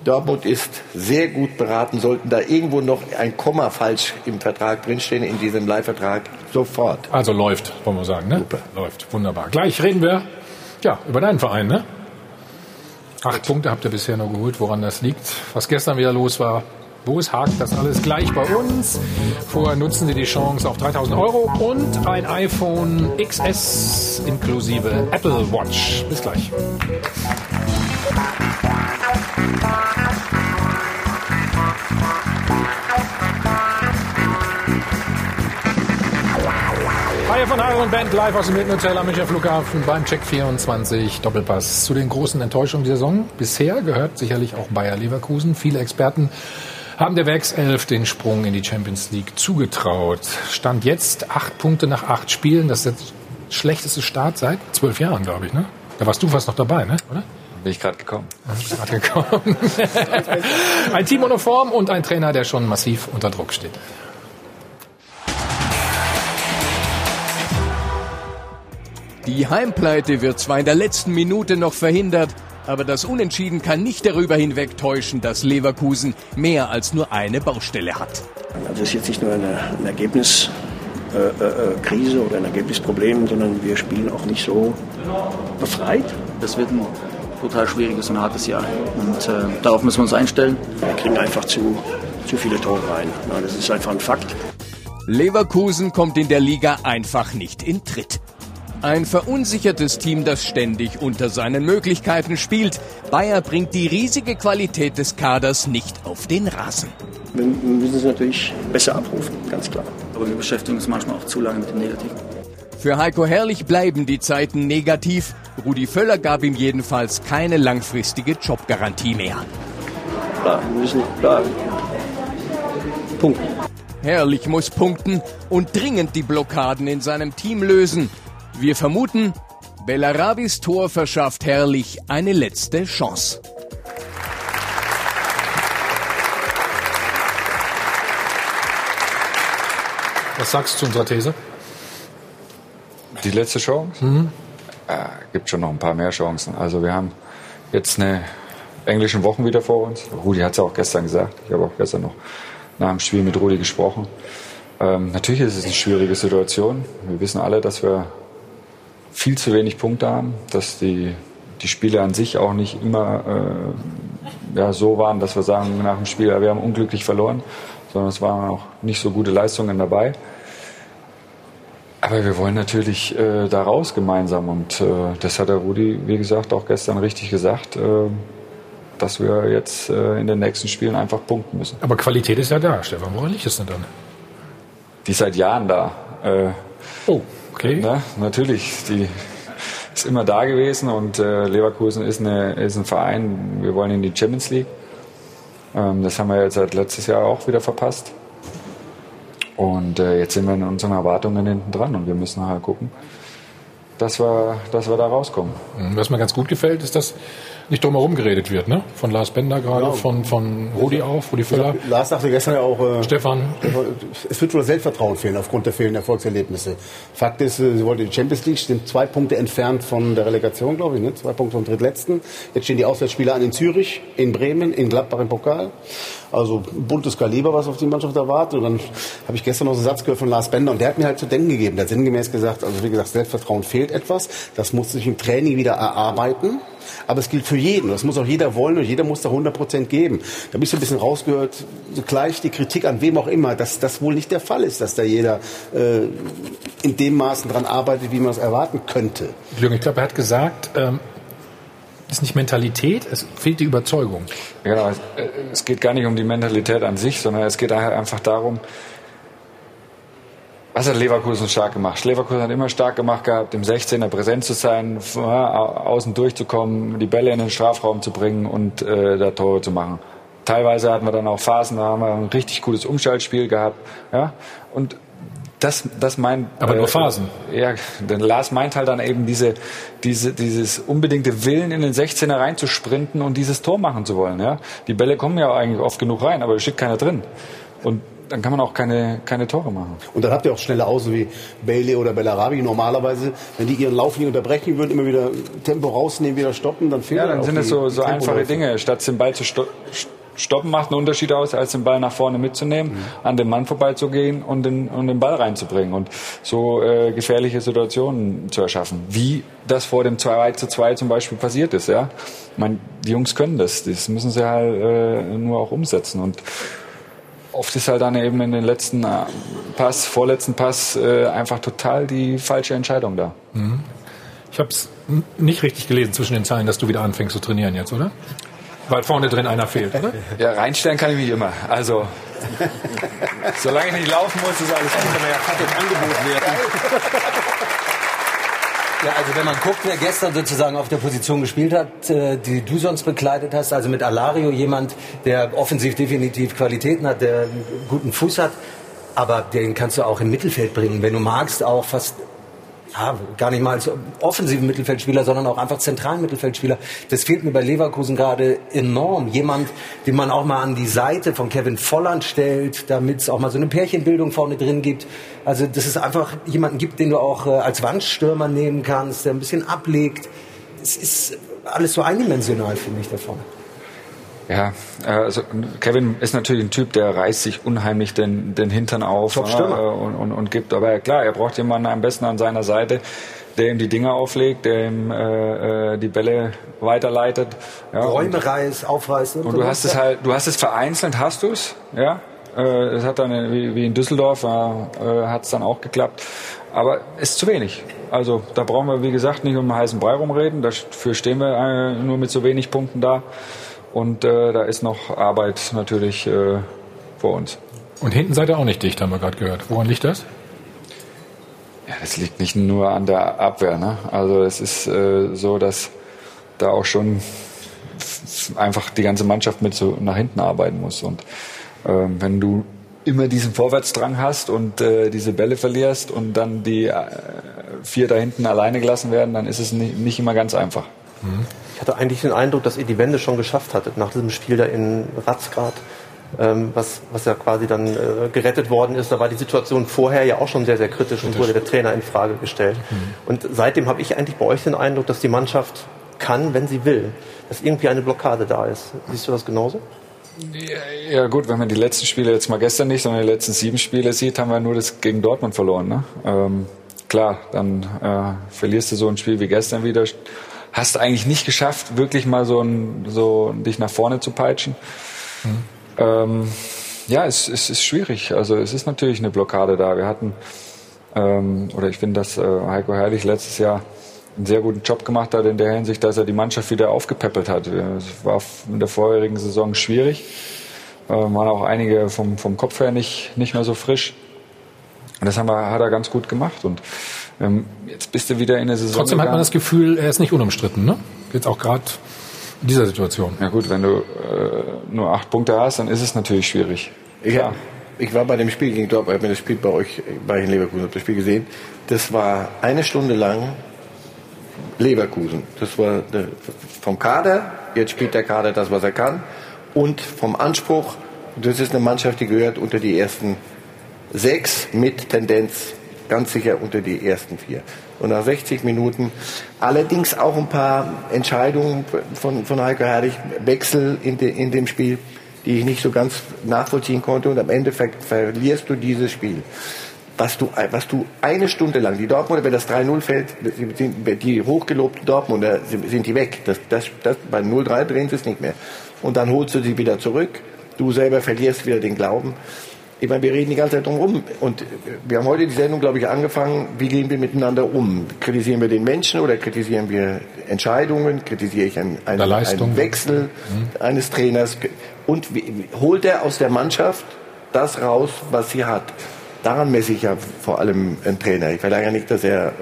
Dortmund ist sehr gut beraten, sollten da irgendwo noch ein Komma falsch im Vertrag drinstehen, in diesem Leihvertrag, sofort. Also läuft, wollen wir sagen, ne? Läuft, wunderbar. Gleich reden wir ja über deinen Verein, ne? Acht Punkte habt ihr bisher nur geholt, woran das liegt. Was gestern wieder los war, wo es hakt, das alles gleich bei uns. Vorher nutzen Sie die Chance auf 3000 Euro und ein iPhone XS inklusive Apple Watch. Bis gleich. Reihe von Haare Band live aus dem Hilton Hotel am Münchner Flughafen beim Check 24 Doppelpass. Zu den großen Enttäuschungen der Saison bisher gehört sicherlich auch Bayer Leverkusen. Viele Experten haben der Werkself den Sprung in die Champions League zugetraut. Stand jetzt acht Punkte nach acht Spielen. Das ist der schlechteste Start seit zwölf Jahren, glaube ich. Ne? Da warst du fast noch dabei, ne? oder? Bin ich gerade gekommen. Gerade gekommen. ein Team ohne Form und ein Trainer, der schon massiv unter Druck steht. Die Heimpleite wird zwar in der letzten Minute noch verhindert, aber das Unentschieden kann nicht darüber hinwegtäuschen, dass Leverkusen mehr als nur eine Baustelle hat. Also es ist jetzt nicht nur eine, ein Ergebniskrise äh, äh, oder ein Ergebnisproblem, sondern wir spielen auch nicht so befreit. Das wird ein total schwieriges und hartes Jahr und äh, darauf müssen wir uns einstellen. Wir kriegen einfach zu, zu viele Tore rein. Ja, das ist einfach ein Fakt. Leverkusen kommt in der Liga einfach nicht in Tritt. Ein verunsichertes Team, das ständig unter seinen Möglichkeiten spielt. Bayer bringt die riesige Qualität des Kaders nicht auf den Rasen. Wir müssen es natürlich besser abrufen, ganz klar. Aber wir beschäftigen uns manchmal auch zu lange mit dem Negativen. Für Heiko Herrlich bleiben die Zeiten negativ. Rudi Völler gab ihm jedenfalls keine langfristige Jobgarantie mehr. Klar, wir müssen klar punkten. Herrlich muss punkten und dringend die Blockaden in seinem Team lösen. Wir vermuten, Bellarabis Tor verschafft Herrlich eine letzte Chance. Was sagst du zu unserer These? Die letzte Chance? Mhm. Äh, gibt schon noch ein paar mehr Chancen. Also wir haben jetzt eine englischen Wochen wieder vor uns. Rudi hat es ja auch gestern gesagt. Ich habe auch gestern noch nach dem Spiel mit Rudi gesprochen. Ähm, natürlich ist es eine schwierige Situation. Wir wissen alle, dass wir viel zu wenig Punkte haben, dass die, die Spiele an sich auch nicht immer äh, ja, so waren, dass wir sagen nach dem Spiel, ja, wir haben unglücklich verloren, sondern es waren auch nicht so gute Leistungen dabei. Aber wir wollen natürlich äh, da raus gemeinsam und äh, das hat der Rudi, wie gesagt, auch gestern richtig gesagt, äh, dass wir jetzt äh, in den nächsten Spielen einfach punkten müssen. Aber Qualität ist ja da, Stefan. Woran liegt es denn dann? Die ist seit Jahren da. Äh, oh, okay. Na, natürlich, die ist immer da gewesen und äh, Leverkusen ist, eine, ist ein Verein, wir wollen in die Champions League. Ähm, das haben wir jetzt seit letztes Jahr auch wieder verpasst. Und äh, jetzt sind wir in unseren Erwartungen hinten dran und wir müssen halt gucken, dass wir, dass wir da rauskommen. Was mir ganz gut gefällt, ist, dass nicht drumherum geredet wird, ne? Von Lars Bender gerade, Genau. von, von Rudi auch, Rudi Völler. Lars sagte gestern ja auch, äh, Stefan. es wird wohl das Selbstvertrauen fehlen aufgrund der fehlenden Erfolgserlebnisse. Fakt ist, äh, sie wollten die Champions League, sind zwei Punkte entfernt von der Relegation, glaube ich, ne? zwei Punkte vom Drittletzten. Jetzt stehen die Auswärtsspiele an in Zürich, in Bremen, in Gladbach im Pokal. Also buntes Kaliber, was auf die Mannschaft erwartet. Und dann habe ich gestern noch einen Satz gehört von Lars Bender und der hat mir halt zu denken gegeben. Der hat sinngemäß gesagt, also wie gesagt, Selbstvertrauen fehlt etwas. Das muss sich im Training wieder erarbeiten. Aber es gilt für jeden. Das muss auch jeder wollen und jeder muss da 100 Prozent geben. Da habe ich so ein bisschen rausgehört, so gleich die Kritik an wem auch immer, dass das wohl nicht der Fall ist, dass da jeder äh, in dem Maßen dran arbeitet, wie man es erwarten könnte. Jürgen, ich glaube, er hat gesagt, ähm, ist nicht Mentalität, es fehlt die Überzeugung. Genau, es, äh, es geht gar nicht um die Mentalität an sich, sondern es geht daher einfach darum, was hat Leverkusen stark gemacht? Leverkusen hat immer stark gemacht gehabt, im 16er präsent zu sein, außen durchzukommen, die Bälle in den Strafraum zu bringen und äh, da Tore zu machen. Teilweise hatten wir dann auch Phasen, da haben wir ein richtig gutes Umschaltspiel gehabt. Ja? Und das, das meint. Aber nur Phasen. Ja, denn Lars meint halt dann eben diese, diese, dieses unbedingte Willen in den 16er reinzusprinten und dieses Tor machen zu wollen. Ja? Die Bälle kommen ja eigentlich oft genug rein, aber es steht keiner drin. Und dann kann man auch keine, keine Tore machen. Und dann habt ihr auch schnelle Außen wie Bailey oder Bellarabi. Normalerweise, wenn die ihren Lauf nicht unterbrechen würden, immer wieder Tempo rausnehmen, wieder stoppen, dann fehlt Ja, dann sind es so, so einfache Dinge. Statt den Ball zu sto stoppen, macht einen Unterschied aus, als den Ball nach vorne mitzunehmen, an den Mann vorbeizugehen und den, und den Ball reinzubringen und so äh, gefährliche Situationen zu erschaffen. Wie das vor dem 2 zu 2 zum Beispiel passiert ist. Ja? Ich meine, die Jungs können das. Das müssen sie halt äh, nur auch umsetzen. Und oft ist halt dann eben in den letzten äh, Pass, vorletzten Pass äh, einfach total die falsche Entscheidung da. Mhm. Ich habe es nicht richtig gelesen zwischen den Zeilen, dass du wieder anfängst zu trainieren jetzt, oder? Weil vorne drin einer fehlt, oder? Ja, reinstellen kann ich mich immer. Also Solange ich nicht laufen muss, ist alles gut. Ja, kann das Angebot werden. Ja, also wenn man guckt, wer gestern sozusagen auf der Position gespielt hat, äh, die du sonst bekleidet hast, also mit Alario jemand, der offensiv definitiv Qualitäten hat, der einen guten Fuß hat, aber den kannst du auch im Mittelfeld bringen, wenn du magst, auch fast ja, gar nicht mal als offensiven Mittelfeldspieler, sondern auch einfach zentralen Mittelfeldspieler. Das fehlt mir bei Leverkusen gerade enorm. Jemand, den man auch mal an die Seite von Kevin Volland stellt, damit es auch mal so eine Pärchenbildung vorne drin gibt. Also, dass es einfach jemanden gibt, den du auch äh, als Wandstürmer nehmen kannst, der ein bisschen ablegt. Es ist alles so eindimensional, finde ich, da vorne. Ja, äh, also Kevin ist natürlich ein Typ, der reißt sich unheimlich den, den Hintern auf äh, und, und, und gibt. Aber klar, er braucht jemanden am besten an seiner Seite, der ihm die Dinge auflegt, der ihm äh, äh die Bälle weiterleitet. Ja, Räume reißt, aufreißt. Und, und du hast es halt, du hast es vereinzelt, hast du es, ja. Äh, es hat dann wie, wie in Düsseldorf, äh, hat es dann auch geklappt. Aber ist zu wenig. Also da brauchen wir, wie gesagt, nicht um einen heißen Brei rumreden. Dafür stehen wir äh, nur mit so wenig Punkten da. Und äh, da ist noch Arbeit natürlich äh, vor uns. Und hinten seid ihr auch nicht dicht, haben wir gerade gehört. Woran liegt das? Ja, das liegt nicht nur an der Abwehr. Ne? Also es ist äh, so, dass da auch schon einfach die ganze Mannschaft mit so nach hinten arbeiten muss. Und ähm, wenn du immer diesen Vorwärtsdrang hast und äh, diese Bälle verlierst und dann die äh, vier da hinten alleine gelassen werden, dann ist es nicht, nicht immer ganz einfach. Mhm. Ich hatte eigentlich den Eindruck, dass ihr die Wende schon geschafft hattet nach diesem Spiel da in Ratzgrad, ähm, was, was ja quasi dann äh, gerettet worden ist. Da war die Situation vorher ja auch schon sehr, sehr kritisch, und wurde der Trainer in Frage gestellt. Mhm. Und seitdem habe ich eigentlich bei euch den Eindruck, dass die Mannschaft kann, wenn sie will, dass irgendwie eine Blockade da ist. Siehst du das genauso? Ja, ja, gut, wenn man die letzten Spiele jetzt mal gestern nicht, sondern die letzten sieben Spiele sieht, haben wir nur das gegen Dortmund verloren. Ne? Ähm, klar, dann äh, verlierst du so ein Spiel wie gestern wieder, hast eigentlich nicht geschafft, wirklich mal so, ein, so dich nach vorne zu peitschen. Mhm. Ähm, ja, es, es ist schwierig. Also es ist natürlich eine Blockade da. Wir hatten, ähm, oder ich finde, dass äh, Heiko Herrlich letztes Jahr einen sehr guten Job gemacht hat in der Hinsicht, dass er die Mannschaft wieder aufgepäppelt hat. Es war in der vorherigen Saison schwierig. Äh, waren auch einige vom, vom Kopf her nicht, nicht mehr so frisch. Und das haben wir, hat er ganz gut gemacht. Und ähm, jetzt bist du wieder in der Saison. Trotzdem gegangen. hat man das Gefühl, er ist nicht unumstritten, ne? Jetzt auch gerade in dieser Situation. Ja gut, wenn du äh, nur acht Punkte hast, dann ist es natürlich schwierig. Ja. Ich war bei dem Spiel gegen Dortmund, ich habe das Spiel bei euch, bei Leverkusen, habe das Spiel gesehen. Das war eine Stunde lang Leverkusen. Das war der, vom Kader, jetzt spielt der Kader das, was er kann. Und vom Anspruch, das ist eine Mannschaft, die gehört unter die ersten sechs mit Tendenz ganz sicher unter die ersten vier. Und nach 60 Minuten allerdings auch ein paar Entscheidungen von, von Heiko Herrlich, Wechsel in, de, in dem Spiel, die ich nicht so ganz nachvollziehen konnte. Und am Ende ver, verlierst du dieses Spiel. Was du, was du eine Stunde lang, die Dortmunder, wenn das 3-0 fällt, die hochgelobten Dortmunder sind die weg. Das, das, das, bei 0-3 drehen sie es nicht mehr. Und dann holst du sie wieder zurück. Du selber verlierst wieder den Glauben. Ich meine, wir reden die ganze Zeit drum rum. Und wir haben heute die Sendung, glaube ich, angefangen. Wie gehen wir miteinander um? Kritisieren wir den Menschen oder kritisieren wir Entscheidungen? Kritisiere ich einen, einen, einen Wechsel mhm. eines Trainers? Und wie, holt er aus der Mannschaft das raus, was sie hat? Daran messe ich ja vor allem einen Trainer. Ich verlange ja nicht, dass er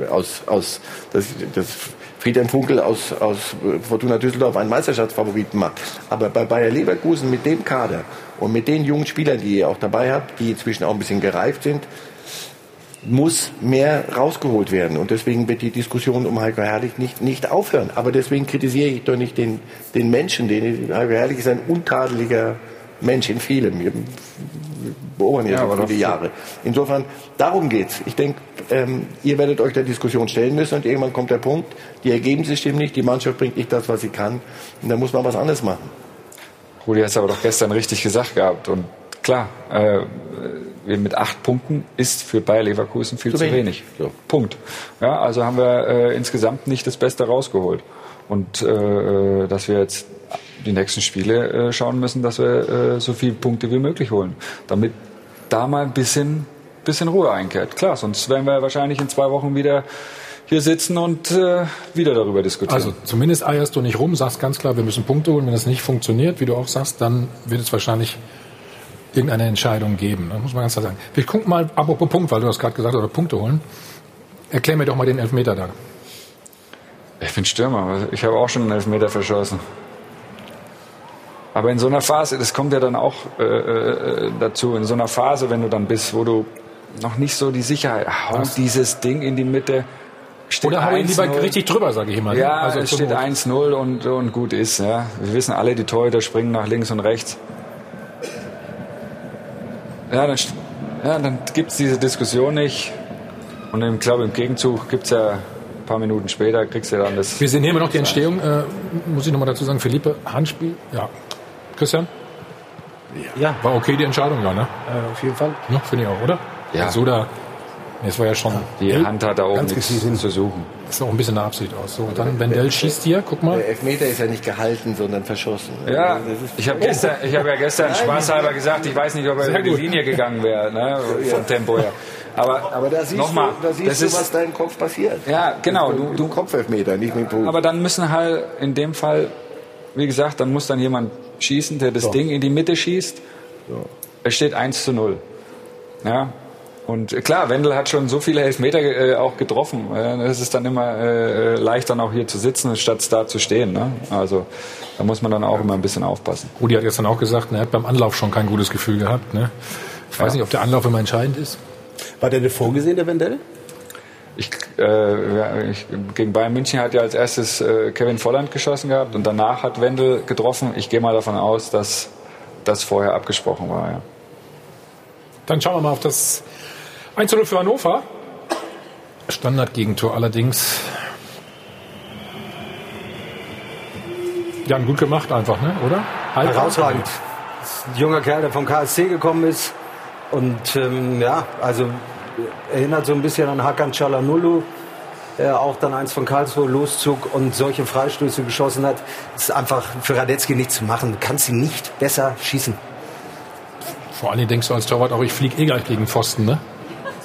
äh, aus, aus das, das Friedhelm Funkel aus, aus Fortuna Düsseldorf einen Meisterschaftsfavoriten macht. Aber bei Bayer Leverkusen mit dem Kader und mit den jungen Spielern, die ihr auch dabei habt, die inzwischen auch ein bisschen gereift sind, muss mehr rausgeholt werden. Und deswegen wird die Diskussion um Heiko Herrlich nicht, nicht aufhören. Aber deswegen kritisiere ich doch nicht den, den Menschen. Den, Heiko Herrlich ist ein untadeliger Mensch in vielem. Wir beobachten ja, ja viele Jahre. Insofern, darum geht's. Ich denke, ähm, ihr werdet euch der Diskussion stellen müssen und irgendwann kommt der Punkt, die Ergebnisse stimmen nicht, die Mannschaft bringt nicht das, was sie kann. Und dann muss man was anderes machen. Rudi hat es aber doch gestern richtig gesagt gehabt. Und klar, äh, mit acht Punkten ist für Bayer Leverkusen viel zu, zu wenig. wenig. Punkt. Ja, also haben wir äh, insgesamt nicht das Beste rausgeholt. Und äh, dass wir jetzt die nächsten Spiele äh, schauen müssen, dass wir äh, so viele Punkte wie möglich holen. Damit da mal ein bisschen, bisschen Ruhe einkehrt. Klar, sonst werden wir wahrscheinlich in zwei Wochen wieder hier sitzen und äh, wieder darüber diskutieren. Also zumindest eierst du nicht rum, sagst ganz klar, wir müssen Punkte holen. Wenn das nicht funktioniert, wie du auch sagst, dann wird es wahrscheinlich irgendeine Entscheidung geben. Das muss man ganz klar sagen. Wir gucken mal, apropos Punkt, weil du das gerade gesagt hast, oder Punkte holen. Erklär mir doch mal den Elfmeter da. Ich bin Stürmer. Ich habe auch schon einen Elfmeter verschossen. Aber in so einer Phase, das kommt ja dann auch äh, äh, dazu, in so einer Phase, wenn du dann bist, wo du noch nicht so die Sicherheit, hau Was? dieses Ding in die Mitte. Steht Oder hau ihn lieber 1-0. richtig drüber, sage ich immer. ne? Ja, also es steht Not. 1-0 und, und gut ist. Ja. Wir wissen alle, die Torhüter springen nach links und rechts. Ja, dann, ja, dann gibt es diese Diskussion nicht. Und ich glaube, im Gegenzug gibt es ja ein paar Minuten später, kriegst du dann das. Wir sehen hier immer noch die Entstehung, äh, muss ich nochmal dazu sagen, Philippe, Handspiel, ja. Christian? Ja. War okay die Entscheidung, ja, ne? Äh, auf jeden Fall. Ja, finde ich auch, oder? Ja. So da, es war ja schon... Die Hand hat da oben Ganz nichts gezielt zu suchen. Das ist auch ein bisschen eine Absicht aus. So, dann Wendell schießt hier, guck mal. Der Elfmeter ist ja nicht gehalten, sondern verschossen. Ja, Also das ich habe gestern, ich habe ja gestern Nein. spaßhalber gesagt, ich weiß nicht, ob er über die. Linie gegangen wäre, ne, vom Tempo her. Aber, Aber da siehst, nochmal, du, da siehst das du, ist, was da im Kopf passiert. Ja, genau. Du, Du, du Kopfelfmeter, nicht mit dem Fuß. aber dann müssen halt in dem Fall, wie gesagt, dann muss dann jemand schießen, der das So. Ding in die Mitte schießt. Es steht 1 zu 0. Ja. Und äh, klar, Wendel hat schon so viele Elfmeter äh, auch getroffen. Äh, Es ist dann immer äh, leicht, dann auch hier zu sitzen, statt da zu stehen. Ne? Also da muss man dann auch immer ein bisschen aufpassen. Rudi hat gestern auch gesagt, ne, er hat beim Anlauf schon kein gutes Gefühl gehabt. Ne? Ich weiß Ja. nicht, ob der Anlauf immer entscheidend ist. War der denn vorgesehen, der Wendell? Ich, äh, ja, ich, gegen Bayern München hat ja als erstes äh, Kevin Volland geschossen gehabt und danach hat Wendel getroffen. Ich gehe mal davon aus, dass das vorher abgesprochen war. Ja. Dann schauen wir mal auf das 1 zu 0 für Hannover. Standardgegentor allerdings. Jan, gut gemacht einfach, ne? oder? Halb- Herausragend. Das ist ein junger Kerl, der vom KSC gekommen ist. Und ähm, ja, also erinnert so ein bisschen an Hakan Çalhanoğlu, der auch dann eins von Karlsruhe loszog und solche Freistöße geschossen hat. Das ist einfach für Radetzky nicht zu machen. Du kannst ihn nicht besser schießen. Vor allem denkst du als Torwart auch, ich fliege eh gleich gegen Pfosten, ne?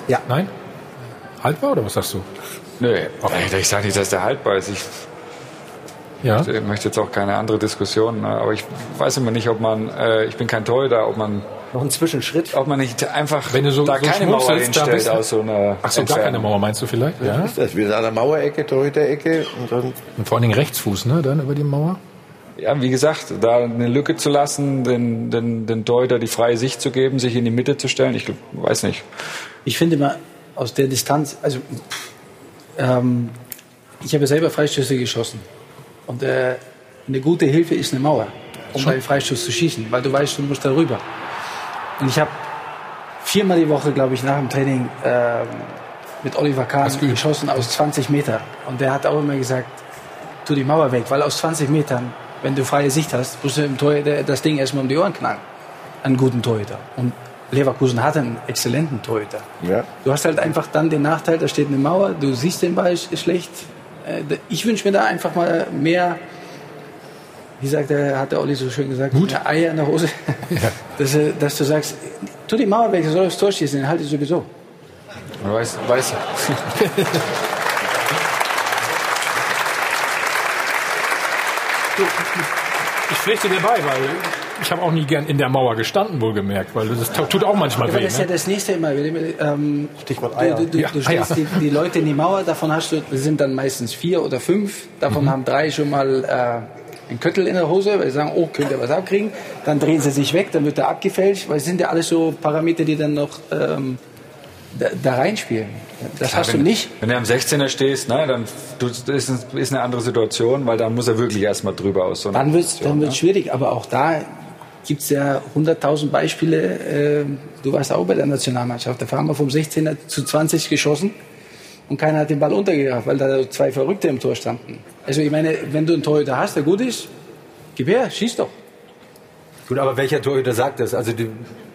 Ja. Nein? Haltbar oder was sagst du? Nö, ich sage nicht, dass der haltbar ist. Ich, Ja. ich möchte jetzt auch keine andere Diskussion, ne, aber ich weiß immer nicht, ob man, äh, ich bin kein Torhüter, ob man noch einen Zwischenschritt, ob man nicht einfach Wenn du so, da so keine Mauer da hinstellt bist du- aus so einer Ach so, gar keine Mauer meinst du vielleicht? Ja. ist das? Wir sind an der Mauerecke, Torhüterecke und dann Und vor allen Dingen Rechtsfuß, ne? Dann über die Mauer. Ja, wie gesagt, da eine Lücke zu lassen, den, den, den Torhüter die freie Sicht zu geben, sich in die Mitte zu stellen, ich weiß nicht. Ich finde mal aus der Distanz, also ähm, ich habe selber Freistöße geschossen. Und äh, eine gute Hilfe ist eine Mauer, um Schon. bei Freistoß zu schießen, weil du weißt, du musst da rüber. Und ich habe viermal die Woche, glaube ich, nach dem Training ähm, mit Oliver Kahn geschossen aus 20 Meter. Und der hat auch immer gesagt, tu die Mauer weg, weil aus 20 Metern, wenn du freie Sicht hast, musst du im Torhüter das Ding erstmal um die Ohren knallen. Einen guten Torhüter. Und Leverkusen hat einen exzellenten Torhüter. Ja. Du hast halt einfach dann den Nachteil, da steht eine Mauer, du siehst den Ball sch- schlecht. Äh, Ich wünsche mir da einfach mal mehr, wie sagt der, hat der Olli so schön gesagt, mehr Eier in der Hose. Dass, äh, dass du sagst, tu die Mauer weg, du soll das Tor schießen, den halte ich sowieso. Weiß, weiß. Ich pflichte dir bei, weil ich habe auch nie gern in der Mauer gestanden, wohlgemerkt, weil das tut auch manchmal Ja, aber weh. das ist ja Ne? das nächste immer. Ähm, Stichwort du, Eier. du, du, Ja, du stellst Eier. die, die Leute in die Mauer, davon hast du, sind dann meistens vier oder fünf, davon Mhm. haben drei schon mal äh, einen Köttel in der Hose, weil sie sagen, oh, könnt ihr was abkriegen. Dann drehen sie sich weg, dann wird er abgefälscht, weil es sind ja alles so Parameter, die dann noch ähm, da, da reinspielen. Das Klar, hast wenn, du nicht. Wenn du am 16er stehst, ne, dann du, das ist, ist eine andere Situation, weil dann muss er wirklich erstmal drüber aus. So Dann wird es wird's schwierig, aber auch da gibt es ja 100.000 Beispiele. Äh, du warst auch bei der Nationalmannschaft. Da haben wir vom 16er zu 20 geschossen und keiner hat den Ball untergebracht, weil da zwei Verrückte im Tor standen. Also ich meine, wenn du einen Torhüter hast, der gut ist, gib her, schieß doch. Gut, aber welcher Torhüter sagt das? Also die,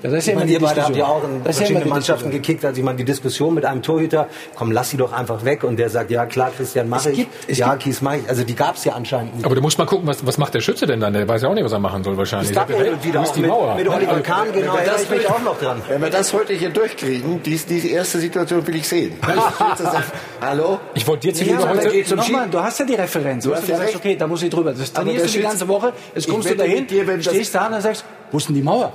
Das ist ich ja immer meine, die ihr beide habt ja auch in Das ja verschiedene die Mannschaften gekickt. Also ich meine, die Diskussion mit einem Torhüter, komm, lass sie doch einfach weg. Und der sagt, ja klar, Christian, mach Es ich. gibt- es ja, gibt- Kies, mach ich. Also die gab es ja anscheinend nicht. Aber du musst mal gucken, was, was macht der Schütze denn dann? Der weiß ja auch nicht, was er machen soll wahrscheinlich. Es gab und wieder Wo ist auch die mit, Mauer? mit Oliver Kahn, genau, Wenn wir erinnere das ich mich auch noch dran. Wenn wir das heute hier durchkriegen, dies, diese erste Situation will ich sehen. Hallo? Ich wollte dir Ja, ziemlich aber heute... da zum Nochmal, du hast ja die Referenz. Du, Du hast ja ja sagst, okay, da muss ich drüber. Das trainierst du die ist- ganze Woche. Jetzt kommst du dahin, stehst da und dann sagst, wo ist denn die Mauer?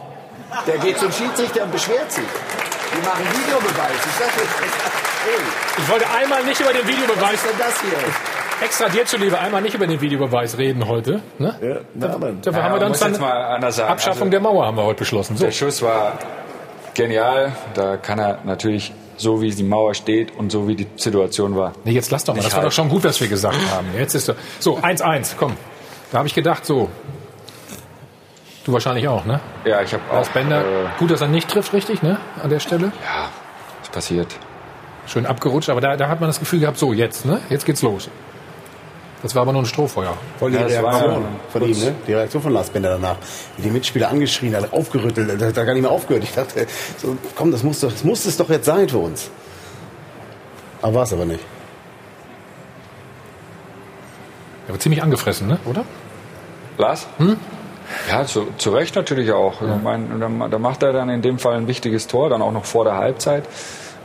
Der geht zum Schiedsrichter und beschwert sich. Die machen Videobeweis. Ich sag dir, Ich wollte einmal nicht über den Videobeweis. Was ist denn das hier? Extra dir zuliebe einmal nicht über den Videobeweis reden heute. Ne? Ja, na, aber, Dafür haben wir dann dann jetzt mal anders sagen. Abschaffung Also- der Mauer haben wir heute beschlossen. So. Der Schuss war genial. Da kann er natürlich so wie die Mauer steht und so wie die Situation war. Nee, jetzt lass doch mal. Nicht Das war doch schon gut, was wir gesagt haben. Jetzt ist doch. So, 1-1, komm. Da habe ich gedacht, so. Du wahrscheinlich auch, ne? Ja, ich habe auch. Lars Bender. Äh, gut, dass er nicht trifft, richtig, ne? An der Stelle. ja, ist passiert. Schön abgerutscht, aber da, da hat man das Gefühl gehabt, so, jetzt, ne? Jetzt geht's los. Das war aber nur ein Strohfeuer. Voll die Ja, das war Reaktion von ihm, ne? Die Reaktion von Lars Bender danach. Wie die Mitspieler angeschrien hat, aufgerüttelt, da hat er gar nicht mehr aufgehört. Ich dachte, so, komm, das muss, doch, das muss es doch jetzt sein für uns. Aber war es aber nicht. Er war ziemlich angefressen, ne? Oder? Lars? Hm? Ja, zu, zu Recht natürlich auch. Ich mein, da, da macht er dann in dem Fall ein wichtiges Tor, dann auch noch vor der Halbzeit.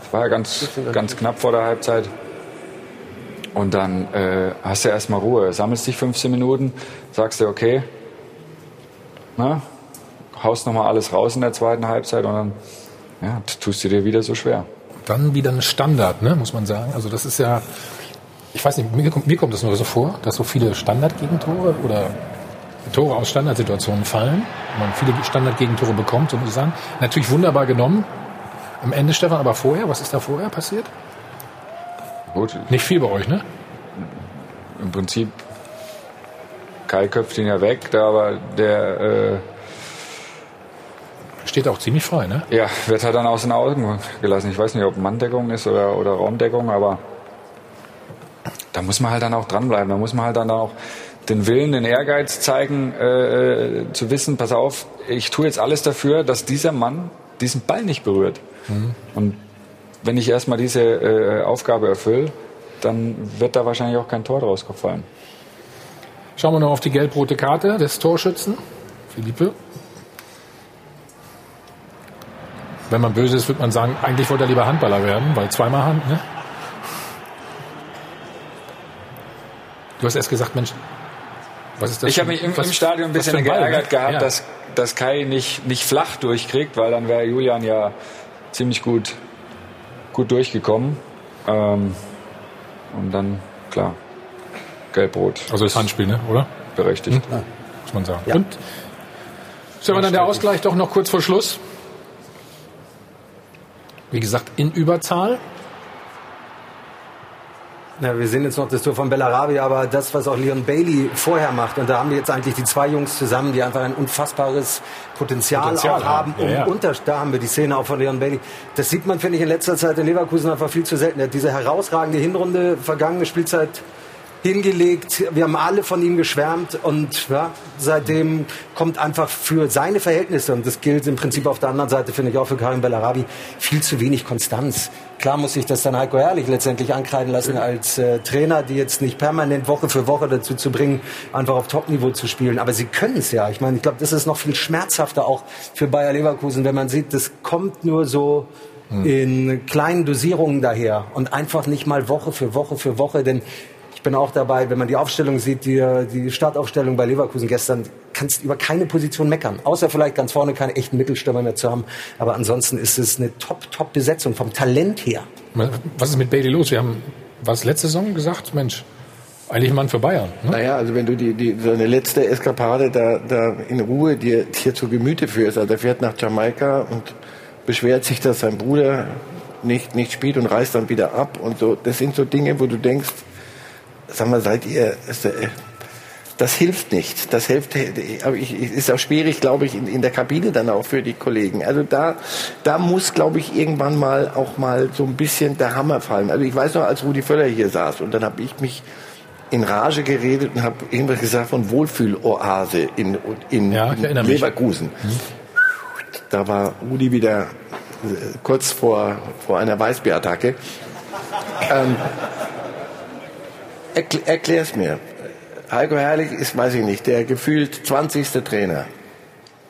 Das war ja ganz, ganz knapp vor der Halbzeit. Und dann äh, hast du erstmal Ruhe, sammelst dich 15 Minuten, sagst dir, okay, na, haust nochmal alles raus in der zweiten Halbzeit und dann ja, tust du dir wieder so schwer. Dann wieder ein Standard, ne? Muss man sagen. Also, das ist ja. Ich weiß nicht, mir, kommt- mir kommt das nur so vor, dass so viele Standardgegentore oder Tore aus Standardsituationen fallen. Man viele Standardgegentore bekommt, so muss ich sagen. Natürlich wunderbar genommen. Am Ende, Stefan, aber vorher, was ist da vorher passiert? Gut, Nicht viel bei euch, ne? im Prinzip Kai köpft ihn ja weg, da aber der äh, Steht auch ziemlich frei, ne? Ja, wird halt dann aus den Augen gelassen. Ich weiß nicht, ob Manndeckung ist oder, oder Raumdeckung, aber da muss man halt dann auch dranbleiben. Da muss man halt dann auch den Willen, den Ehrgeiz zeigen, äh, äh, zu wissen, pass auf, ich tue jetzt alles dafür, dass dieser Mann diesen Ball nicht berührt. Und wenn ich erstmal diese äh, Aufgabe erfülle, dann wird da wahrscheinlich auch kein Tor draus gefallen. Schauen wir noch auf die gelb-rote Karte des Torschützen. Philippe. Wenn man böse ist, würde man sagen, eigentlich wollte er lieber Handballer werden, weil zweimal Hand, ne? Du hast erst gesagt, Mensch, was ist das? Ich habe mich im, was- im Stadion ein bisschen Ball, geärgert ne? gehabt, Ja. dass, dass Kai nicht, nicht flach durchkriegt, weil dann wäre Julian ja ziemlich gut, gut durchgekommen. Ähm, und dann, klar, gelb-rot. Also das Handspiel, ne? oder? Berechtigt. Hm? Muss man sagen. Und? Ist aber dann der Ausgleich doch noch kurz vor Schluss. Wie gesagt, in Überzahl. Ja, wir sehen jetzt noch das Tor von Bellarabi, aber das, was auch Leon Bailey vorher macht, und da haben wir jetzt eigentlich die zwei Jungs zusammen, die einfach ein unfassbares Potenzial, Potenzial auch haben. ja, ja. Unter, da haben wir die Szene auch von Leon Bailey. Das sieht man, finde ich, in letzter Zeit in Leverkusen einfach viel zu selten. Er hat diese herausragende Hinrunde, vergangene Spielzeit hingelegt. Wir haben alle von ihm geschwärmt und ja, seitdem kommt einfach für seine Verhältnisse, und das gilt im Prinzip auf der anderen Seite, finde ich auch für Karim Bellarabi, viel zu wenig Konstanz. Klar muss sich das dann Heiko Herrlich letztendlich ankreiden lassen als äh, Trainer, die jetzt nicht permanent Woche für Woche dazu zu bringen, einfach auf Topniveau zu spielen. Aber sie können es ja. Ich meine, ich glaube, das ist noch viel schmerzhafter auch für Bayer Leverkusen, wenn man sieht, das kommt nur so in kleinen Dosierungen daher und einfach nicht mal Woche für Woche für Woche, denn bin auch dabei, wenn man die Aufstellung sieht, die, die Startaufstellung bei Leverkusen gestern, kannst du über keine Position meckern. Außer vielleicht ganz vorne keinen echten Mittelstürmer mehr zu haben. Aber ansonsten ist es eine Top-Top-Besetzung vom Talent her. Was ist mit Bailey los? Wir haben, was letzte Saison gesagt? Mensch, eigentlich ein Mann für Bayern. Ne? Naja, also wenn du die, die, so eine letzte Eskapade da, da in Ruhe dir, dir zu Gemüte führst, also er fährt nach Jamaika und beschwert sich, dass sein Bruder nicht, nicht spielt und reist dann wieder ab und so. Das sind so Dinge, wo du denkst, sag mal, seid ihr, äh, das hilft nicht. Das hilft, aber ich, ist auch schwierig, glaube ich, in, in der Kabine dann auch für die Kollegen. Also da, da muss, glaube ich, irgendwann mal auch mal so ein bisschen der Hammer fallen. Also ich weiß noch, als Rudi Völler hier saß und dann habe ich mich in Rage geredet und habe irgendwas gesagt von Wohlfühloase in, in, Ja, in. Leverkusen. Da war Rudi wieder äh, kurz vor, vor einer Weißbierattacke. Ähm, erkl erklär's mir. Heiko Herrlich ist, weiß ich nicht, der gefühlt 20. Trainer.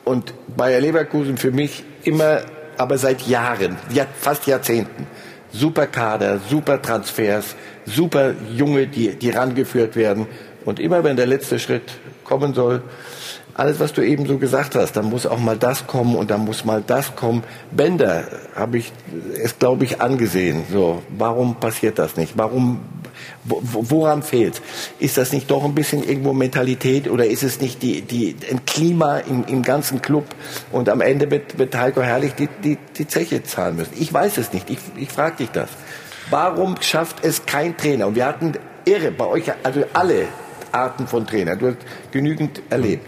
Und Bayer Leverkusen für mich immer, aber seit Jahren, ja, fast Jahrzehnten. Super Kader, super Transfers, super Junge, die, die rangeführt werden. Und immer wenn der letzte Schritt kommen soll, alles, was du eben so gesagt hast, da muss auch mal das kommen und da muss mal das kommen. Bender habe ich es, glaube ich, angesehen. So, warum passiert das nicht? Warum, woran fehlt? Ist das nicht doch ein bisschen irgendwo Mentalität oder ist es nicht die, die, ein Klima im, im ganzen Club und am Ende wird, wird Heiko Herrlich die, die, die Zeche zahlen müssen? Ich weiß es nicht. Ich, ich frage dich das. Warum schafft es kein Trainer? Und wir hatten irre bei euch, also alle Arten von Trainer. Du hast genügend erlebt.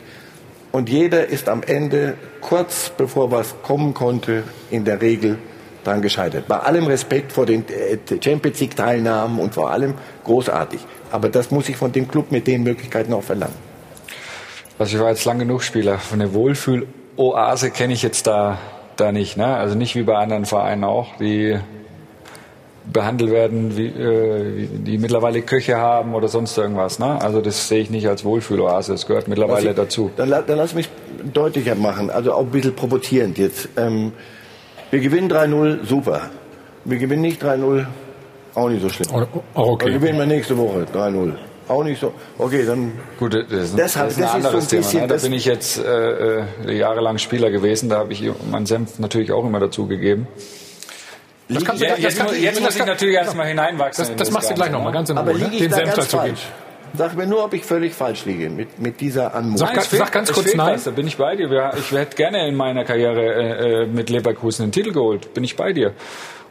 Und jeder ist am Ende, kurz bevor was kommen konnte, in der Regel daran gescheitert. Bei allem Respekt vor den äh, Champions League Teilnahmen und vor allem großartig. Aber das muss ich von dem Club mit den Möglichkeiten auch verlangen. Also ich war jetzt lang genug Spieler. Von der Wohlfühl-Oase kenne ich jetzt da, da nicht. Ne? Also nicht wie bei anderen Vereinen auch, die behandelt werden, wie, äh, die mittlerweile Köche haben oder sonst irgendwas. Ne? Also das sehe ich nicht als Wohlfühloase, das gehört mittlerweile ich, dazu. Dann, dann lass mich deutlicher machen, also auch ein bisschen provozierend jetzt. Ähm, wir gewinnen 3-0, super. Wir gewinnen nicht 3-0, auch nicht so schlimm. Oh, okay. Dann gewinnen wir nächste Woche 3-0. Auch nicht so. Okay, dann. Gut, das ist, deshalb, das ist ein anderes so ein Thema. Ne? Da bin ich jetzt äh, äh, jahrelang Spieler gewesen. Da habe ich meinen Senf natürlich auch immer dazu gegeben. Das kannst ja, du, jetzt, das muss, jetzt muss ich natürlich erstmal hineinwachsen. Das, das machst du gleich nochmal, ganz in Aber Ruhe. liege Ne? ich Den da Senf ganz dazu falsch? Sag mir nur, ob ich völlig falsch liege mit, mit dieser Anmutung. Sag, ganz, sag ganz kurz nein. Was, da bin ich bei dir. Ich hätte gerne in meiner Karriere äh, mit Leverkusen einen Titel geholt. Bin ich bei dir.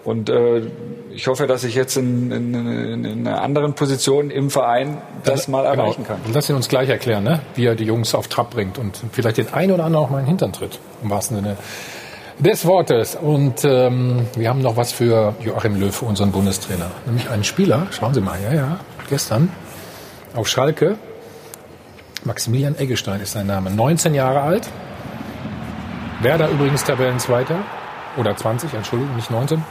Und äh, ich hoffe, dass ich jetzt in, in, in einer anderen Position im Verein das mal genau. erreichen kann. Und lass ihn uns gleich erklären, ne? wie er die Jungs auf Trab bringt und vielleicht den einen oder anderen auch mal in den Hintern tritt. Im wahrsten Sinne des Wortes. Und ähm, wir haben noch was für Joachim Löw, unseren Bundestrainer. Nämlich einen Spieler, schauen Sie mal, ja, ja, gestern auf Schalke. Maximilian Eggestein ist sein Name. 19 Jahre alt. Werder übrigens Tabellenzweiter. Oder 20, Entschuldigung, nicht 19.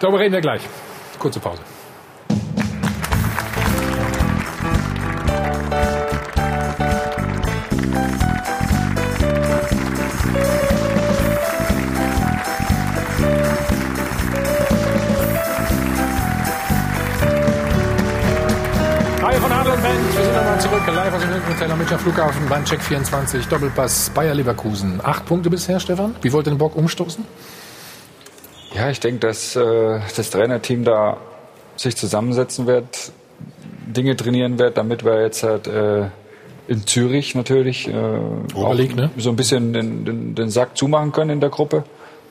Darüber reden wir gleich. Kurze Pause. Hilton Hotel am Münchner Flughafen beim Check 24. Doppelpass Bayer Leverkusen. Acht Punkte bisher, Stefan. Wie wollt ihr den Bock umstoßen? Ja, ich denke, dass äh, das Trainerteam da sich zusammensetzen wird, Dinge trainieren wird, damit wir jetzt halt äh, in Zürich natürlich äh, Oberliga, ne? so ein bisschen den, den, den Sack zumachen können in der Gruppe.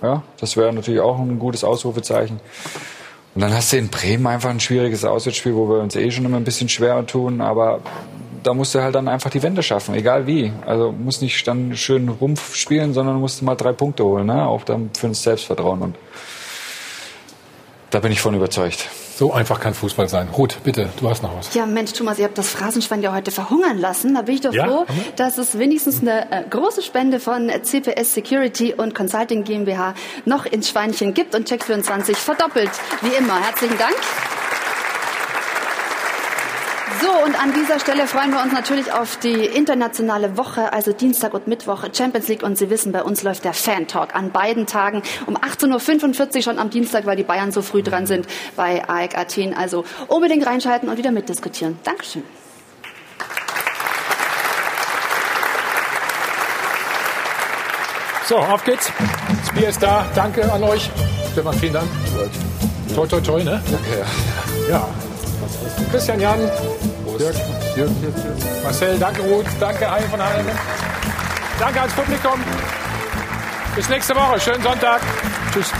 Ja, das wäre natürlich auch ein gutes Ausrufezeichen. Und dann hast du in Bremen einfach ein schwieriges Auswärtsspiel, wo wir uns eh schon immer ein bisschen schwerer tun, aber da musst du halt dann einfach die Wende schaffen, egal wie. Also muss nicht dann schön Rumpf spielen, sondern musst du mal drei Punkte holen, ne? auch dann für das Selbstvertrauen. Und da bin ich von überzeugt. So einfach kann Fußball sein. Ruth, bitte, du hast noch was. Ja, Mensch, Thomas, ihr habt das Phrasenschwein ja heute verhungern lassen. Da bin ich doch Ja, froh, dass es wenigstens eine äh, große Spende von CPS Security und Consulting GmbH noch ins Schweinchen gibt und Check24 verdoppelt. Wie immer. Herzlichen Dank. So, und an dieser Stelle freuen wir uns natürlich auf die internationale Woche, also Dienstag und Mittwoch Champions League. Und Sie wissen, bei uns läuft der Fan Talk an beiden Tagen um 18.45 Uhr schon am Dienstag, weil die Bayern so früh dran sind bei AEK Athen. Also unbedingt reinschalten und wieder mitdiskutieren. Dankeschön. So, auf geht's. Das Bier ist da. Danke an euch. Stefan, vielen Dank. Toi, toi, toi, ne? Danke. Ja. Christian Jan, Dirk, Dirk, Marcel, danke Ruth, danke allen von allen. Danke ans Publikum. Bis nächste Woche. Schönen Sonntag. Tschüss.